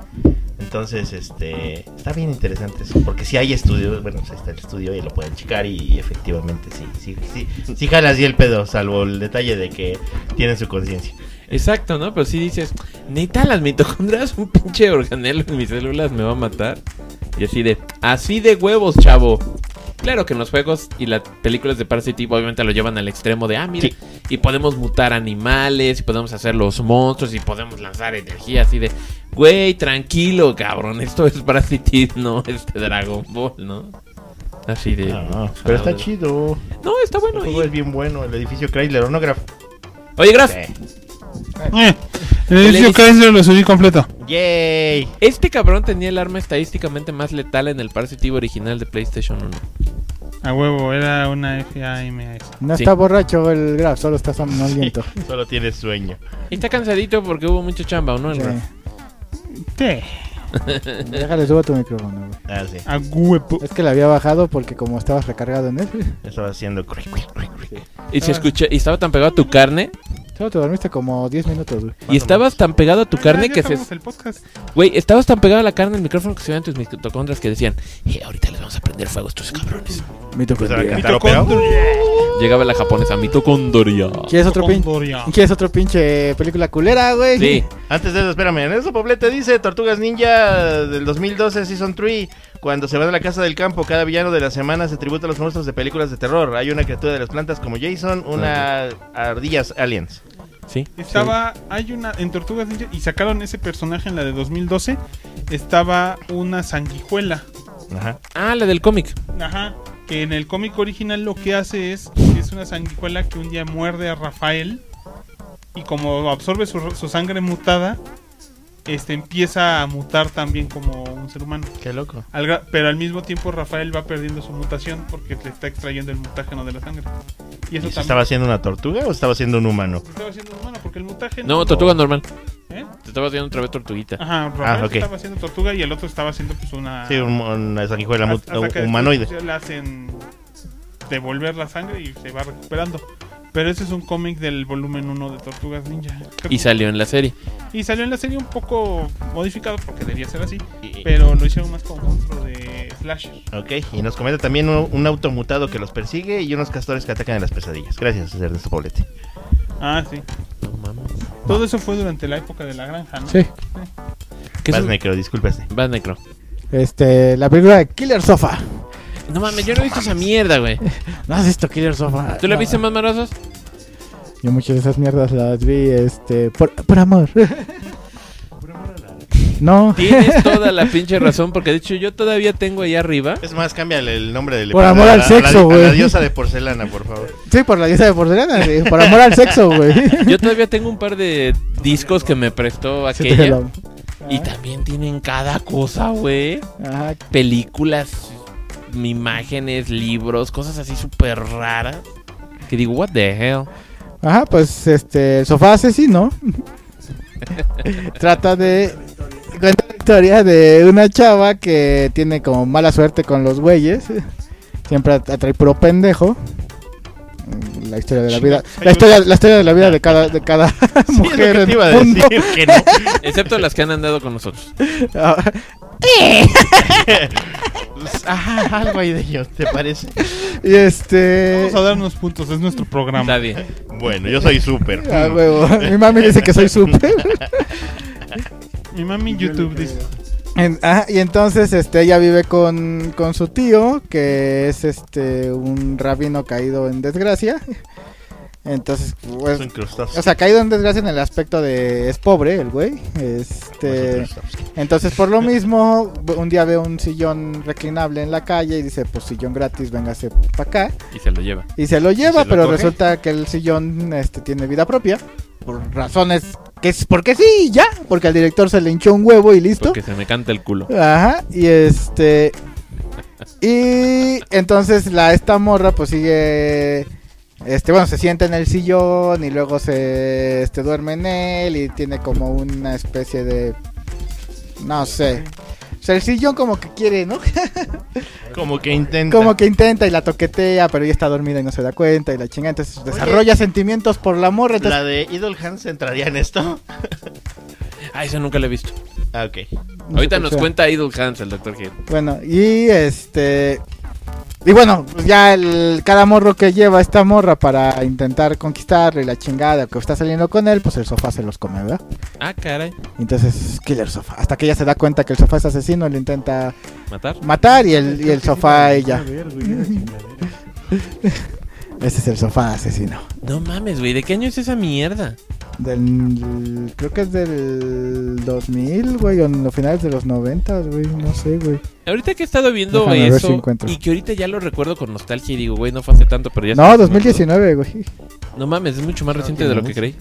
Entonces, este, está bien interesante eso, porque si hay estudios, bueno, está el estudio y lo pueden checar y, y efectivamente sí, sí, sí, sí jala así el pedo, salvo el detalle de que tienen su conciencia. Exacto, ¿no? Pero si dices, neta, las mitocondrias, un pinche organelo en mis células me va a matar. Y así de, así de huevos, chavo. Claro que en los juegos y las películas de Parasite obviamente lo llevan al extremo de, ah, mira, Sí. y podemos mutar animales, y podemos hacer los monstruos, y podemos lanzar energía, así de, güey, tranquilo, cabrón, *laughs* esto es Parasite, no este Dragon Ball, ¿no? Así de... Ah, pero está chido. No, está bueno. El juego y- es bien bueno, el edificio Chrysler Onograph. Oye, Graf, Eh, el edificio Chrysler lo subí completo. ¡Yay! este cabrón tenía el arma estadísticamente más letal en el Parasite original de PlayStation 1. A huevo, era una FAMS. No Sí. está borracho el Graf, solo está somnoliento. *laughs* Solo tienes sueño. Y está cansadito porque hubo mucho chamba, ¿o no? El Sí. *laughs* Déjale, subo tu micrófono, güey. Ah, sí. A huevo. Es que la había bajado porque como estabas recargado en él. Estaba haciendo. Y se escucha, y estaba tan pegado a tu carne Solo te dormiste como 10 minutos, güey. Y estabas tan pegado a tu Ah, carne ya que se... acabamos el podcast. Güey, estabas tan pegado a la carne del micrófono que se veían tus mitocondrias que decían, eh, ahorita les vamos a prender fuego a estos cabrones. Mitocondria. Pues. Llegaba la japonesa mitocondria. ¿Quieres otro, pin... Mitocondria. ¿Quieres otro pinche película culera, güey? Sí, Antes de eso, espérame, en eso Poblete dice Tortugas Ninja del 2012 Season 3 Cuando se van a la casa del campo, cada villano de la semana se tributa a los monstruos de películas de terror Hay una criatura de las plantas como Jason, una ardillas aliens sí. Estaba, hay una, en Tortugas Ninja, y sacaron ese personaje en la de 2012, estaba una sanguijuela. Ajá Ah, la del cómic. Ajá. Que en el cómic original lo que hace es es una sanguijuela que un día muerde a Rafael y como absorbe su, su sangre mutada, este empieza a mutar también como un ser humano. Qué loco Al pero al mismo tiempo Rafael va perdiendo su mutación porque le está extrayendo el mutágeno de la sangre. Y eso ¿Y se también ¿Estaba haciendo una tortuga o estaba haciendo un humano? estaba haciendo un humano porque el mutágeno No, tortuga normal. ¿Eh? Te estaba haciendo otra vez tortuguita. Ajá, Rafael Ah, ok. estaba haciendo tortuga y el otro estaba haciendo pues una Sí, un- una sanguijuela hasta- hasta humanoide después ya Le hacen devolver la sangre y se va recuperando. Pero ese es un cómic del volumen 1 de Tortugas Ninja. Creo- Y salió en la serie. y salió en la serie un poco modificado porque debía ser así. Pero lo hicieron más como monstruo de Slasher. Ok, y nos comenta también un, un auto mutado que los persigue y unos castores que atacan a las pesadillas Gracias, Ernesto Poblete Ah, sí. No mames. Todo eso fue durante la época de la granja, ¿no? Sí. ¿Qué es Vas necro, discúlpese Vas necro. Este, la película de Killer Sofa. No mames, yo no he visto esa mierda, güey. *laughs* ¿No has visto Killer Sofa? ¿Tú la viste más marosos? Yo muchas de esas mierdas las vi, este, por, por amor. *laughs* no, Tienes *laughs* toda la pinche razón, porque de hecho yo todavía tengo ahí arriba. Es más, cámbiale el nombre del Por amor al sexo, güey. la diosa de porcelana, por favor sí, por la diosa de porcelana, sí, por amor al sexo, güey. Yo todavía tengo un par de discos que me prestó aquella. Y también tienen cada cosa, güey. Ajá, Películas, imágenes, libros, cosas así súper raras. Que digo, what the hell. Ajá, pues este, el sofá asesino *laughs* trata de cuenta la historia de una chava que tiene como mala suerte con los güeyes. Siempre at- atrae puro pendejo. La historia de la vida, la historia, la historia de la vida de cada, de cada *laughs* Sí, es lo mujer que te iba a decir que no *laughs* Excepto las que han andado con nosotros. Ah, Pues, *laughs* Ajá, algo ahí de ello, ¿te parece? y este, Vamos a darnos puntos, es nuestro programa. Está bien. Bueno, yo soy súper. ah. Mi mami dice que soy súper. Mi mami en YouTube dice. En- ajá, y entonces este ella vive con, con su tío, que es este un rabino caído en desgracia. *laughs* Entonces, pues, o sea, caído en desgracia en el aspecto de es pobre el güey. Este, entonces por lo mismo, *laughs* un día ve un sillón reclinable en la calle y dice, pues sillón gratis, véngase para acá. Y se lo lleva. Y se lo lleva, se pero resulta que el sillón este, tiene vida propia. Por razones que es porque sí, ya. Porque al director se le hinchó un huevo y listo. Porque se me canta el culo. Ajá, y este. Y entonces la esta morra pues sigue. Este, bueno, se sienta en el sillón y luego se este, duerme en él y tiene como una especie de. No sé. O sea, el sillón como que quiere, ¿no? *laughs* Como que intenta. Como que intenta y la toquetea, pero ella está dormida y no se da cuenta y la chinga. Entonces desarrolla sentimientos por la morra. Entonces, La de Idol Hands entraría en esto. *laughs* Ah, eso nunca lo he visto. Ah, ok. no Ahorita nos cuenta Idle Hands, el Dr. Hill. Bueno, y este. Y bueno, pues ya el, cada morro que lleva esta morra para intentar conquistarle la chingada que está saliendo con él, pues el sofá se los come, ¿verdad? Ah, caray. Entonces, killer sofá. Hasta que ella se da cuenta que el sofá es asesino, le intenta ¿Matar? matar y el, y el sofá a ella. Ese es el sofá asesino. No mames, güey. ¿De qué año es esa mierda? Del, creo que es del 2000, güey, o en los finales de los 90, güey, no sé, güey. Ahorita que he estado viendo Déjame eso si y que ahorita ya lo recuerdo con nostalgia y digo, güey, no fue hace tanto, pero ya No, está- 2019, güey. No mames, es mucho más reciente de lo que creí.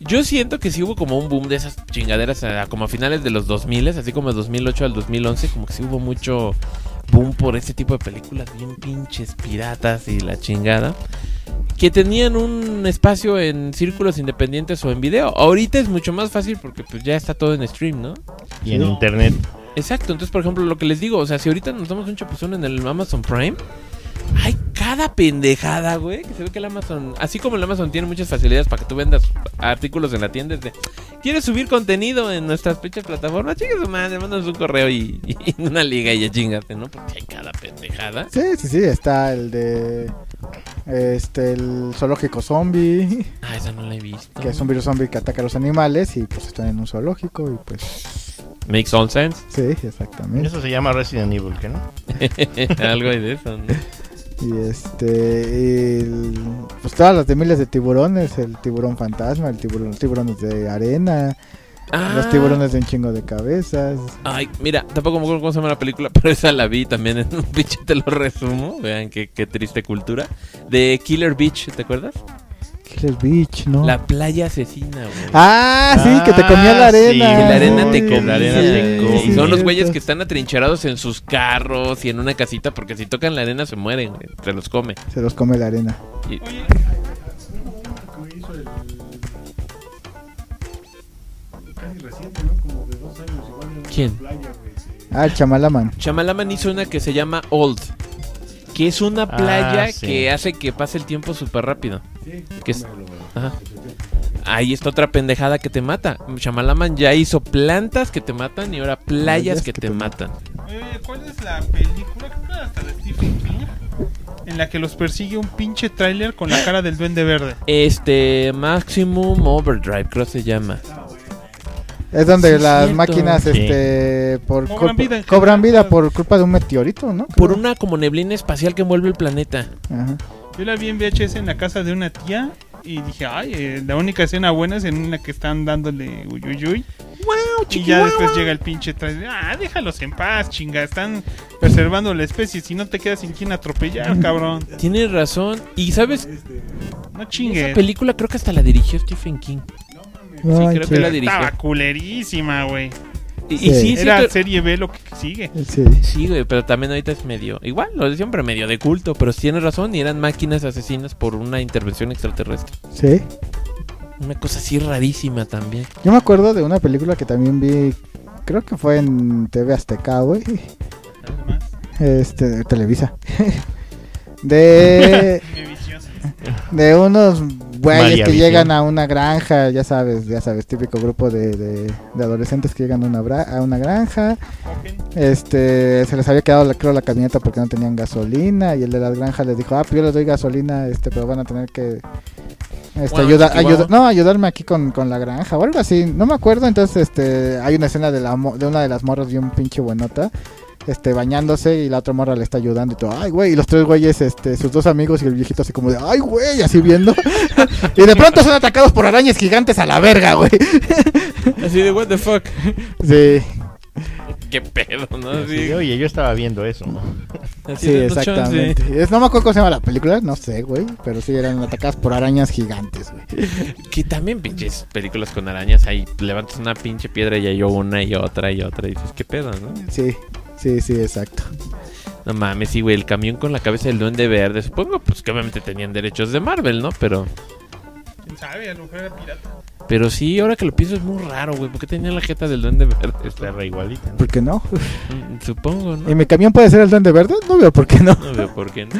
Yo siento que sí hubo como un boom de esas chingaderas a- como a finales de los 2000, así como de 2008 al 2011, como que sí hubo mucho boom por ese tipo de películas bien pinches piratas y la chingada. Que tenían un espacio en círculos independientes o en video. Ahorita es mucho más fácil porque pues ya está todo en stream, ¿no? Y en internet. Exacto, entonces por ejemplo lo que les digo, o sea, si ahorita nos damos un chapuzón en el Amazon Prime, Hay cada pendejada, güey, que se ve que el Amazon, así como el Amazon tiene muchas facilidades para que tú vendas artículos en la tienda, es de, ¿quieres subir contenido en nuestras pinches plataformas? Chingue su madre, mandas un correo y, *laughs* y una liga y ya chingate, ¿no? Porque hay cada pendejada. Sí, sí, sí, está el de. Este, el zoológico zombie. Ah, esa no la he visto. Que es un virus zombie que ataca a los animales y pues están en un zoológico y pues. Makes all sense. Sí, exactamente. Eso se llama Resident Evil, ¿qué no? *laughs* Algo hay de eso, ¿no? Y este. pues todas las de miles de tiburones: el tiburón fantasma, el tiburón, los tiburones de arena, los Ah. tiburones de un chingo de cabezas. Ay, mira, tampoco me acuerdo cómo se llama la película, *laughs* pero esa la vi también en un pinche, te lo resumo. Vean qué, qué triste cultura. De Killer Beach, ¿te acuerdas? Killer Beach, ¿no? La playa asesina, güey. Ah, sí, que te comía la Ah, arena. sí, Que la arena te comía. la arena te güey. come. Y son los güeyes que están atrincherados en sus carros y en una casita porque si tocan la arena se mueren, güey. Se los come. Se los come la arena. Oye, que hizo el. Casi reciente, ¿no? Como de dos años, igual en una ¿Quién? Ah, el Chamalaman. Chamalaman hizo una que se llama Old. Que es una Ah, playa sí. que hace que pase el tiempo súper rápido. Que es-. Ajá. Ahí está otra pendejada que te mata. Chamalaman ya hizo plantas que te matan y ahora playas que, te, matan. oye, ¿cuál es la película? Creo que hasta de Stephen King. En la que los persigue un pinche tráiler con la cara del duende verde. Este, Maximum Overdrive, creo se llama. Es donde Sí, las cierto. máquinas, Sí. este, por Cobran culpa- vida cobran vida por culpa de un meteorito, ¿no? Por Creo. una como neblina espacial que envuelve el planeta. Ajá. Yo la vi en VHS en la casa de una tía y dije, ay, eh, la única escena buena es en la que están dándole uyuyuy. Y ya después llega el pinche trailer. Ah, déjalos en paz, chinga. Están preservando la especie. Si no te quedas sin quien atropellar, cabrón. Tienes razón. Y sabes, No esa chingue. película creo que hasta la dirigió Stephen King. No sí, creo que la dirigió. Estaba culerísima, güey. Y, y Sí. sí, Era siento- serie B lo que sigue. Sí. Sí, güey, pero también ahorita es medio. Igual, lo de siempre medio de culto, pero sí tienes razón y eran máquinas asesinas por una intervención extraterrestre. Sí. Una cosa así rarísima también. Yo me acuerdo de una película que también vi, creo que fue en TV Azteca, güey. Más. Este, de Televisa. *laughs* de. *laughs* *laughs* de unos güeyes que llegan a una granja, ya sabes, ya sabes, típico grupo de, de, de adolescentes que llegan a una, bra- a una granja. Este, se les había quedado, la- creo, la camioneta porque no tenían gasolina y el de la granja les dijo, ah, pues yo les doy gasolina, este, pero van a tener que este, Bueno, ayuda- no, ayudarme aquí con, con la granja o algo así, no me acuerdo, entonces este, hay una escena de, la, mo- de una de las morras bien pinche buenota. Este, bañándose y la otra morra le está ayudando y todo, ay, güey, y los tres güeyes, este, sus dos amigos y el viejito así como de, ay, güey, así viendo. *laughs* y de pronto son atacados por arañas gigantes a la verga, güey. *laughs* Así de, what the fuck. *laughs* sí, Qué pedo, ¿no? De, Oye, yo estaba viendo eso. ¿no? así Sí, chance. exactamente. Es- no me acuerdo cómo se llama la película, no sé, güey. Pero sí eran atacadas por arañas gigantes, güey. Que también pinches películas con arañas. Ahí levantas una pinche piedra y hay una y otra y otra. Y dices, qué pedo, ¿no? Sí, sí, sí, exacto. No mames, sí, güey. El camión con la cabeza del duende verde. Supongo, pues que obviamente tenían derechos de Marvel, ¿no? Pero. ¿Quién sabe? A lo mejor era pirata. Pero sí, ahora que lo pienso es muy raro, güey. ¿Por qué tenían la jeta del duende verde? Está re igualita. ¿no? ¿Por qué no? Mm, Supongo, ¿Y ¿no? mi camión puede ser el duende verde? No veo por qué no. No veo por qué no.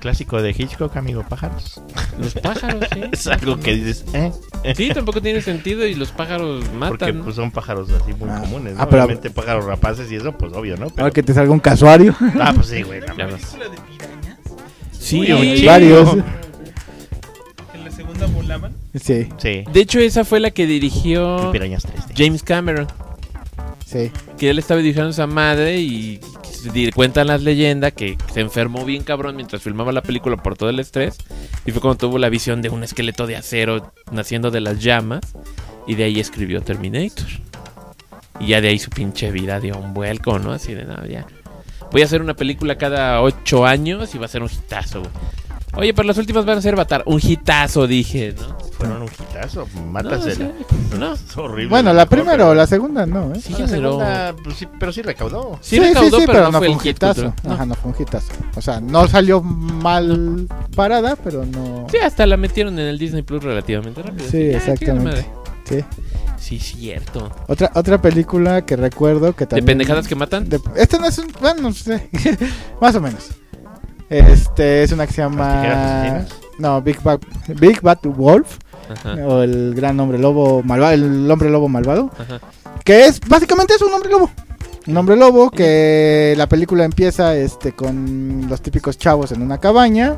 Clásico de Hitchcock, amigo pájaros. Los pájaros, sí. *laughs* Es algo que dices, ¿eh? Sí, tampoco tiene sentido y los pájaros matan. Porque ¿no? pues son pájaros así muy Ah. comunes. ¿no? Ah, pero- Obviamente pájaros rapaces y eso, pues obvio, ¿no? Pero- Ahora que te salga un casuario. Ah, pues sí, güey. no ves. ¿Película de pirañas? Sí, chingo. Varios. Segunda volaban. Sí, Sí. De hecho, esa fue la que dirigió pirañas 3D. James Cameron. sí. Que él estaba dirigiendo a esa madre y cuentan las leyendas que se enfermó bien cabrón mientras filmaba la película por todo el estrés. Y fue cuando tuvo la visión de un esqueleto de acero naciendo de las llamas. Y de ahí escribió Terminator. Y ya de ahí su pinche vida dio un vuelco, ¿no? Así de nada, ya. Voy a hacer una película cada ocho años y va a ser un hitazo, güey. Oye, pero las últimas van a ser Avatar. Un hitazo, dije, ¿no? Fueron un hitazo. No, Mátasela. sí, *laughs* no. Es horrible. Bueno, la primera pero- o la segunda no, ¿eh? Sí, La segunda, pues sí, pero sí recaudó. Sí, recaudó, pero, no fue un hit hitazo. No. Ajá, no fue un hitazo. O sea, no salió mal parada, pero no. Sí, hasta la metieron en el Disney Plus relativamente rápido. Sí, Ah, exactamente. Sí. Sí, cierto. Otra, otra película que recuerdo que ¿De también. pendejadas que matan? de- Este no es un. Bueno, no sé. *laughs* Más o menos. Este es una que se ¿Las llama. No, Big Bad, Big Bad Wolf. Ajá, O el gran hombre lobo malvado. El hombre lobo malvado. ajá. Que es básicamente es un hombre lobo. Un hombre lobo que la película empieza este con los típicos chavos en una cabaña.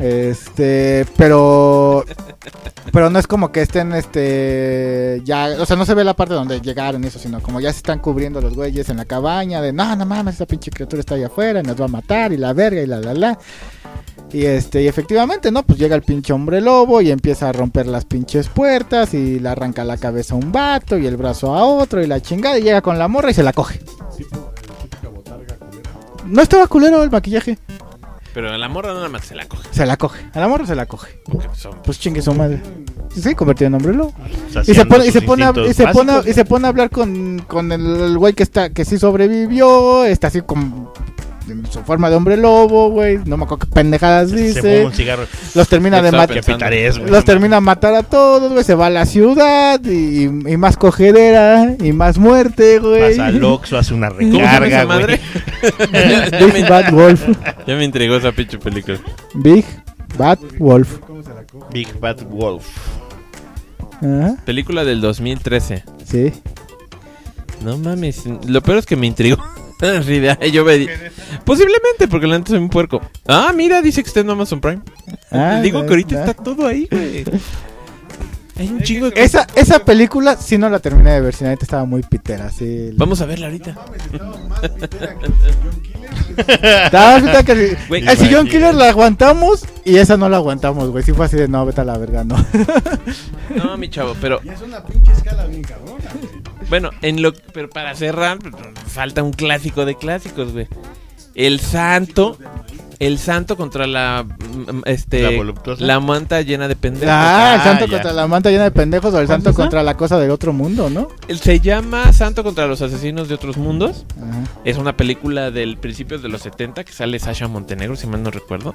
Este, pero pero no es como que estén este ya, o sea, no se ve la parte donde llegaron y eso, sino como ya se están cubriendo los güeyes en la cabaña de, "No, no mames, esa pinche criatura está allá afuera, y nos va a matar y la verga y la la la." Y este, y efectivamente, ¿no? Pues llega el pinche hombre lobo y empieza a romper las pinches puertas y le arranca la cabeza a un vato y el brazo a otro y la chingada y llega con la morra y se la coge. Culera. No estaba culero el maquillaje, Pero la morra nada más se la coge. se la coge. A la morra se la coge. Son- Pues chingue su madre. Sí, convertido en hombre lobo. Y se pone, y se pone, a, y se pone, a- básicos, y se pone a hablar con, con el el güey que está, que sí sobrevivió, está así como en su forma de hombre lobo, güey. No me acuerdo qué pendejadas Se dice. un cigarro. Los termina de matar. Los termina a matar a todos, güey. Se va a la ciudad y, y más cogedera y más muerte, güey. Vas al Oxxo, hace una ¿Cómo se recarga, güey. *laughs* Big Bad Wolf. ya me entregó esa pinche película. Big Bad Wolf. ¿Cómo se la coge? Big Bad Wolf. Película del 2013. sí. No mames. Lo peor es que me intrigó. *laughs* Yo me- Posiblemente, porque la neta soy un puerco. Ah, mira, dice que está en Amazon Prime. Ah, Digo que ahorita ah. está todo ahí, güey. Hay un chingo de... Esa, esa película sí no la terminé de ver, si la neta estaba muy pitera, sí. Vamos a verla ahorita. Mames, estaba más pitera que el *laughs* John Killer. Estaba más pitera que... *laughs* Güey, El sillón imagínate. killer la aguantamos y esa no la aguantamos, güey. Sí fue así de no, vete a la verga, no. No, mi chavo, pero Y es una pinche escala bien cabrona, güey. Bueno, en lo pero para cerrar falta un clásico de clásicos, güey. El Santo, el Santo contra la mm, este La voluptuosa. la manta llena de pendejos. Ah, el Ah, santo contra la manta llena de pendejos o el ¿Cuál santo contra la cosa del otro mundo, ¿no? Se llama Santo contra los asesinos de otros mundos. Ajá. Es una película del principio de los 70 que sale Sasha Montenegro, si mal no recuerdo.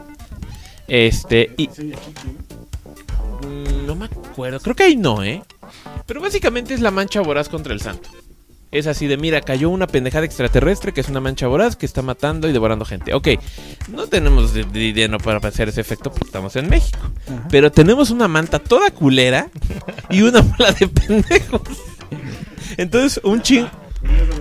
Este, y no me acuerdo, creo que ahí no, ¿eh? Pero básicamente es la mancha voraz contra el santo. Es así de, mira, cayó una pendejada extraterrestre que es una mancha voraz que está matando y devorando gente. Ok, no tenemos di- dinero para hacer ese efecto porque estamos en México. Ajá. Pero tenemos una manta toda culera y una bola de pendejos. Entonces, un chingo,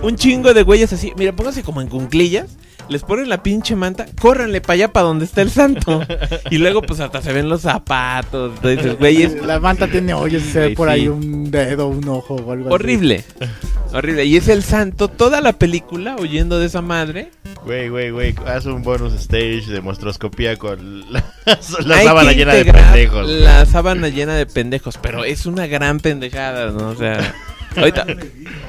un chingo de güeyes así, mira, pónganse como en cunclillas, les ponen la pinche manta, córranle para allá para donde está el santo. *laughs* Y luego, pues hasta se ven los zapatos. Entonces, güeyes, La manta tiene hoyos y se ve Sí, por ahí sí. un dedo, un ojo o algo así. horrible. *laughs* Horrible. Y es el santo toda la película huyendo de esa madre. Güey, güey, güey. Haz un bonus stage de monstroscopía con la, *laughs* la sábana llena de pendejos. La sábana llena de pendejos, pero es una gran pendejada, ¿no? O sea, ahorita,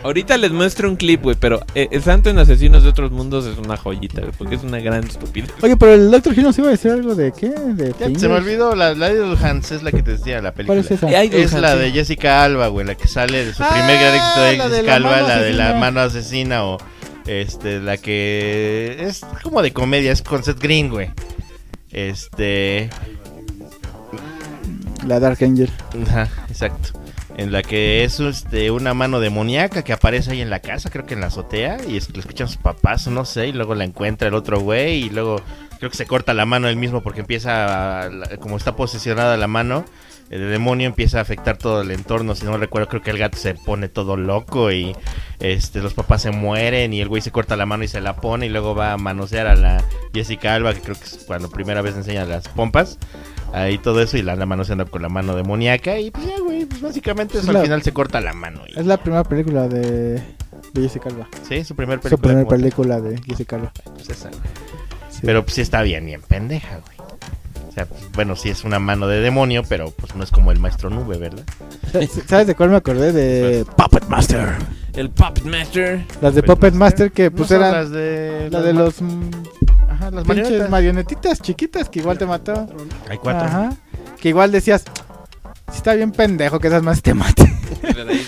ahorita les muestro un clip, güey, pero eh, el santo en Asesinos de Otros Mundos es una joyita, güey, porque es una gran estupidez. Oye, pero el Doctor Hill nos iba a decir algo de qué? De Ya, se fingers. me olvidó, la, la de Hands es la que te decía la película. ¿Cuál es esa? Es la de Jessica Alba, güey, la que sale de su Ah, primer gran éxito de la de Jessica la Alba, mano la de la asesina. mano asesina o este la que es como de comedia, es con Seth Green, güey. Este, La Dark Angel. ajá, exacto. En la que es este, una mano demoníaca que aparece ahí en la casa, creo que en la azotea, y lo escuchan sus papás, no sé, y luego la encuentra el otro güey, y luego creo que se corta la mano él mismo porque empieza, a- como está posesionada la mano, el demonio empieza a afectar todo el entorno, si no recuerdo, creo que el gato se pone todo loco y este los papás se mueren y el güey se corta la mano y se la pone y luego va a manosear a la Jessica Alba, que creo que es cuando primera vez enseña las pompas. Ahí todo eso y la anda manoseando con la mano demoníaca y pues ya, güey, pues básicamente eso Es la- al final se corta la mano. y- Es la primera película de, de Jessica Alba. Sí, su primer Su película. primera como tal, película de Jessica Alba. pues esa, güey. Sí. Pero pues sí está bien, bien pendeja, güey. O sea, pues, bueno, sí es una mano de demonio, pero pues no es como el maestro nube, ¿verdad? ¿Sabes de cuál me acordé? De Puppet Master. El Puppet Master. Las de Puppet Puppet Master que pues No eran las de la las de los Ajá, las pinches marionetas. marionetitas chiquitas que igual te mataban. Hay cuatro. Ajá. Que igual decías, si está bien pendejo que esas más te maten. *laughs*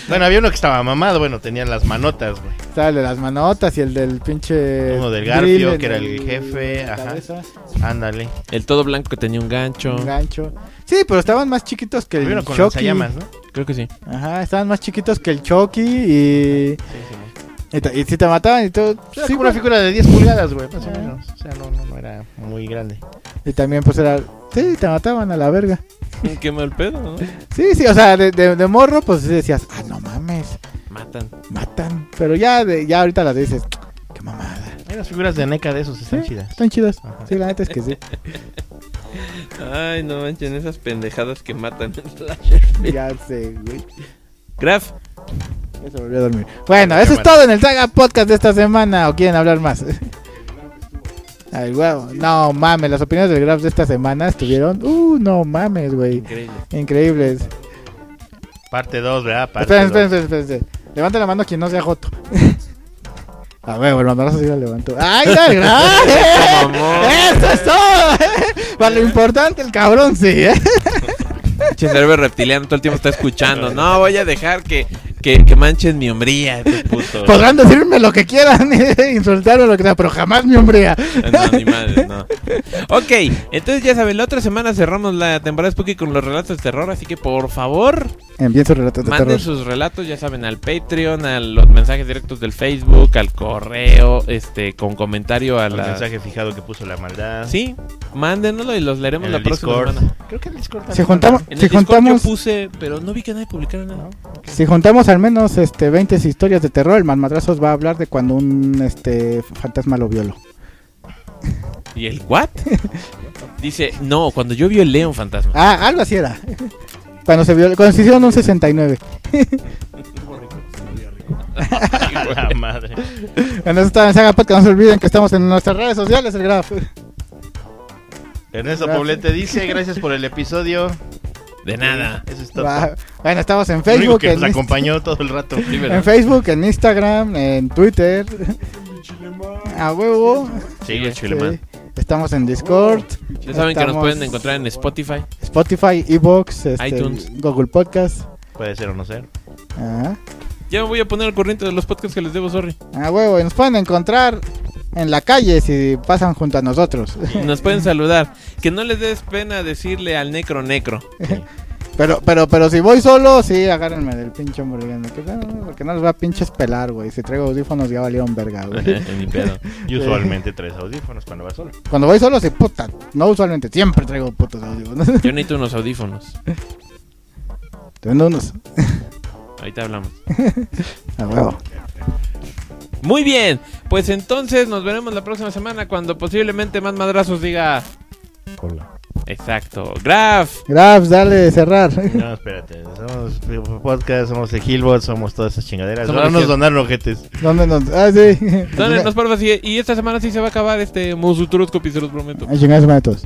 Bueno, había uno que estaba mamado, bueno, tenían las manotas, güey. Estaba el de las manotas y el del pinche. Uno del Garfio, que era el jefe, ajá. Ándale. El todo blanco que tenía un gancho. Un gancho. Sí, pero estaban más chiquitos que Había el uno con Chucky. lanzallamas, ¿no? Creo que sí. Ajá, estaban más chiquitos que el Chucky y. Sí, sí. Y, si te mataban y todo. Era sí, como una figura de 10 pulgadas, güey, más o menos. O sea, no, no, no era muy grande. Y también, pues era. Sí, te mataban a la verga. Qué mal pedo, ¿no? Sí, sí, o sea, de, de, de morro, pues sí decías, ah, no mames, Matan. matan. Pero ya, de, ya ahorita las dices, qué mamada. Hay unas figuras de NECA de esos, están Sí, chidas. Están chidas. Ajá. Sí, la neta es que sí. Ay, no manchen, esas pendejadas que matan en Slasher. ya sé, güey. Graf, Ya se volvió a dormir. Bueno, eso es todo en el Saga Podcast de esta semana. ¿O quieren hablar más? Ay, huevo. No mames, las opiniones del Graf de esta semana estuvieron. Uh, no mames, güey. increíble. Increíbles. Parte 2, ¿verdad? Parte Esperen, dos. esperen, esperen, esperen. Levanta la mano quien no sea Joto. *laughs* A huevo, el mandazo sí lo levantó. ¡Ay, no, *laughs* Graf! mamón. ¡Eso es todo! Para lo importante, el cabrón sí, ¿eh? *laughs* Cerebro reptiliano todo el tiempo está escuchando. No, voy a dejar que, que, que manchen mi hombría, putos. Podrán decirme lo que quieran, *laughs* insultarme lo que sea, pero jamás mi hombría. No, ni madre, no. Ok, entonces ya saben, la otra semana cerramos la temporada Spooky con los relatos de terror, así que por favor, Envíen sus relatos de manden terror. sus relatos, ya saben, al Patreon, a los mensajes directos del Facebook, al correo, este, con comentario a El la... mensaje fijado que puso la maldad. Sí, mándenoslo y los leeremos En la el próxima Discord. semana. Creo que el Discord Si juntamos, En si Discord juntamos, yo puse, pero no vi que nadie publicara nada. si juntamos al menos este 20 historias de terror, el Manmadrazos va a hablar de cuando un este fantasma lo violó. ¿Y el what? Dice, no, cuando yo violé a un fantasma. Ah, algo así era. Cuando se violó, cuando se hicieron un 69. A *laughs* la madre. Bueno, eso está en Saga Podcast, no se olviden que estamos en nuestras redes sociales, el Graf. Ernesto. Poblete dice, gracias por el episodio. De nada. Eso es todo. Va- Bueno, estamos en Lo único Facebook, que en, nos Inst- acompañó todo el rato. En Facebook, en Instagram, en Twitter. A huevo. Sí, el Sí. chileman. Estamos en Discord, Ya saben que nos pueden encontrar en Spotify. Spotify, Evox, este, iTunes. Google Podcast. Puede ser o no ser. Ajá. Ya me voy a poner al corriente de los podcasts que les debo, sorry. A huevo, y nos pueden encontrar en la calle si pasan junto a nosotros. *laughs* Nos pueden saludar. Que no les des pena decirle al necro necro. *laughs* Pero, pero, pero si voy solo, sí, agárrenme del pinche hamburguesa. Que no, porque no les va a pinches pelar, güey. Si traigo audífonos ya valieron verga, güey. *laughs* Ni pedo. Y usualmente traes audífonos cuando vas solo. Cuando voy solo, sí, puta. No usualmente, siempre traigo putos audífonos. Yo necesito unos audífonos. Te vendo unos. Ahorita hablamos. A huevo. Muy bien. Pues entonces nos veremos la próxima semana cuando posiblemente más madrazos diga. Hola. Exacto. Graf. Grabs, dale, cerrar. No, espérate. Somos podcast, somos de Hillbot, somos todas esas chingaderas. Somos Ahora nos donaron ojetes. ¿Dónde nos.? Ah, sí. Dónenos, porfa, sí. Y esta semana sí se va a acabar este Musutroscopy, se los prometo. Ay, chingados.